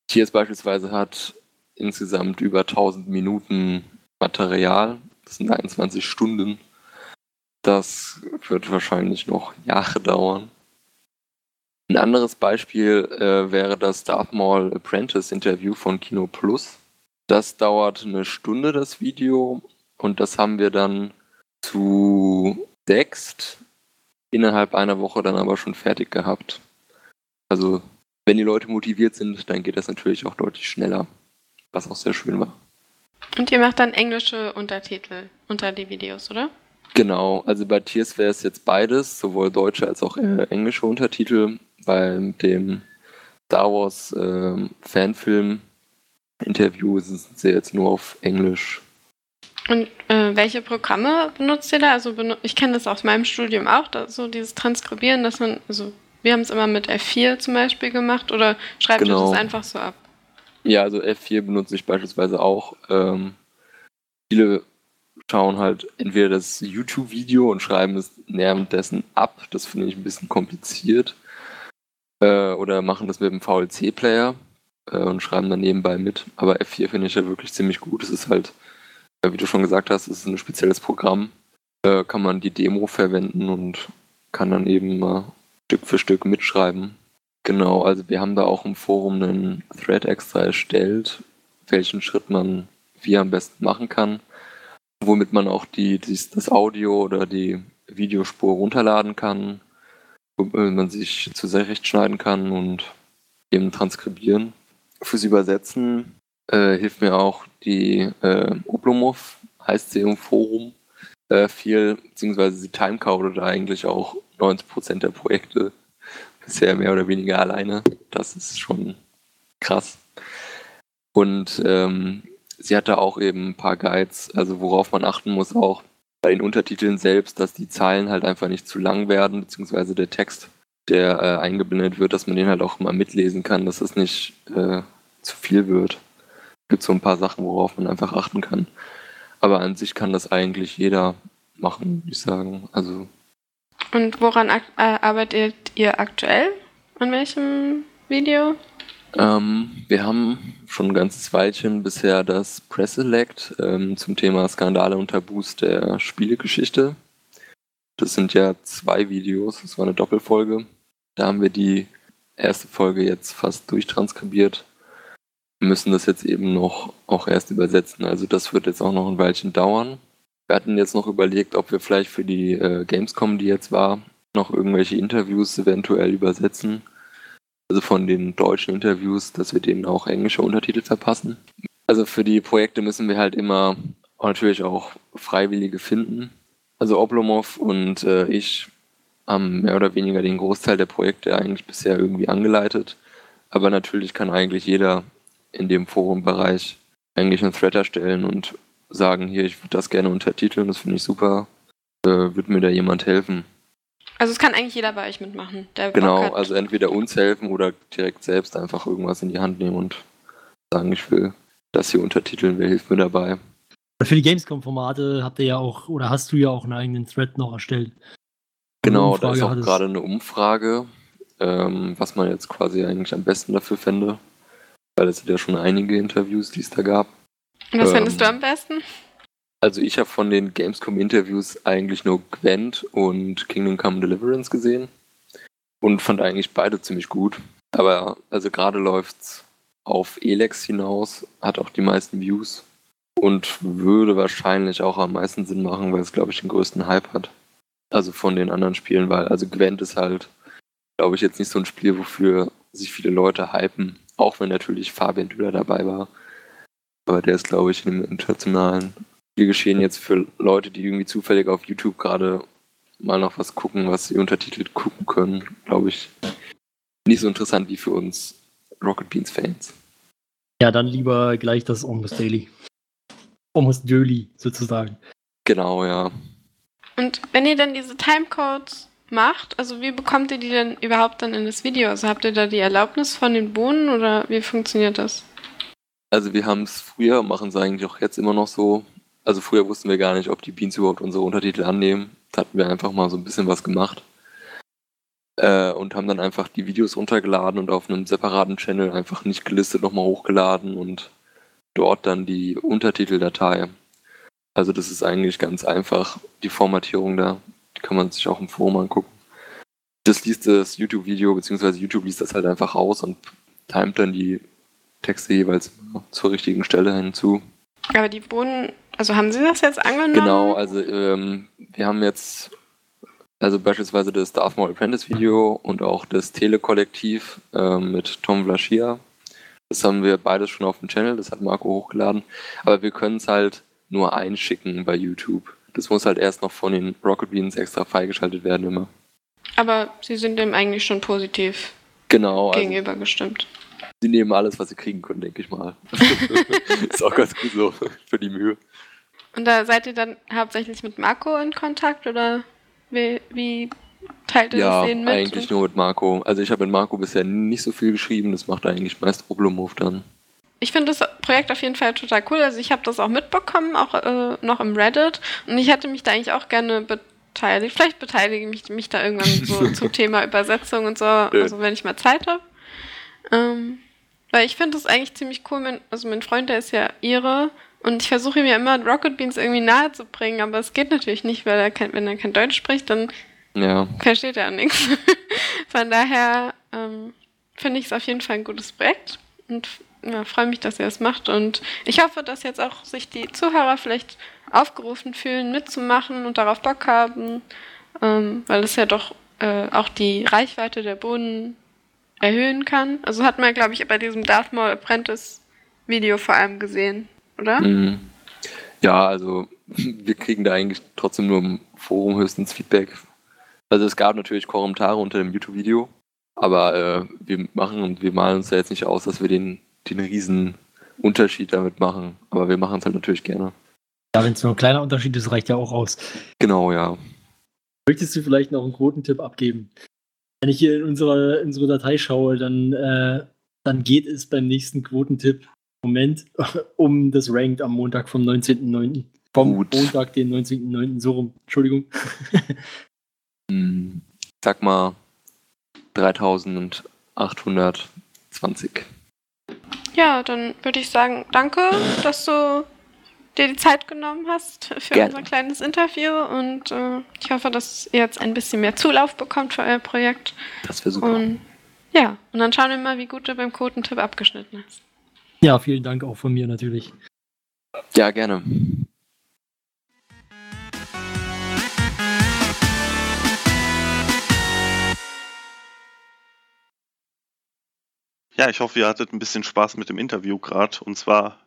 S4: Tiers beispielsweise hat insgesamt über 1000 Minuten Material. Das sind 21 Stunden. Das wird wahrscheinlich noch Jahre dauern. Ein anderes Beispiel äh, wäre das Darth Maul Apprentice Interview von Kino Plus. Das dauert eine Stunde, das Video. Und das haben wir dann zu sechst innerhalb einer Woche dann aber schon fertig gehabt. Also, wenn die Leute motiviert sind, dann geht das natürlich auch deutlich schneller, was auch sehr schön war.
S5: Und ihr macht dann englische Untertitel unter die Videos, oder?
S4: Genau, also bei Tiers wäre es jetzt beides, sowohl deutsche als auch äh, englische Untertitel. Bei dem Star Wars äh, Fanfilm Interview sind sie jetzt nur auf Englisch.
S5: Und äh, welche Programme benutzt ihr da? Also ich kenne das aus meinem Studium auch, so dieses Transkribieren, dass man, also wir haben es immer mit F4 zum Beispiel gemacht oder schreibt
S4: Genau.
S5: ihr das einfach so ab?
S4: Ja, also F4 benutze ich beispielsweise auch. Ähm, viele schauen halt entweder das YouTube-Video und schreiben es währenddessen ab. Das finde ich ein bisschen kompliziert. Äh, oder machen das mit dem VLC-Player äh, und schreiben dann nebenbei mit. Aber F4 finde ich ja wirklich ziemlich gut. Es ist halt, wie du schon gesagt hast, es ist ein spezielles Programm. Äh, kann man die Demo verwenden und kann dann eben mal Stück für Stück mitschreiben. Genau, also wir haben da auch im Forum einen Thread extra erstellt, welchen Schritt man wie am besten machen kann, womit man auch die, dies, das Audio oder die Videospur runterladen kann, womit man sich zurechtschneiden kann und eben transkribieren. Fürs Übersetzen äh, hilft mir auch die äh, Oblomov, heißt sie im Forum, äh, viel, beziehungsweise sie timecodet eigentlich auch 90% der Projekte bisher mehr oder weniger alleine. Das ist schon krass. Und ähm, sie hatte auch eben ein paar Guides, also worauf man achten muss auch bei den Untertiteln selbst, dass die Zeilen halt einfach nicht zu lang werden, beziehungsweise der Text, der äh, eingeblendet wird, dass man den halt auch mal mitlesen kann, dass es nicht äh, zu viel wird. Es gibt so ein paar Sachen, worauf man einfach achten kann. Aber an sich kann das eigentlich jeder machen, würde ich sagen. Also
S5: Und woran äh, arbeitet ihr aktuell? An welchem Video?
S4: Ähm, wir haben schon ein ganzes Weilchen bisher das Presselect ähm, zum Thema Skandale und Tabus der Spielegeschichte. Das sind ja zwei Videos, das war eine Doppelfolge. Da haben wir die erste Folge jetzt fast durchtranskribiert. Wir müssen das jetzt eben noch auch erst übersetzen. Also das wird jetzt auch noch ein Weilchen dauern. Wir hatten jetzt noch überlegt, ob wir vielleicht für die äh, Gamescom, die jetzt war, noch irgendwelche Interviews eventuell übersetzen. Also von den deutschen Interviews, dass wir denen auch englische Untertitel verpassen. Also für die Projekte müssen wir halt immer natürlich auch Freiwillige finden. Also Oblomov und äh, ich haben mehr oder weniger den Großteil der Projekte eigentlich bisher irgendwie angeleitet. Aber natürlich kann eigentlich jeder in dem Forumbereich eigentlich einen Thread erstellen und sagen, hier, ich würde das gerne untertiteln, das finde ich super. Äh, würde mir da jemand helfen?
S5: Also es kann eigentlich jeder bei euch mitmachen,
S4: Genau, also entweder uns helfen oder direkt selbst einfach irgendwas in die Hand nehmen und sagen, ich will das hier untertiteln, wer hilft mir dabei?
S2: Für die Gamescom-Formate habt ihr ja auch, oder hast du ja auch einen eigenen Thread noch erstellt.
S4: Genau, da ist auch gerade eine Umfrage, ähm, was man jetzt quasi eigentlich am besten dafür fände. Weil es sind ja schon einige Interviews, die es da gab.
S5: Und was
S4: ähm,
S5: findest du am besten?
S4: Also ich habe von den Gamescom-Interviews eigentlich nur Gwent und Kingdom Come Deliverance gesehen und fand eigentlich beide ziemlich gut. Aber also gerade läuft's auf Elex hinaus, hat auch die meisten Views und würde wahrscheinlich auch am meisten Sinn machen, weil es glaube ich den größten Hype hat. Also von den anderen Spielen, weil also Gwent ist halt, glaube ich, jetzt nicht so ein Spiel, wofür sich viele Leute hypen, auch wenn natürlich Fabian Düller dabei war. Aber der ist, glaube ich, im internationalen Spielgeschehen jetzt für Leute, die irgendwie zufällig auf YouTube gerade mal noch was gucken, was sie untertitelt gucken können, glaube ich, nicht so interessant wie für uns Rocket Beans Fans.
S2: Ja, dann lieber gleich das Almost Daily. Almost Daily, sozusagen.
S4: Genau, ja.
S5: Und wenn ihr dann diese Timecodes macht, also wie bekommt ihr die denn überhaupt dann in das Video? Also habt ihr da die Erlaubnis von den Bohnen oder wie funktioniert das?
S4: Also wir haben es früher, machen es eigentlich auch jetzt immer noch so. Also früher wussten wir gar nicht, ob die Beans überhaupt unsere Untertitel annehmen. Da hatten wir einfach mal so ein bisschen was gemacht. Äh, und haben dann einfach die Videos runtergeladen und auf einem separaten Channel einfach nicht gelistet nochmal hochgeladen und dort dann die Untertiteldatei. Also das ist eigentlich ganz einfach, die Formatierung da. Die kann man sich auch im Forum angucken. Das liest das YouTube-Video, beziehungsweise YouTube liest das halt einfach aus und timet dann die Texte jeweils zur richtigen Stelle hinzu.
S5: Aber die Bohnen, also haben sie das jetzt angenommen?
S4: Genau, also ähm, wir haben jetzt Also beispielsweise das Darth Maul Apprentice Video und auch das Telekollektiv äh, mit Tom Vlaschia. Das haben wir beides schon auf dem Channel, das hat Marco hochgeladen. Aber wir können es halt nur einschicken bei YouTube. Das muss halt erst noch von den Rocket Beans extra freigeschaltet werden immer.
S7: Aber sie sind dem eigentlich schon positiv
S4: Genau, also
S7: gegenüber gestimmt.
S4: Sie nehmen alles, was sie kriegen können, denke ich mal. Ist auch ganz gut so für die Mühe.
S7: Und da seid ihr dann hauptsächlich mit Marco in Kontakt oder wie, wie teilt ihr
S4: Ja,
S7: das denen mit?
S4: eigentlich nur mit Marco. Also ich habe mit Marco bisher nicht so viel geschrieben, das macht eigentlich meist Oblomov dann.
S7: Ich finde das Projekt auf jeden Fall total cool. Also ich habe das auch mitbekommen, auch äh, noch im Reddit. Und ich hätte mich da eigentlich auch gerne beteiligt. Vielleicht beteilige ich mich, mich da irgendwann so zum Thema Übersetzung und so, also wenn ich mal Zeit habe. Ähm, weil ich finde das eigentlich ziemlich cool. Mein, also mein Freund, der ist ja ihre. Und ich versuche ihm ja immer Rocket Beans irgendwie nahe zu bringen, aber es geht natürlich nicht, weil er kein, wenn er kein Deutsch spricht, dann
S4: Ja,
S7: versteht er nichts. Von daher ähm, finde ich es auf jeden Fall ein gutes Projekt und ja, freue mich, dass ihr es macht. Und ich hoffe, dass jetzt auch sich die Zuhörer vielleicht aufgerufen fühlen, mitzumachen und darauf Bock haben, ähm, weil es ja doch äh, auch die Reichweite der Bohnen erhöhen kann. Also hat man, glaube ich, bei diesem Darth Maul Apprentice Video vor allem gesehen, oder?
S4: Mhm. Ja, also wir kriegen da eigentlich trotzdem nur im Forum höchstens Feedback. Also es gab natürlich Kommentare unter dem YouTube-Video, aber äh, wir machen und wir malen uns da jetzt nicht aus, dass wir den, den riesen Unterschied damit machen. Aber wir machen es halt natürlich gerne.
S2: Ja, wenn es nur ein kleiner Unterschied ist, reicht ja auch aus.
S4: Genau, ja.
S2: Möchtest du vielleicht noch einen Quotentipp abgeben? Wenn ich hier in unsere, in unsere Datei schaue, dann, äh, dann geht es beim nächsten Quotentipp Moment um das Ranked am Montag vom 19.09. Vom
S4: Gut.
S2: Montag, den 19.09. So rum. Entschuldigung.
S4: Hm, Sag mal 3820.
S7: Ja, dann würde ich sagen, danke, dass du dir die Zeit genommen hast für
S4: Gerne.
S7: unser kleines Interview und äh, ich hoffe, dass ihr jetzt ein bisschen mehr Zulauf bekommt für euer Projekt.
S4: Das wäre super.
S7: Und ja, und dann schauen wir mal, wie gut du beim Quotentipp abgeschnitten hast.
S2: Ja, vielen Dank auch von mir natürlich.
S4: Ja, gerne.
S6: Ja, ich hoffe, ihr hattet ein bisschen Spaß mit dem Interview gerade. Und zwar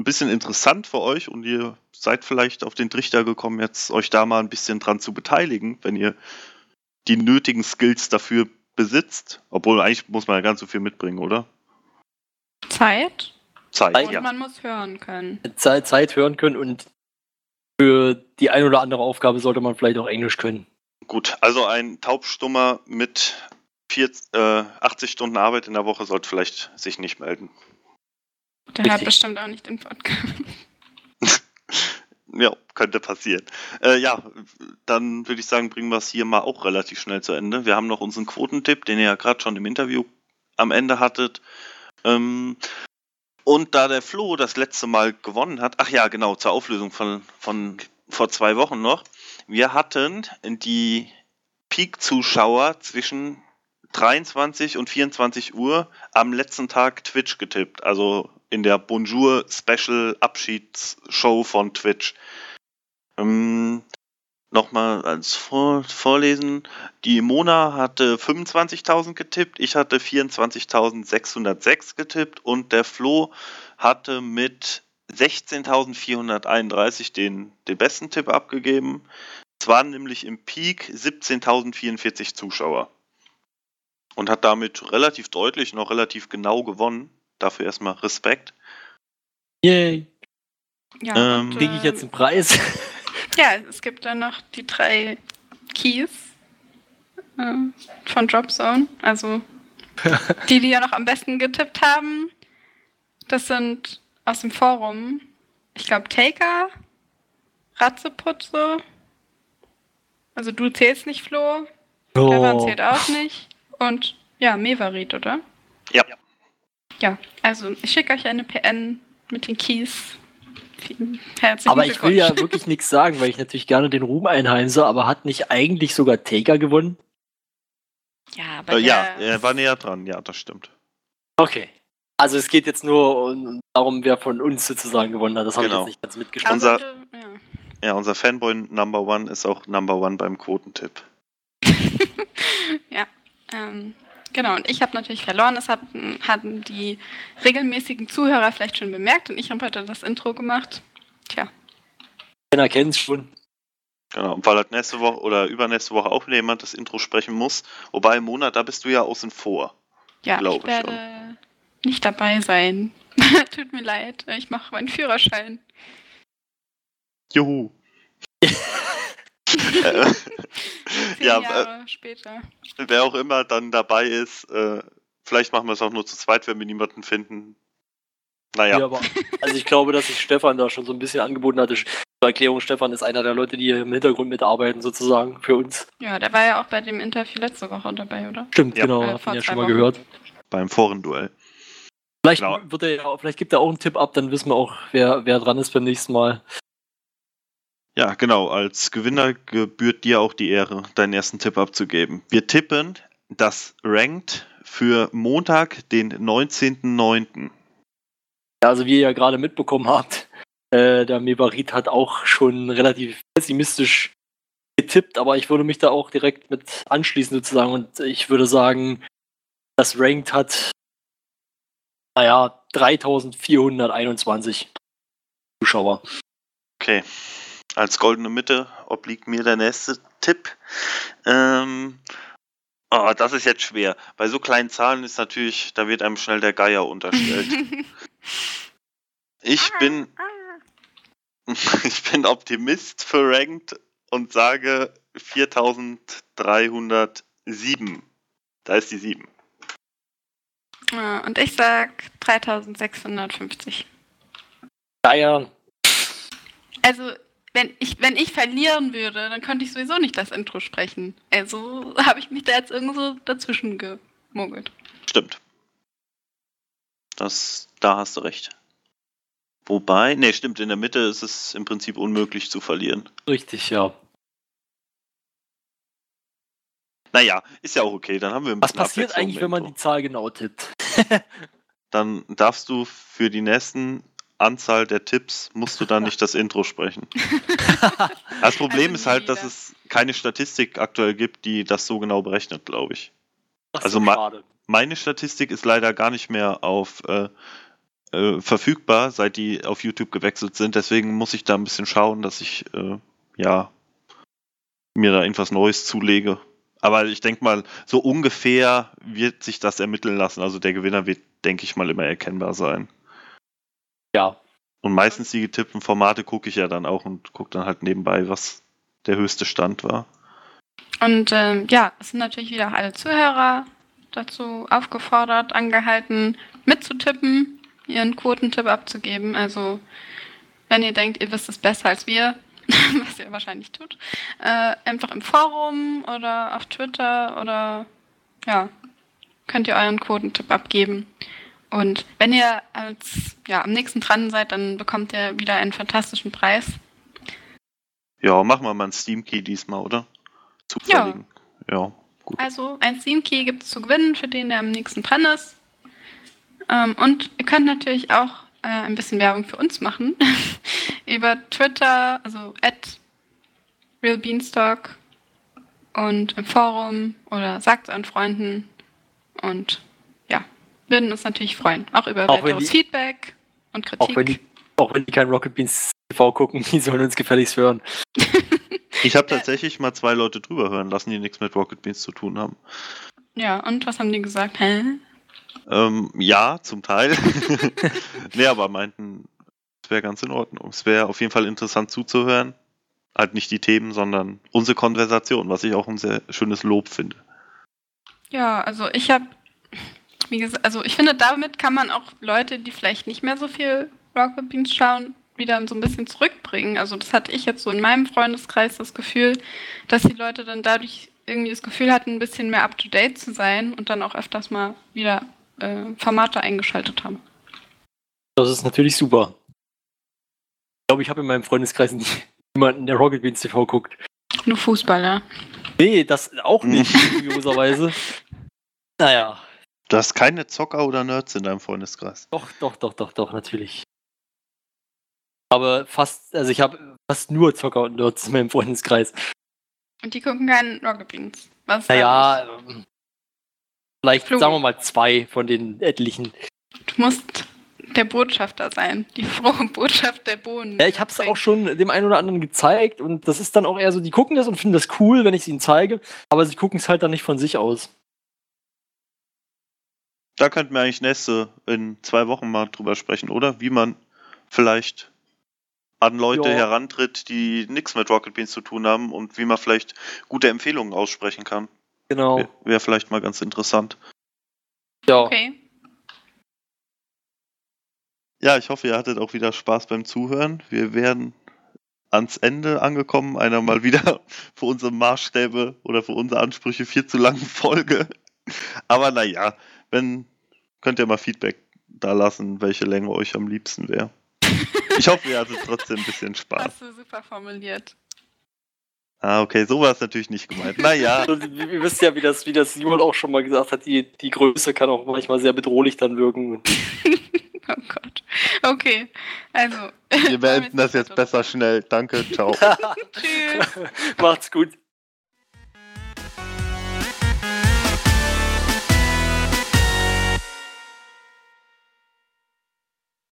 S6: ein bisschen interessant für euch und ihr seid vielleicht auf den Trichter gekommen, jetzt euch da mal ein bisschen dran zu beteiligen, wenn ihr die nötigen Skills dafür besitzt. Obwohl eigentlich muss man ja ganz so viel mitbringen, oder?
S7: Zeit
S6: Zeit,
S2: Zeit,
S7: und
S6: ja.
S7: man muss hören können.
S2: Zeit, Zeit hören können und für die ein oder andere Aufgabe sollte man vielleicht auch Englisch können.
S6: Gut, also ein Taubstummer mit vier, äh, 80 Stunden Arbeit in der Woche sollte vielleicht sich nicht melden.
S7: Der hört
S2: Richtig.
S7: bestimmt auch nicht den Podcast.
S6: Ja, könnte passieren. Äh, ja, dann würde ich sagen, bringen wir es hier mal auch relativ schnell zu Ende. Wir haben noch unseren Quotentipp, den ihr ja gerade schon im Interview am Ende hattet. Ähm, und da der Flo das letzte Mal gewonnen hat, ach ja, genau, zur Auflösung von, von vor zwei Wochen noch. Wir hatten die Peak-Zuschauer zwischen 23 und 24 Uhr am letzten Tag Twitch getippt. Also in der Bonjour Special Abschiedsshow von Twitch. Ähm, Nochmal als Vor Vorlesen. Die Mona hatte 25.000 getippt, ich hatte 24.606 getippt und der Flo hatte mit 16.431 den, den besten Tipp abgegeben. Es waren nämlich im Peak 17.044 Zuschauer. Und hat damit relativ deutlich, noch relativ genau gewonnen. Dafür erstmal Respekt.
S2: Yay.
S7: Ja,
S6: Ähm,
S7: und,
S2: Kriege ich jetzt einen Preis?
S7: Ja, es gibt dann noch die drei Keys äh, von Dropzone. Also die, die ja noch am besten getippt haben, das sind aus dem Forum, ich glaube, Taker, Ratzeputze, also du zählst nicht, Flo, Stefan
S2: Oh.
S7: zählt auch nicht und ja, Mevarit, oder?
S6: Ja.
S7: Ja, also ich schicke euch eine PN mit den Keys. Vielen herzlichen
S2: Aber ich will ja wirklich nichts sagen, weil ich natürlich gerne den Ruhm einheimse, aber hat nicht eigentlich sogar Taker gewonnen?
S7: Ja, aber
S6: Äh, ja, er war näher dran, ja, das stimmt.
S2: Okay. Also es geht jetzt nur um- darum, wer von uns sozusagen gewonnen hat. Das habe
S6: Genau.
S2: ich jetzt nicht ganz mitgeschrieben.
S6: unser-
S7: ja.
S6: Ja, unser Fanboy Number One ist auch Number One beim Quotentipp.
S5: ja. Ähm, genau, und ich habe natürlich verloren. Das hatten, hatten die regelmäßigen Zuhörer vielleicht schon bemerkt und ich habe heute das Intro gemacht. Tja.
S2: Keiner kennt es schon.
S6: Genau, und weil halt nächste Woche oder übernächste Woche auch wieder jemand das Intro sprechen muss. Wobei im Monat, da bist du ja außen vor.
S5: Ja,
S6: Glaube
S5: ich werde nicht dabei sein. Tut mir leid, ich mache meinen Führerschein.
S6: Juhu. Äh,
S5: Zehn
S6: ja, äh,
S5: Jahre später.
S6: wer auch immer dann dabei ist, äh, vielleicht machen wir es auch nur zu zweit, wenn wir niemanden finden. Naja,
S2: Ja. aber, also ich glaube, dass sich Stefan da schon so ein bisschen angeboten hatte. Zur Erklärung, Stefan ist einer der Leute, die hier im Hintergrund mitarbeiten, sozusagen, für uns.
S5: Ja, der war ja auch bei dem Interview letzte Woche dabei, oder?
S2: Stimmt,
S6: Ja.
S2: genau,
S5: Äh, vor
S2: ihn ja schon mal
S5: Wochen.
S2: gehört.
S6: beim Forenduell.
S2: Vielleicht,
S6: Genau.
S2: wird er, ja- vielleicht gibt er auch einen Tipp ab, dann wissen wir auch, wer, wer dran ist beim nächsten Mal.
S6: Ja, genau. Als Gewinner gebührt dir auch die Ehre, deinen ersten Tipp abzugeben. Wir tippen das Ranked für Montag, den 19.09.
S2: Ja, also wie ihr ja gerade mitbekommen habt, äh, der Mebarit hat auch schon relativ pessimistisch getippt, aber ich würde mich da auch direkt mit anschließen sozusagen und ich würde sagen, das Ranked hat, naja, 3421 Zuschauer.
S6: Okay. Als goldene Mitte obliegt mir der nächste Tipp. Ähm, oh, das ist jetzt schwer. Bei so kleinen Zahlen ist natürlich, da wird einem schnell der Geier unterstellt. Ich bin, ich bin Optimist für Ranked und sage 4307. Da ist die 7.
S5: Ja, und ich sag 3650.
S2: Daher,
S5: Also, wenn ich, wenn ich verlieren würde, dann könnte ich sowieso nicht das Intro sprechen. Also habe ich mich da jetzt irgendwo dazwischen gemogelt.
S6: Stimmt. Das, da hast du recht. Wobei, nee, stimmt, in der Mitte ist es im Prinzip unmöglich zu verlieren.
S2: richtig, ja.
S6: Naja, ist ja auch okay, dann haben wir ein
S2: Was
S6: bisschen
S2: passiert
S6: Abwechslung
S2: eigentlich, wenn man die. Zahl genau tippt?
S6: Dann darfst du für die nächsten Anzahl der Tipps, musst du dann nicht das Intro sprechen. Das Problem
S5: Also
S6: ist halt, dass es keine Statistik aktuell gibt, die das so genau berechnet, glaube ich.
S2: Ach so,
S6: Also ma-
S2: schade.
S6: Meine Statistik ist leider gar nicht mehr auf äh, äh, verfügbar, seit die auf YouTube gewechselt sind. Deswegen muss ich da ein bisschen schauen, dass ich äh, ja mir da irgendwas Neues zulege. Aber ich denke mal, so ungefähr wird sich das ermitteln lassen. Also der Gewinner wird, denke ich mal, immer erkennbar sein.
S2: Ja,
S6: Und meistens die getippten Formate gucke ich ja dann auch und gucke dann halt nebenbei, was der höchste Stand war.
S5: Und ähm, ja, es sind natürlich wieder auch alle Zuhörer dazu aufgefordert, angehalten, mitzutippen, ihren Quotentipp abzugeben. Also, wenn ihr denkt, ihr wisst es besser als wir, was ihr wahrscheinlich tut, äh, einfach im Forum oder auf Twitter oder ja, könnt ihr euren Quotentipp abgeben. Und wenn ihr als ja, am nächsten dran seid, dann bekommt ihr wieder einen fantastischen Preis.
S6: Ja, machen wir mal einen Steam Key diesmal, oder? Zufälligen. Ja, gut.
S5: Also ein Steam Key gibt es zu gewinnen, für den der am nächsten dran ist. Ähm, und ihr könnt natürlich auch äh, ein bisschen Werbung für uns machen. Über Twitter, also at realbeanstalk und im Forum oder sagt es euren Freunden. Und ja, würden uns natürlich freuen. Auch über
S2: Auch
S5: weiteres
S2: die-
S5: Feedback und
S2: auch wenn,
S5: Kritik.
S2: die, auch wenn die kein Rocket Beans TV gucken, die sollen uns gefälligst hören.
S6: Ich habe tatsächlich mal zwei Leute drüber hören lassen, die nichts mit Rocket Beans zu tun haben.
S5: Ja, und was haben die gesagt? Hä?
S6: Ähm, ja, zum Teil. nee, aber meinten, es wäre ganz in Ordnung. Es wäre auf jeden Fall interessant zuzuhören. Halt nicht die Themen, sondern unsere Konversation, was ich auch ein sehr schönes Lob finde.
S5: Ja, also ich habe, wie gesagt, also ich finde, damit kann man auch Leute, die vielleicht nicht mehr so viel Rocket Beans schauen, wieder so ein bisschen zurückbringen. Also das hatte ich jetzt so in meinem Freundeskreis das Gefühl, dass die Leute dann dadurch irgendwie das Gefühl hatten, ein bisschen mehr up-to-date zu sein und dann auch öfters mal wieder äh, Formate eingeschaltet haben.
S2: Das ist natürlich super. Ich glaube, ich habe in meinem Freundeskreis nie- niemanden, der Rocket Beans TV guckt.
S5: Nur Fußball, ja.
S2: Nee, das auch nicht, kurioserweise. Naja,
S6: Du hast keine Zocker oder Nerds in deinem Freundeskreis.
S2: doch, doch, doch, doch, doch, natürlich. Aber fast, also ich habe fast nur Zocker und Nerds in meinem Freundeskreis.
S5: Und die gucken keinen Rocket Beans. Was
S2: Naja, ähm, vielleicht
S5: Flugi.
S2: sagen wir mal zwei von den etlichen.
S5: Du musst der Botschafter sein. Die frohe Botschaft der Bohnen.
S2: Ja, ich habe es auch schon dem einen oder anderen gezeigt und das ist dann auch eher so, die gucken das und finden das cool, wenn ich es ihnen zeige, aber sie gucken es halt dann nicht von sich aus.
S6: Da könnten wir eigentlich nächste in zwei Wochen mal drüber sprechen, oder? Wie man vielleicht an Leute
S2: Ja.
S6: herantritt, die nichts mit Rocket Beans zu tun haben und wie man vielleicht gute Empfehlungen aussprechen kann.
S2: Genau.
S6: Wäre wär vielleicht mal ganz interessant.
S2: Ja.
S5: Okay.
S6: Ja, ich hoffe, ihr hattet auch wieder Spaß beim Zuhören. Wir wären ans Ende angekommen, einer mal wieder für unsere Maßstäbe oder für unsere Ansprüche viel zu langen Folge. Aber naja, wenn, könnt ihr mal Feedback da lassen, welche Länge euch am liebsten wäre. Ich hoffe, ihr hattet trotzdem ein bisschen Spaß.
S5: Hast du super formuliert.
S6: Ah, okay, so war es natürlich nicht gemeint. Naja,
S2: Also, ihr ihr wisst ja, wie das, wie das Simon auch schon mal gesagt hat, die, die Größe kann auch manchmal sehr bedrohlich dann wirken.
S5: Oh Gott. Okay. Also.
S6: wir beenden das jetzt besser schnell. Danke, ciao.
S5: Tschüss.
S2: Macht's gut.